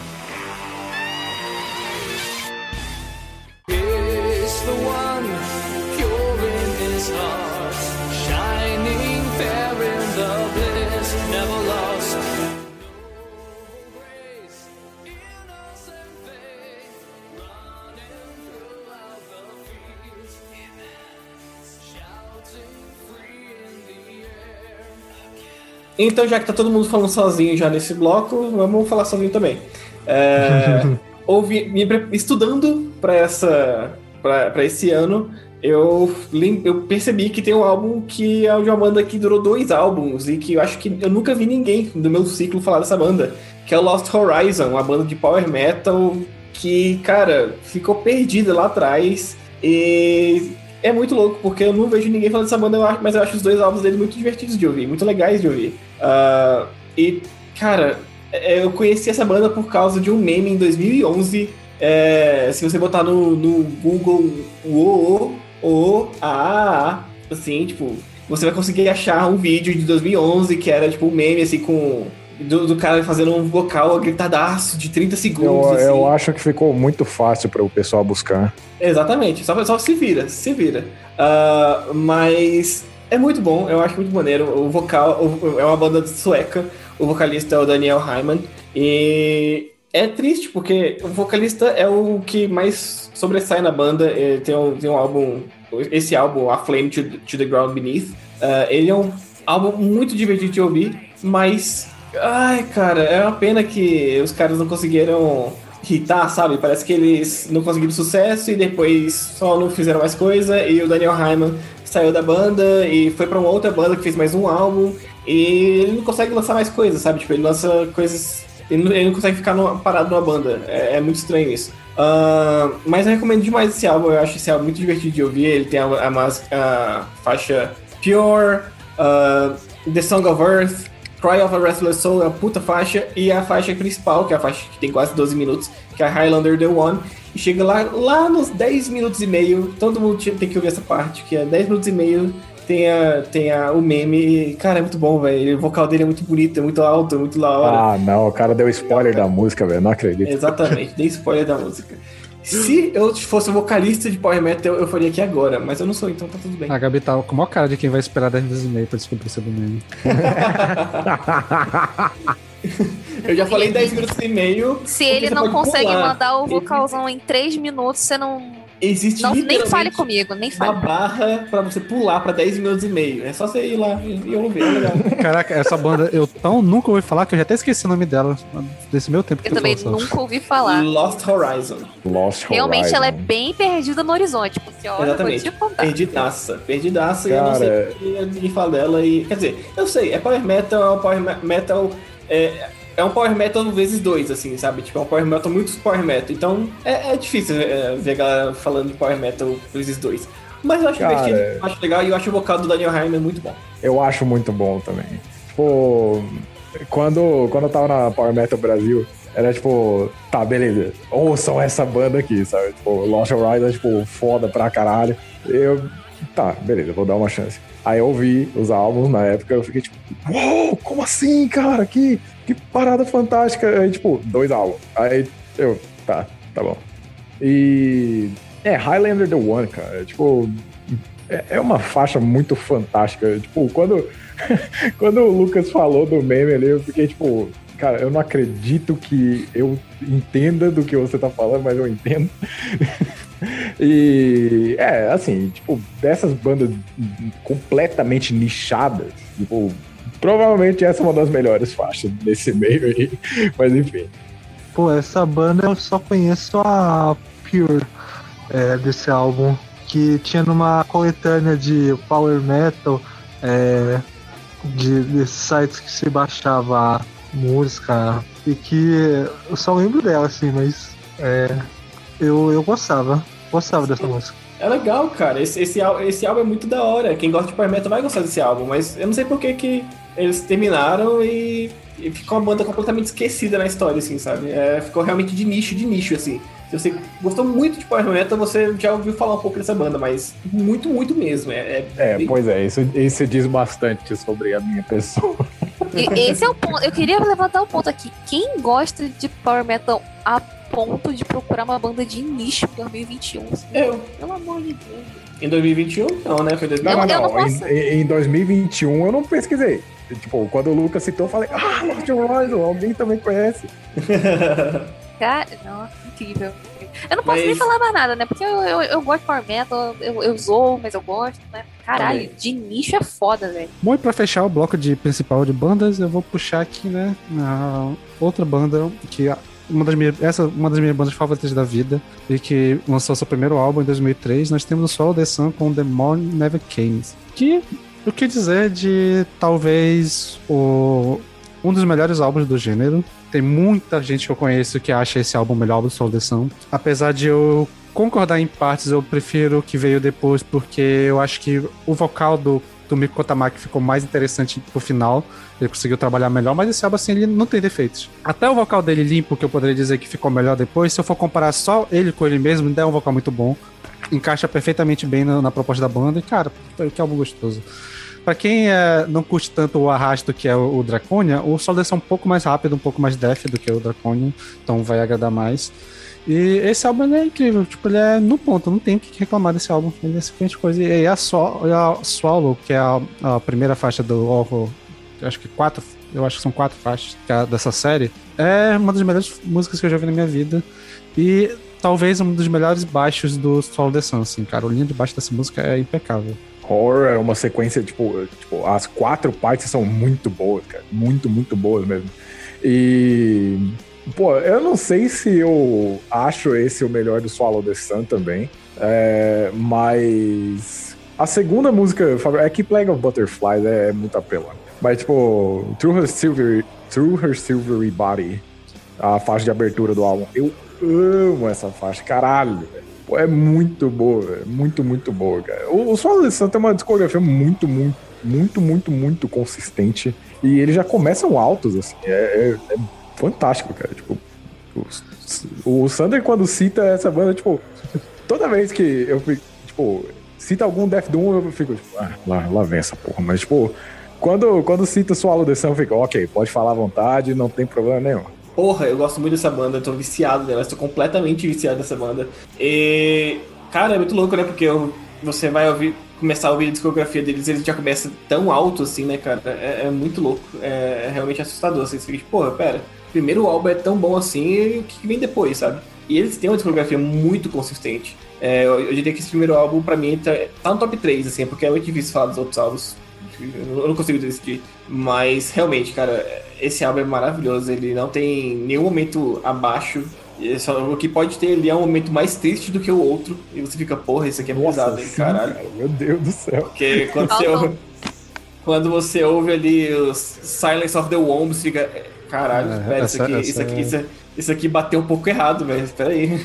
Então, já que tá todo mundo falando sozinho já nesse bloco, vamos falar sozinho também. É, ouvi, me estudando para essa para esse ano, eu, eu percebi que tem um álbum que é de uma banda que durou dois álbuns e que eu acho que eu nunca vi ninguém do meu ciclo falar dessa banda, que é o Lost Horizon, uma banda de power metal que, cara, ficou perdida lá atrás e é muito louco, porque eu não vejo ninguém falando dessa banda, mas eu acho os dois álbuns dele muito divertidos de ouvir, muito legais de ouvir. Ah, e, cara, é, eu conheci essa banda por causa de um meme em 2011. É, se você botar no, no Google o o o a a assim, tipo, você vai conseguir achar um vídeo de 2011 que era tipo um meme assim com do, do cara fazendo um vocal gritadaço de 30 segundos. Eu, assim. eu acho que ficou muito fácil para o pessoal buscar. Exatamente, só, só se vira, se vira. Ah, mas é muito bom, eu acho muito maneiro. O vocal o- é uma banda sueca, o vocalista é o Daniel Hyman, e é triste porque o vocalista é o que mais sobressai na banda. Tem um, tem um álbum, esse álbum, A Flame to, to the Ground Beneath. ah, ele é um álbum muito divertido de ouvir, mas. Ai, cara, é uma pena que os caras não conseguiram hitar, sabe? Parece que eles não conseguiram sucesso e depois só não fizeram mais coisa. E o Daniel Hyman saiu da banda e foi pra uma outra banda que fez mais um álbum. E ele não consegue lançar mais coisas, sabe? Tipo, ele lança coisas. Ele não, ele não consegue ficar numa- parado numa banda. É, é muito estranho isso. Ah, mas eu recomendo demais esse álbum. Eu acho esse álbum muito divertido de ouvir. Ele tem a, a, a faixa Pure, ah, The Song of Earth, Cry of a Restless Soul é a puta faixa. E a faixa principal, que é a faixa que tem quase 12 minutos, que é a Highlander The One. E chega lá, lá nos 10 minutos e meio. Todo mundo tem que ouvir essa parte, que é 10 minutos e meio. Tem, a, tem a, o meme. E, cara, é muito bom, velho. O vocal dele é muito bonito, é muito alto, é muito da hora. Ah, não, o cara deu spoiler da música, velho. Não acredito. Exatamente, dei spoiler da música. Se eu fosse vocalista de Power Metal, eu faria aqui agora, mas eu não sou, então tá tudo bem. A Gabi tá com a maior cara de quem vai esperar 10 minutos e meio pra descobrir sobre o meme. Eu já falei 10 minutos e meio. Se ele não consegue pular. mandar o vocalzão em 3 minutos, você não. Existe não nem fale comigo, nem uma fale. barra pra você pular pra 10 minutos e meio. É só você ir lá e e ouvir, é legal. Caraca, essa banda eu tão nunca ouvi falar que eu já até esqueci o nome dela desse meu tempo que Eu também só. nunca ouvi falar. Lost Horizon. Lost Realmente Horizon. ela é bem perdida no horizonte. Olha, vou Exatamente. Perdidaça. Perdidaça e eu não Cara, sei porque ninguém fala dela. E, quer dizer, eu sei, é Power Metal, é um Power me- Metal. É, é um Power Metal vezes dois, assim, sabe? Tipo, é um Power Metal muito Power Metal. Então é, é difícil é, ver a galera falando de Power Metal vezes dois. Mas eu acho Cara, divertido, eu acho legal e eu acho o vocal do Daniel Hyman muito bom. Eu acho muito bom também. Tipo, quando, quando eu tava na Power Metal Brasil, era tipo, tá, beleza, ouçam essa banda aqui, sabe? Tipo, Lost Horizon é, tipo, foda pra caralho. Eu, tá, beleza, vou dar uma chance. Aí eu ouvi os álbuns na época, eu fiquei tipo, uou, como assim, cara? Que, que parada fantástica. Aí, tipo, dois álbuns. Aí eu, tá, tá bom. E. É, Highlander The One, cara. Tipo, é, é uma faixa muito fantástica. Tipo, quando, quando o Lucas falou do meme ali, eu fiquei tipo, cara, eu não acredito que eu entenda do que você tá falando, mas eu entendo. e é, assim, tipo, dessas bandas completamente nichadas, tipo, provavelmente essa é uma das melhores faixas desse meio aí, mas enfim. Pô, essa banda eu só conheço a Pure é, desse álbum, que tinha numa coletânea de power metal, é, de, desses sites que se baixava música, e que eu só lembro dela, assim, mas é, eu, eu gostava, gostava dessa música. É legal, cara. Esse, esse, esse álbum é muito da hora. Quem gosta de Power Metal vai gostar desse álbum, mas eu não sei por que, que eles terminaram e, e ficou uma banda completamente esquecida na história, assim, sabe? É, ficou realmente de nicho, de nicho, assim. Se você gostou muito de Power Metal, você já ouviu falar um pouco dessa banda, mas muito, muito mesmo. É, é, É, bem- pois é, isso, isso diz bastante sobre a minha pessoa. E esse é o ponto. Eu queria levantar o ponto aqui. Quem gosta de Power Metal a ponto de procurar uma banda de nicho em 2021? assim? Eu. Pelo amor de Deus. Em 2021? Não, né? Foi 2021. Não, não, eu não. não posso- Em, em 2021 eu não pesquisei. Tipo, quando o Lucas citou, eu falei, ah, Lord Horizon, alguém também conhece. Cara, não, incrível. Eu não posso Mas- nem falar mais nada, né? Porque eu, eu, eu gosto de Power Metal, eu, eu zoo, mas eu gosto, né? Caralho, Também. de nicho é foda, velho. Bom, e pra fechar o bloco de principal de bandas, eu vou puxar aqui, né, a outra banda que uma das minhas, essa é uma das minhas bandas favoritas da vida e que lançou seu primeiro álbum em 2003. Nós temos o Solo The Sun com The Morning Never Came, que o que dizer de talvez o um dos melhores álbuns do gênero. Tem muita gente que eu conheço que acha esse álbum o melhor álbum The Sun. Apesar de eu concordar em partes, eu prefiro o que veio depois, porque eu acho que o vocal do, do Miko Kotamaki ficou mais interessante pro final. Ele conseguiu trabalhar melhor, mas esse álbum, assim, ele não tem defeitos. Até o vocal dele limpo, que eu poderia dizer que ficou melhor depois, se eu for comparar só ele com ele mesmo, ainda é um vocal muito bom. Encaixa perfeitamente bem na, na proposta da banda. E, cara, que álbum gostoso. Pra quem é, não curte tanto o arrasto que é o, o Draconia, o Sol é um pouco mais rápido, um pouco mais def do que o Draconia, então vai agradar mais. E esse álbum é incrível, tipo, ele é no ponto, não tem o que reclamar desse álbum. Ele é simplesmente coisa. E a, so, e a Swallow, que é a, a primeira faixa do Ovo, acho que quatro, eu acho que são quatro faixas é dessa série, é uma das melhores músicas que eu já vi na minha vida. E talvez um dos melhores baixos do Solo The Sun, assim, cara. O linha de baixo dessa música é impecável. Horror é uma sequência, tipo, tipo, as quatro partes são muito boas, cara. Muito, muito boas mesmo. E. Pô, eu não sei se eu acho esse o melhor do Swallow the Sun também. é, mas. A segunda música é que Plague of Butterflies é, muito apelão. Mas, tipo, Through Her Silvery, Through Her Silvery Body, a faixa de abertura do álbum. Eu amo essa faixa, caralho, velho. Pô, é muito boa, velho. Muito, muito boa, cara. O, o Swallow the Sun tem uma discografia muito, muito, muito, muito, muito consistente. E eles já começam altos, assim. É, é- é fantástico, cara. Tipo, o, o Sander, quando cita essa banda, tipo, toda vez que eu fico, tipo, cita algum Death Doom, eu fico, tipo, ah, lá, lá vem essa porra. Mas, tipo, quando, quando cita Swallow the eu fico, ok, pode falar à vontade, não tem problema nenhum. Porra, eu gosto muito dessa banda, eu tô viciado nela, estou completamente viciado nessa banda. E, cara, é muito louco, né? Porque eu- você vai ouvir, começar a ouvir a discografia deles, eles já começam tão alto assim, né, cara? É, é muito louco, é, é realmente assustador. Assim, você fica tipo, porra, pera, primeiro álbum é tão bom assim, e o que vem depois, sabe? E eles têm uma discografia muito consistente. É, eu, eu diria que esse primeiro álbum, pra mim, tá, tá no top 3, assim, porque é muito difícil falar dos outros álbuns. Eu não consigo decidir. Mas realmente, cara, esse álbum é maravilhoso. Ele não tem nenhum momento abaixo. E só- o que pode ter ali é um momento mais triste do que o outro. E você fica, porra, isso aqui é pesado, hein, sim, caralho. cara, meu Deus do céu. Porque quando você, quando você ouve ali os Silence of the Wombs, fica. É, Caralho, É, espera, isso, essa- aqui, essa isso, aqui, é- isso, isso aqui bateu um pouco errado, velho. Espera aí.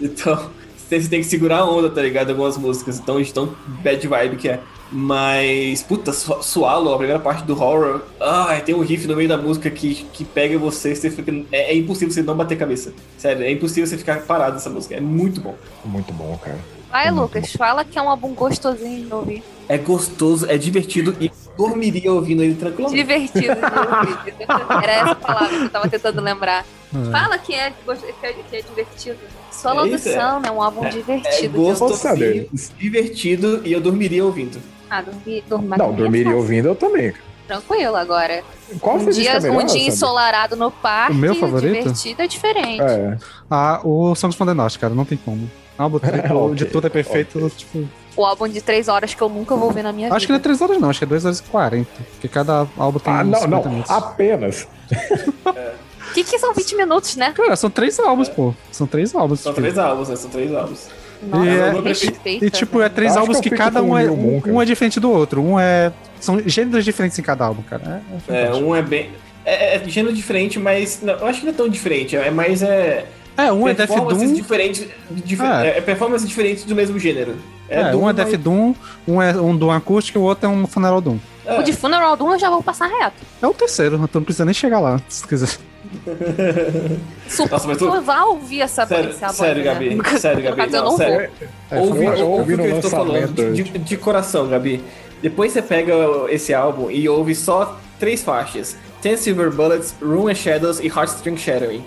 então, você tem que segurar a onda, tá ligado? Algumas músicas, tão, tão bad vibe que é. Mas, puta, Su- Swallow, a primeira parte do horror, ai, tem um riff no meio da música que, que pega você, você fica, é, é impossível você não bater cabeça. Sério, é impossível você ficar parado nessa música. É muito bom. Muito bom, cara. Vai, Muito Lucas, fala que é um álbum gostosinho de ouvir. É gostoso, é divertido e dormiria ouvindo ele tranquilamente. Divertido de. Era essa palavra que eu tava tentando lembrar. Fala que é, que é, que é divertido. É do isso, é. Sun é um álbum É divertido. de Ô, Sander, gostosinho, divertido e eu dormiria ouvindo. Ah, dormir, dormir Não, dormir é dormiria ouvindo eu também. Tranquilo agora. Qual um dia, é melhor, um dia ensolarado no parque, O meu favorito? divertido, é diferente. É. Ah, o Songs from the North, cara, não tem como. Álbum triplo, de Ok, tudo é perfeito, tipo... O álbum de três horas que eu nunca vou ver na minha Acho que não é vida. 3 horas não, acho que é 2 horas e 40. Porque cada álbum tem Ah, uns não, 50 não. minutos. Apenas. O que, que são 20 minutos, né? Cara, são três álbuns, pô. São três álbuns. São tipo. três álbuns, né? São três álbuns. Nossa, é- respeita. E tipo, é três Acho álbuns que que, cada um é, um é diferente do outro. Um é. São gêneros diferentes em cada álbum, cara. É, é É, um é bem. É, é gênero diferente, mas. Não, eu acho que não é tão diferente. É mais. É, É, um é Death performances Doom. diferentes. dif- É. é. é performances diferentes do mesmo gênero. É, Doom, um é mas- Death Doom, um é um Doom acústico e o outro é um Funeral Doom. é. O de Funeral Doom eu já vou passar reto. É o terceiro, então não precisa nem chegar lá, se quiser. Super, Nossa, mas tu- vai ouvir essa Sério, álbum sério, né? Gabi. Sério, Gabi. Mas eu Não, não sério. É, Ouve, o que eu estou falando de, de- de coração, Gabi. Depois você pega esse álbum e ouve só três faixas: Ten Silver Bullets, Room and Shadows e Heartstring Shattering.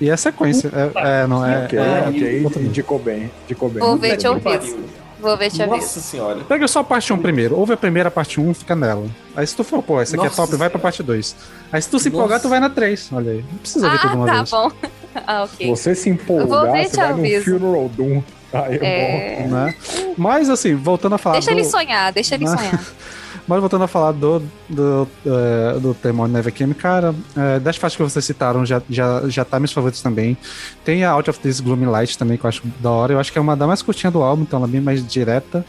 E é sequência. É, é, não, é. Ok, é- ok. outro nível. Indicou bem. Indicou bem. Vou ver, te pariu. Vou ver, te aviso. Nossa senhora. Pega só a parte 1 primeiro. Ouve a primeira parte 1, fica nela. Aí se tu for, pô, essa aqui é Nossa top, vai pra parte 2. Aí se tu se Nossa. empolgar, tu vai na 3. Olha aí. Não precisa ver tudo Ah, uma tá vez. bom. ah, ok. Você se empolgar, ver, você te vai no aviso. Funeral Doom. Aí é, bom. É... Né? Mas assim, voltando a falar Deixa do... ele sonhar, deixa ele Né? sonhar. Mas voltando a falar do, do, é, do tema Never Came, cara, é, das faixas que vocês citaram já, já, já tá meus favoritos também. Tem a Out of This Gloomy Light também, que eu acho da hora. Eu acho que é uma da mais curtinha do álbum, então ela é bem mais direta.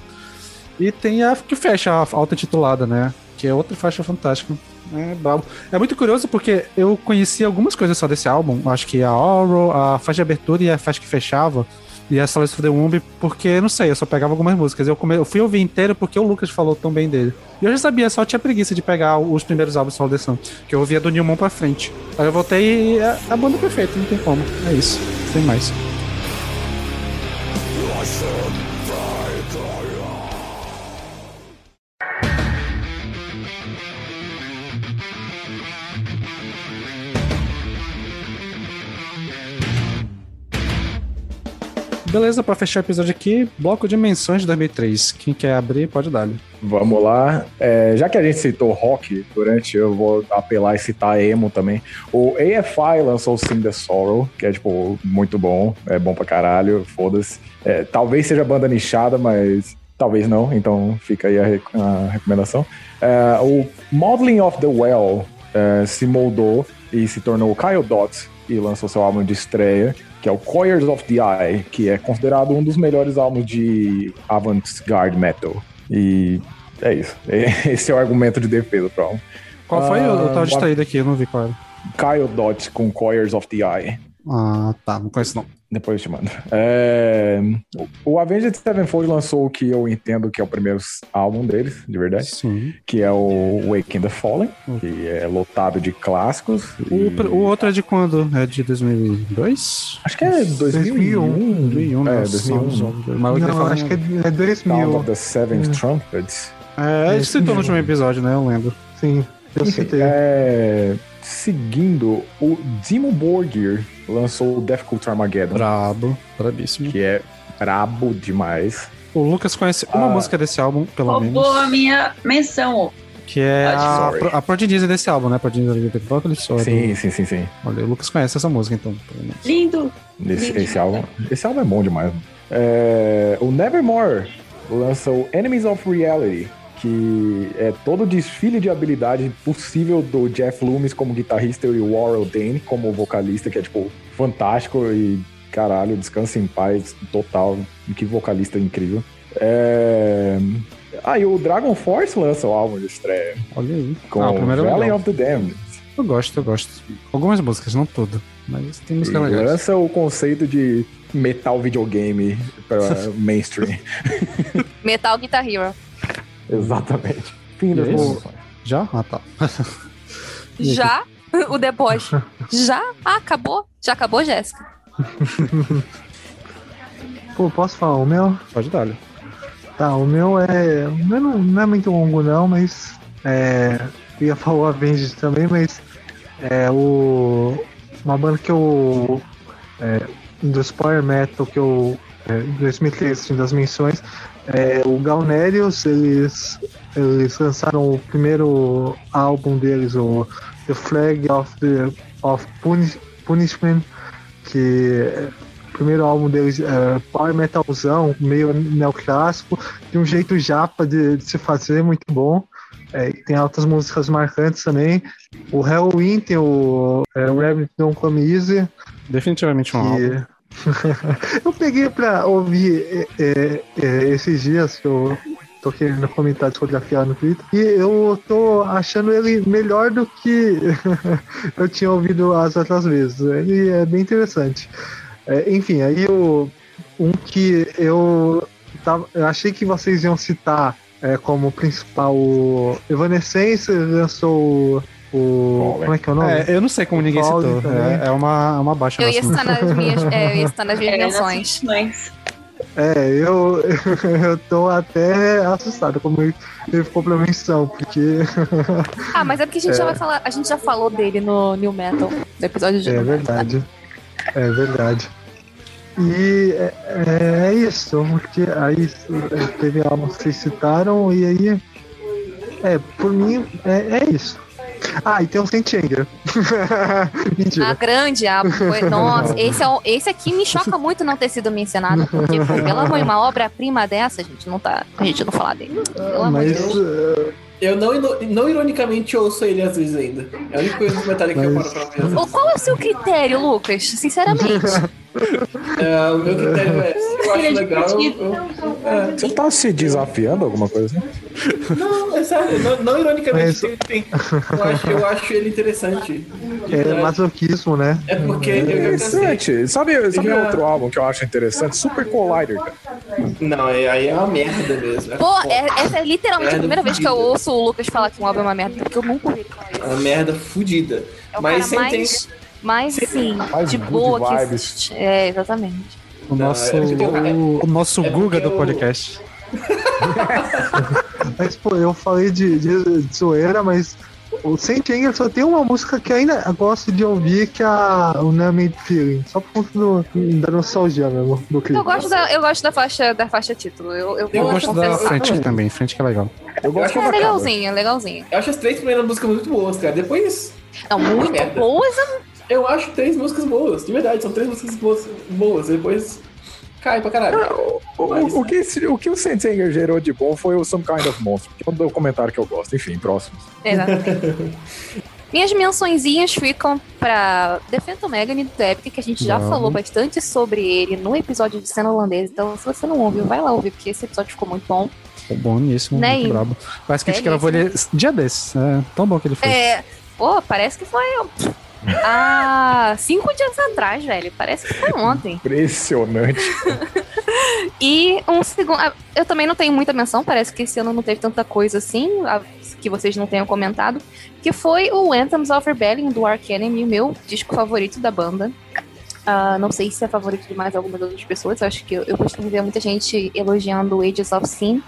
E tem a que fecha a auto-intitulada, né? Que é outra faixa fantástica. É brabo. É muito curioso porque eu conheci algumas coisas só desse álbum. Acho que a Oral, a faixa de abertura e a faixa que fechava. E a Solace for the Womb, porque, não sei, eu só pegava algumas músicas. Eu, come... eu fui ouvir inteiro porque o Lucas falou tão bem dele. E eu já sabia, só tinha preguiça de pegar os primeiros álbuns solo desse que eu ouvia do Newman pra frente. Aí eu voltei e é a banda é perfeita, não tem como. É isso, sem mais. Beleza, pra fechar o episódio aqui, bloco de menções de 2003. Quem quer abrir, pode dar. Vamos lá. É, já que a gente citou rock durante, eu vou apelar e citar emo também. O AFI lançou Sing the Sorrow, que é, tipo, muito bom. É bom pra caralho, foda-se. É, talvez seja banda nichada, mas talvez não. Então fica aí a, a recomendação. É, o Modeling of the Well é, se moldou e se tornou Kyle Dot e lançou seu álbum de estreia, que é o Coyers of the Eye, que é considerado um dos melhores álbuns de avant-garde metal. E é isso. Esse é o argumento de defesa pro álbum. Qual foi? eu, eu tava Ah, distraído aqui, eu não vi qual era. Kyle Dot com Coyers of the Eye. Ah, tá, não conheço não. Depois eu te mando. É, o Avenged Sevenfold lançou o que eu entendo que é o primeiro álbum deles, de verdade, Sim. que é o Wake in the Fallen, que é lotado de clássicos. O, e- o outro é de quando? É de 2002? Acho que é 2001. 2001, né? É, 2001. Mas eu queria Não, acho que é, é Sound 2000. of the Seventh Hum. Trumpets. É, a gente citou no último episódio, né? Eu lembro. Sim, eu Enfim, citei. é, seguindo, o Dimmu Borgir lançou o Death Cult Armageddon, Brabo, brabíssimo. que é brabo demais. O Lucas conhece uma Ah. música desse álbum, pelo menos. Roubou a minha menção. Que é a, Sorry. pro- a Prodigy desse álbum, né? Prodigy ou é Sim, do- sim, sim, sim. Olha, o Lucas conhece essa música, então. Lindo. Esse, Lindo. esse álbum, esse álbum é bom demais. É, o Nevermore lança o Enemies of Reality, que é todo o desfile de habilidade possível do Jeff Loomis como guitarrista e o Warren Dane como vocalista, que é, tipo, fantástico e, caralho, descansa em paz total. Que vocalista incrível. É... Ah, e o Dragon Force lança o álbum de estreia, Olha aí. com ah, o primeiro é Valley legal. of the Damned. Eu gosto, eu gosto. Algumas músicas, não tudo. Mas tem música legal. lança o conceito de metal videogame para mainstream. Metal Guitar Hero. Exatamente. Fim das é. Já? Ah, tá. Já? O deboche. Já? Ah, acabou? Já acabou, Jéssica? Pô, posso falar o meu? Pode dar. Tá, o meu é. O meu não, não é muito longo não, mas. É. Eu ia falar o Avenged também, mas. É o. Uma banda que eu. É, do Power Metal que eu é, em 2013, assim, das menções, é, o Galnerius, eles, eles lançaram o primeiro álbum deles, o The Flag of, the, of Punish- Punishment, que é o primeiro álbum deles é power metalzão, meio neoclássico, de um jeito japa de, de se fazer, muito bom. É, tem altas músicas marcantes também. O Halloween tem o é, Rabbit Don't Come Easy, Definitivamente um álbum. eu peguei pra ouvir é, é, é, esses dias que eu tô querendo comentar discografia no Twitter e eu tô achando ele melhor do que eu tinha ouvido as outras vezes. Ele é bem interessante. É, enfim, aí o, um que eu, tava, eu achei que vocês iam citar é, como principal Evanescence lançou o. o como é que é o nome? É, eu não sei como ninguém Fallen citou. É, é uma, uma baixa Eu ia nas minhas, é, eu ia estar nas minhas É, menções. É, eu, eu tô até assustado como ele ele ficou pra menção, porque Ah, mas é porque a gente já vai falar, a gente já falou dele no New Metal, no episódio de é Metal. verdade. É verdade. E é, é isso, porque aí é, teve álbuns que vocês citaram, e aí. É, por mim, é, é isso. Ah, e tem o Saint Anger. A Mentira. grande aba foi. Nossa, esse, é o- esse aqui me choca muito não ter sido mencionado, porque, pô, pelo amor de uma obra-prima dessa, gente, não tá. A gente não falar dele. Pelo amor de Mas. Deus. é, Eu não, não ironicamente ouço ele às vezes ainda. É a única coisa do Metallica que eu paro pra vezes. Qual é o seu critério, Lucas? Sinceramente. É, o meu critério é, se eu acho legal, eu, eu- é. Você tá se desafiando alguma coisa? Não, é sério, não, não ironicamente, Mas- tem, tem- eu, acho, eu acho ele interessante. É verdade. masoquismo, né? É porque eu cansei. Interessante. Sabe, sabe já- outro álbum que eu acho interessante? Super Collider, cara. Não, é- aí é uma merda mesmo. É Pô, é- essa é literalmente a primeira vez que eu fudida. ouço o Lucas falar que um álbum é uma merda, porque eu nunca ouvi É uma merda fudida. É Mas sem mais, mais assim, Mais de good boa que vibes. existe. É, exatamente. O nosso, é o, o nosso é Guga do eu- podcast. Mas, pô, eu falei de, de, de zoeira, mas o Saint Anger só tem uma música que ainda gosto de ouvir, que é a, o Numb Feeling. Só por conta do, da nostalgia mesmo, do clipe. Eu gosto da, eu gosto da faixa, da faixa título. Eu, eu, Eu Eu gosto da frente também, frente que é legal. Eu gosto acho É é legalzinho. Eu acho as três primeiras músicas muito boas, cara. Depois, Não, muito boas. Eu acho três músicas boas. De verdade, são três músicas boas. boas. Depois, cai pra caralho. O, o, o que, esse- o que o Sentenger gerou de bom foi o Some Kind of Monster, que é um documentário que eu gosto. Enfim, próximos. Exatamente. Minhas mençõezinhas ficam pra Defento Megane do Epic, que a gente já falou bastante sobre ele no episódio de cena holandesa. Então, se você não ouviu, vai lá ouvir, porque esse episódio ficou muito bom. Boníssimo, Né, muito brabo. Parece que a gente gravou ele dia desses. É tão bom que ele fez. É, pô, parece que foi há cinco dias atrás, velho. Parece que foi ontem. Impressionante. E um segundo. ah, Eu também não tenho muita menção, parece que esse ano não teve tanta coisa assim, ah, que vocês não tenham comentado. Que foi o Anthems of Rebellion do Ark Enemy, o meu disco favorito da banda. Ah, não sei se é favorito de mais algumas outras pessoas. Acho que eu, eu costumo ver muita gente elogiando Ages of Sin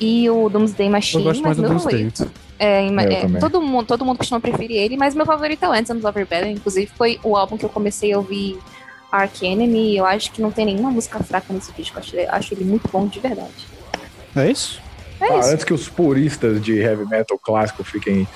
e o Doomsday Eu Machine, gosto mais mas do meu Doomsday. favorito. É, Eu é, todo, mundo, todo mundo costuma preferir ele, mas meu favorito é o Anthems of Rebellion. Inclusive, foi o álbum que eu comecei a ouvir Ark Enemy. e Eu acho que não tem nenhuma música fraca nesse disco. Acho, acho ele muito bom de verdade. É isso? É Ah, isso. antes que os puristas de heavy metal clássico fiquem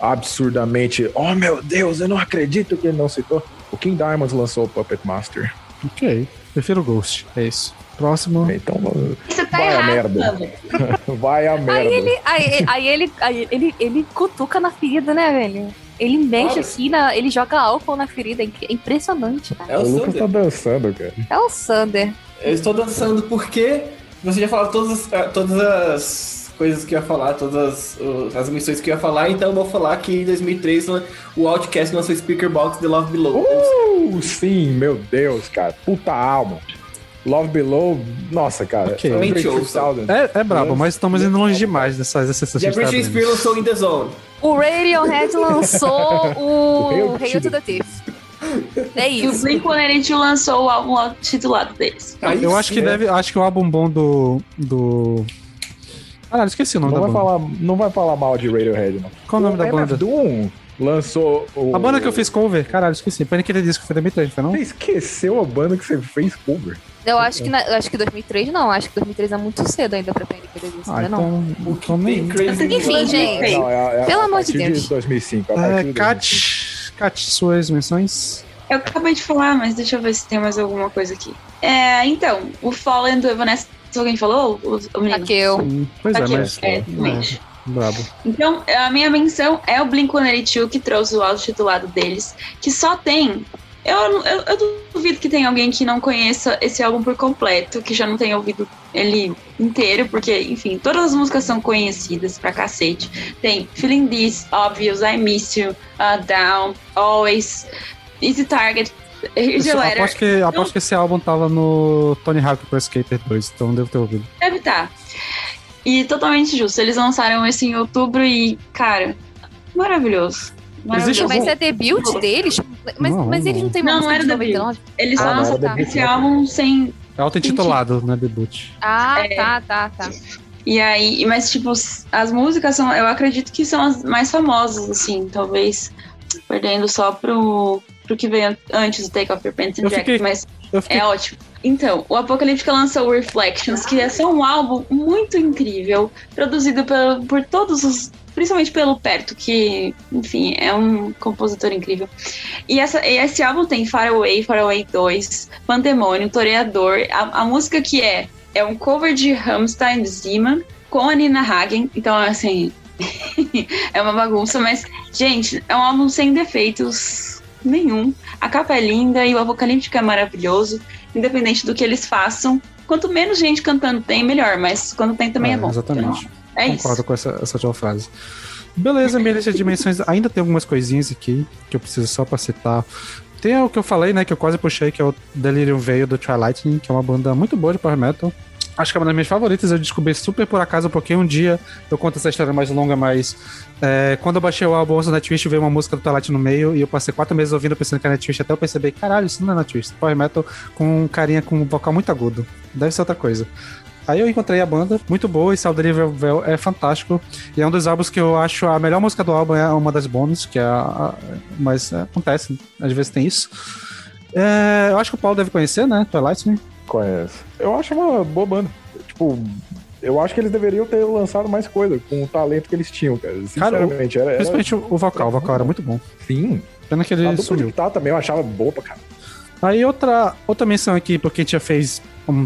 absurdamente. Oh meu Deus, eu não acredito que ele não citou. O King Diamonds lançou o Puppet Master. Ok. Prefiro o Ghost. É isso. Próximo. Então, Você tá vai a errado, merda. Sandro. Vai a merda. Aí ele, aí, aí ele, aí ele, ele cutuca na ferida, né, velho? Ele mexe Claro. assim, na, ele joga álcool na ferida. É é impressionante, cara. É o o Lucas tá dançando, cara. É o Sander. Eu estou dançando porque você já falou todas, as- ah, todas as coisas que eu ia falar, todas as, as missões que eu ia falar, então eu vou falar que em 2003 lan- o Outcast lançou Speaker Box The Love Below. Uh, sim, meu Deus, cara. Puta álbum. Love Below, nossa, cara. Ok. Andre Realmente ouça. 3000. É, é brabo, mas estamos indo longe demais nessas exceções. E a Britney Spears lançou In The Zone. O Radiohead lançou o Hail Hail to the Thief. É E o isso. Blink-182 lançou o álbum titulado deles. Aí Eu acho que né? deve. Acho que o álbum bom do. do. Ah, esqueci o nome Não da vai, banda. falar, não vai falar mal de Radiohead, não. Qual o nome da MF banda? Doom lançou o... A banda que eu fiz cover, caralho, esqueci. Panic! At the Disco foi 2003, foi não? Você esqueceu a banda que você fez cover? Eu acho que, na- eu acho que 2003 não, acho que 2003 é muito cedo ainda pra Panic! At the Disco, Ah, né, não. então, então nem... Crazy Enfim, gente. Não, é, é Pelo amor de Deus. 2005. a partir É, de Kat, Kat, suas menções? Eu acabei de falar, mas deixa eu ver se tem mais alguma coisa aqui. É, então, o Fallen do Evanescence, alguém falou? O, o menino? Aqueu. Sim, Pois é, Aqui, mas... é, É, brabo. Então, a minha menção é o Blink-182 que trouxe o áudio titulado deles, que só tem... Eu, eu, eu duvido que tenha alguém que não conheça esse álbum por completo, que já não tenha ouvido ele inteiro, porque, enfim, todas as músicas são conhecidas pra cacete. Tem Feeling This, Obvious, I Miss You, uh, Down, Always, Easy Target, Letter. aposto que, aposto que esse álbum tava no Tony Hawk Pro Skater 2, então devo ter ouvido. Deve estar. E totalmente justo. Eles lançaram esse em outubro e, cara, maravilhoso. Maravilhoso. Mas é debut deles? Mas, Não, mas eles não têm uma Não, não música era de debut. 99? Eles Ah, só não, lançaram esse né? álbum sem. É auto-intitulado, né, debut. Ah, tá, tá, tá. E aí, mas tipo, as músicas são, eu acredito que são as mais famosas, assim, talvez perdendo só pro, pro que veio antes do Take Off Your Pants and fiquei- mas Eu fiquei é ótimo. Então, o Apocalíptica lançou Reflections, que é só um álbum muito incrível, produzido por, por todos os. Principalmente pelo Perto, que, enfim, é um compositor incrível. E, essa, e esse álbum tem Far Away, Far Away 2, Pandemônio, Toreador. A, a música que é é um cover de Rammstein Zima com a Nina Hagen. Então, assim, é uma bagunça, mas, gente, é um álbum sem defeitos nenhum. A capa é linda e o Apocalíptico é maravilhoso, independente do que eles façam. Quanto menos gente cantando tem, melhor, mas quando tem também é, bom. Exatamente. Então, é Concordo isso. com essa, essa tua frase. Beleza, minha lista de dimensões ainda tem algumas coisinhas aqui que eu preciso só pra citar. Tem o que eu falei, né, que eu quase puxei, que é o Delirium Veil do Trilightning, que é uma banda muito boa de power metal. Acho que é uma das minhas favoritas, eu descobri super por acaso, porque um dia eu conto essa história mais longa, mas é, quando eu baixei o álbum do Nightwish, veio uma música do Twilight no meio, e eu passei quatro meses ouvindo pensando que era Nightwish, até eu perceber, caralho, isso não é Nightwish, power metal com um carinha com um vocal muito agudo, deve ser outra coisa. Aí eu encontrei a banda, muito boa, e Saudade Vel é fantástico. E é um dos álbuns que eu acho a melhor música do álbum é uma das bônus, que é a. a- mas é, acontece, às vezes tem isso. É, eu acho que o Paulo deve conhecer, né? Twilight, né? Conhece. Eu acho uma boa banda. Tipo, eu acho que eles deveriam ter lançado mais coisa com o talento que eles tinham, cara. Sinceramente, era, era. Principalmente o, o vocal, o vocal era muito bom. Sim. Pena que A ele de sumiu. guitarra também eu achava boa pra caramba. Aí outra, outra menção aqui, porque a gente já fez um,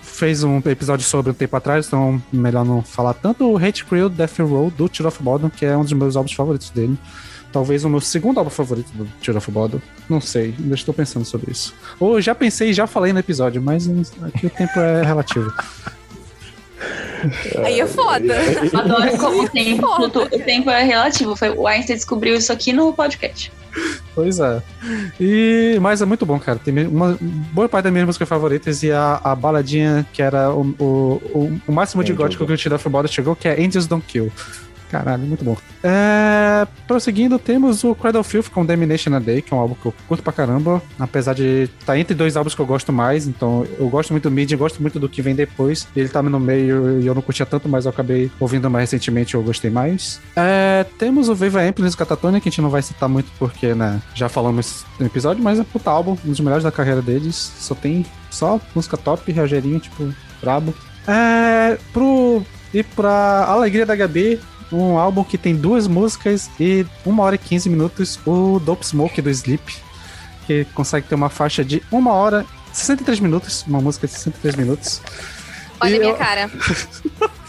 fez um episódio sobre um tempo atrás, então melhor não falar tanto. O Hate Crew Death Roll do Tear of Bottom, que é um dos meus álbuns favoritos dele. Talvez o meu segundo álbum favorito do Tear of Bottom. Não sei, ainda estou pensando sobre isso. Ou já pensei e já falei no episódio, mas aqui o tempo é relativo. Aí é foda. Adoro como o tempo, o tempo é relativo. Foi, o Einstein descobriu isso aqui no podcast. Pois é. E, mas é muito bom, cara. Tem uma boa parte das minhas músicas favoritas e a, a baladinha que era o, o, o, o máximo de gótico que o Tira Football chegou, que é Angels Don't Kill. Caralho, muito bom. É, prosseguindo, temos o Cradle of Filth com Domination a Day, que é um álbum que eu curto pra caramba, apesar de estar entre dois álbuns que eu gosto mais, então eu gosto muito do mid, gosto muito do que vem depois. Ele tá no meio e eu não curtia tanto, mas eu acabei ouvindo mais recentemente, eu gostei mais. É, temos o Viva Amplius Catatônia, que a gente não vai citar muito porque, né, já falamos no episódio, mas é puta álbum, um dos melhores da carreira deles. Só tem só música top, Rogerinho, tipo, brabo. É, pro, e pra Alegria da Gabi, um álbum que tem duas músicas e uma hora e 15 minutos, o Dope Smoke do Sleep, que consegue ter uma faixa de uma hora 63 minutos, uma música de 63 minutos. Olha E a minha eu- cara.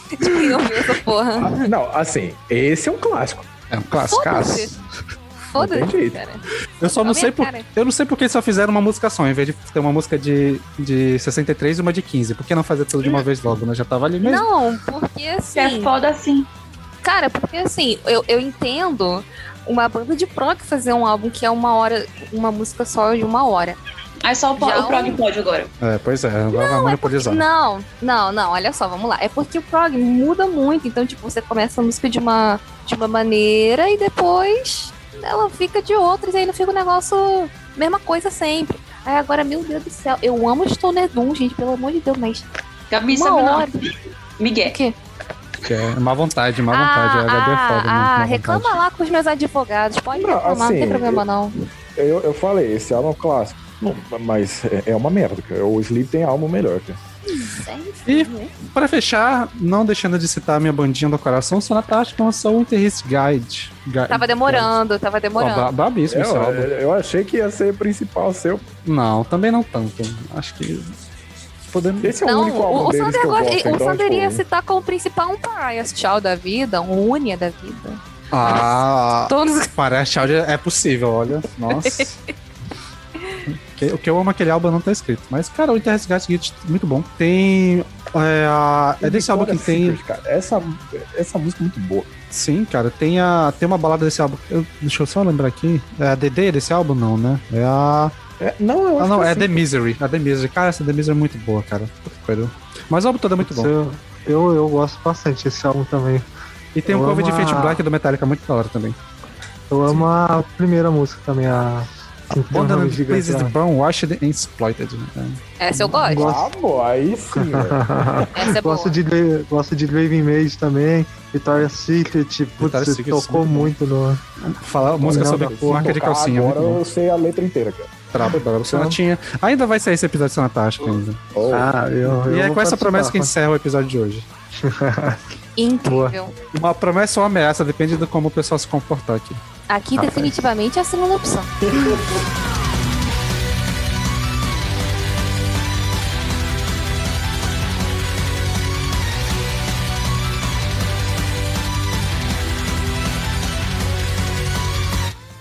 Quem ouviu essa porra. Ah, Não, assim, esse é um clássico. É um classicaço. Foda-se. Cara. Eu só Olha não sei por, cara. eu não sei porque só fizeram uma música só, em vez de ter uma música de, de 63 e uma de 15. Por que não fazer tudo de uma vez logo, né? Já tava ali mesmo. Não, porque assim. É foda assim. Cara, porque assim, eu, eu entendo uma banda de prog fazer um álbum que é uma hora, uma música só de uma hora. Aí só o, po- Já o prog um- pode agora. É, pois é, agora vai monopolizar. Não, não, não, olha só, vamos lá. É porque o prog muda muito, então, tipo, você começa a música de uma, de uma maneira e depois ela fica de outras, e aí não fica o negócio, mesma coisa sempre. Aí agora, meu Deus do céu, eu amo Stoner Doom, gente, pelo amor de Deus, mas Gabi, uma sabe hora. não? Miguel. O quê? É má vontade, má vontade. ah, a HD é foda, ah, né? Ah, reclama vontade. lá com os meus advogados. Pode Não, reclamar, não assim, tem problema não. Eu, eu falei, esse álbum é um clássico. Não, mas é, é uma merda, cara. O Sleep tem álbum melhor, cara. E, pra fechar, não deixando de citar a minha bandinha do coração, Sonata Ártica lançou o Interest Guide. Guide. Tava demorando, tava demorando. ba- Babíssimo esse Eu, álbum. eu achei que ia ser principal seu. Não, também não tanto. Acho que. Podemos. Esse é o Não, único álbum o, o deles Sander, que eu gosto. o então, Sander tipo, ia citar como principal um Parias Tchau da vida, um Unia da vida. Ah, Todos. parece Child é possível, olha. Nossa. O que eu amo aquele álbum não tá escrito. Mas, cara, o Interest é muito bom. Tem. É, a- é desse álbum que tem. Secret, cara. Essa, essa música é muito boa. Sim, cara, tem, a, tem uma balada desse álbum. Eu- deixa eu só lembrar aqui. É a DD desse álbum, não, né? É a. É, não, eu Ah, acho não, que é assim, The Misery. A The Misery. Cara, essa The Misery é muito boa, cara. Mas o álbum todo é muito bom. Eu, eu, eu gosto bastante desse álbum também. E tem um eu cover de Fate a- Black do Metallica muito da hora também. Eu amo a primeira música também, a. um and gigante Places. Brown Washed and Exploited. né? Essa eu gosto. Gosto. Ah, pô, aí sim. Essa é boa. gosto, de, gosto de Draven Mage também, Victoria's Secret, putz, Victoria's Secret, tocou sim. muito no. Falar música Não, sobre não, marca de calcinha. Agora muito eu sei a letra inteira, cara. Traba, agora o Sonatinha. Ainda vai sair esse episódio de Sonatástico ainda. Oh, Ah, eu, E eu é vou com essa promessa que encerra o episódio de hoje. Incrível. Uma promessa ou ameaça, depende de como o pessoal se comportar aqui. Aqui definitivamente é a segunda opção.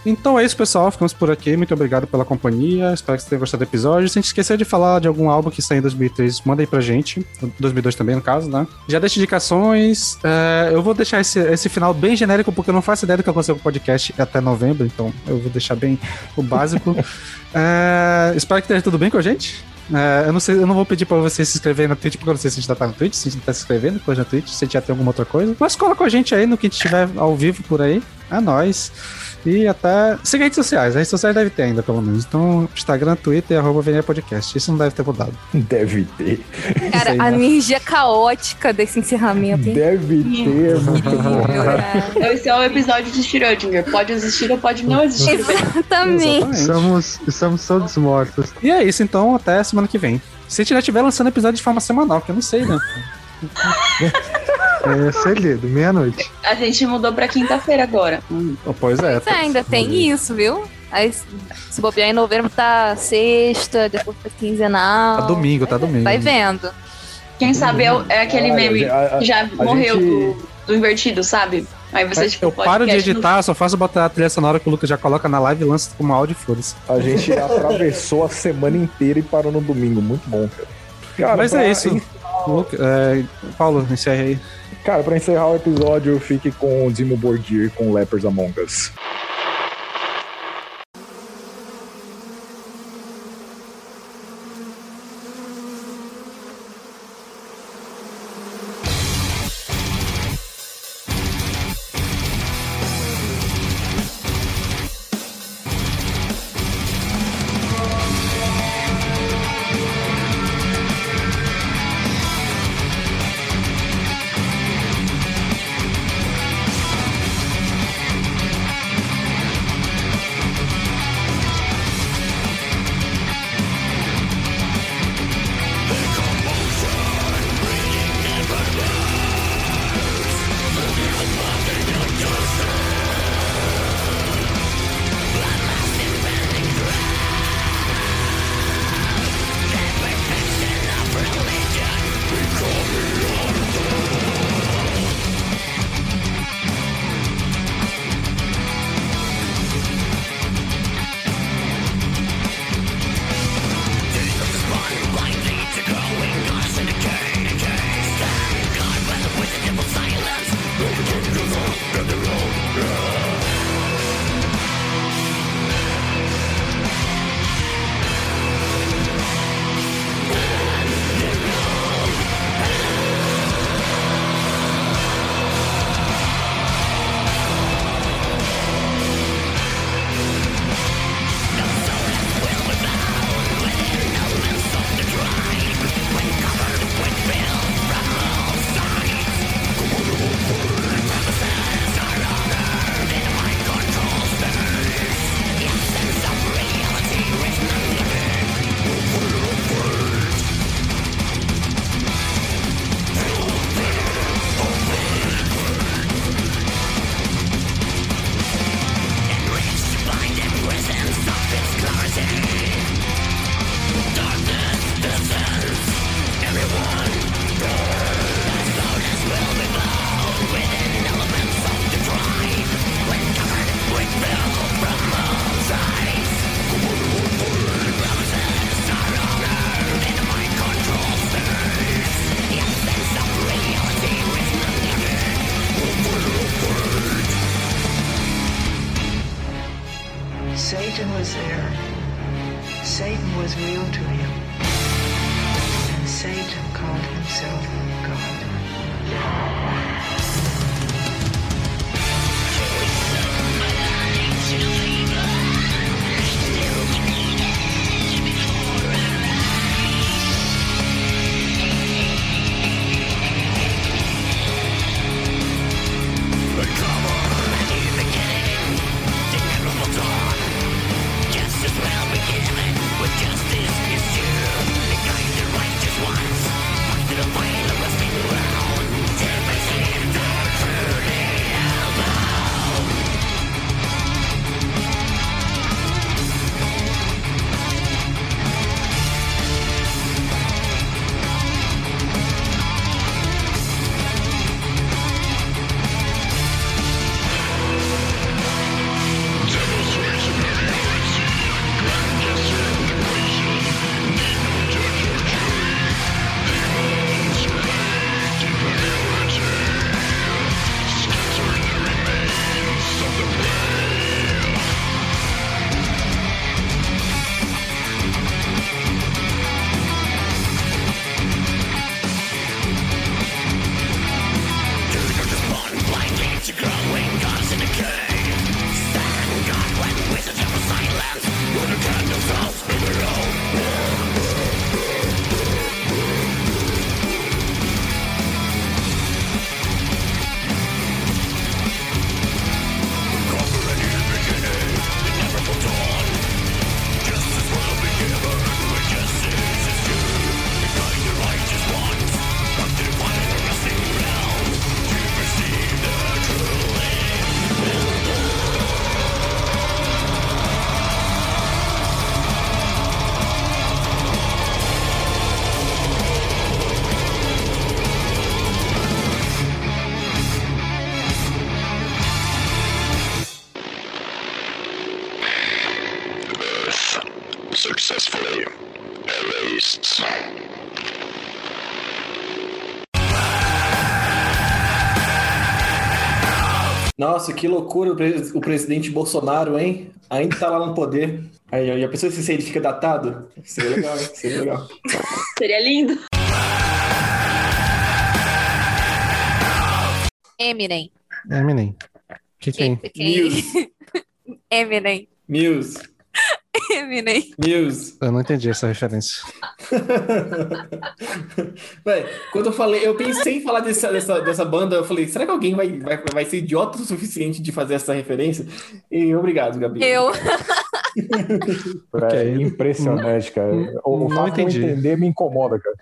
Então é isso, pessoal. Ficamos por aqui. Muito obrigado pela companhia. Espero que vocês tenham gostado do episódio. Se a gente esquecer de falar de algum álbum que saiu em 2003, manda aí pra gente. 2002 também, no caso, né? Já deixa indicações. É, eu vou deixar esse, esse final bem genérico, porque eu não faço ideia do que aconteceu com o podcast até novembro. Então eu vou deixar bem o básico. É, espero que esteja tudo bem com a gente. É, eu, não sei, eu não vou pedir pra você se inscrever na Twitch, porque eu não sei se a gente já tá no Twitch, se a gente tá se inscrevendo depois na Twitch, se a gente já tem alguma outra coisa. Mas cola com a gente aí no que a gente tiver ao vivo por aí. É nóis. E até. Siga redes sociais. As redes sociais deve ter ainda, pelo menos. Então, Instagram, Twitter, arroba VNE Podcast. Isso não deve ter mudado. Deve ter. Cara, aí, a né? energia caótica desse encerramento. hein? Deve ter. muito bom. Esse é o episódio de Schrödinger. Pode existir ou pode não existir. Exatamente. Estamos, estamos todos mortos. E é isso, então, até semana que vem. Se a gente já estiver lançando episódio de forma semanal, que eu não sei, né? É segredo, meia-noite. A gente mudou pra quinta-feira agora. Hum. Oh, Pois é. Pois é, ainda tem isso, viu? Aí, se bobear em novembro, tá sexta, depois tá quinzenal. Tá domingo, tá domingo. Vai vendo. Quem sabe é, é aquele Olha, meme a- a- que já a morreu gente- do, do invertido, sabe? Aí você, É, tipo, eu paro de podcast no- editar, só faço botar a trilha sonora que o Lucas já coloca na live e lança como áudio e foda-se. A gente atravessou a semana inteira e parou no domingo. Muito bom, cara. Cara, Mas pra é isso. en- Luca- é, Paulo, encerre aí. Cara, pra encerrar o episódio, fique com o Dimo Borgir com Lepers Among Us. Nossa, que loucura o, pres- o presidente Bolsonaro, hein? Ainda tá lá no poder. Aí, já pensou se ele fica datado? Seria legal, hein? Seria legal. Seria lindo. Eminem. Eminem. O que que é? Quem? Eminem. Muse. Eminem. Muse. Eu não entendi essa referência. Véi, quando eu falei, eu pensei em falar dessa, dessa, dessa banda, eu falei, será que alguém vai, vai, vai ser idiota o suficiente de fazer essa referência? E obrigado, Gabi. Eu. É impressionante, cara. Não fato de eu entendi. entender me incomoda, cara.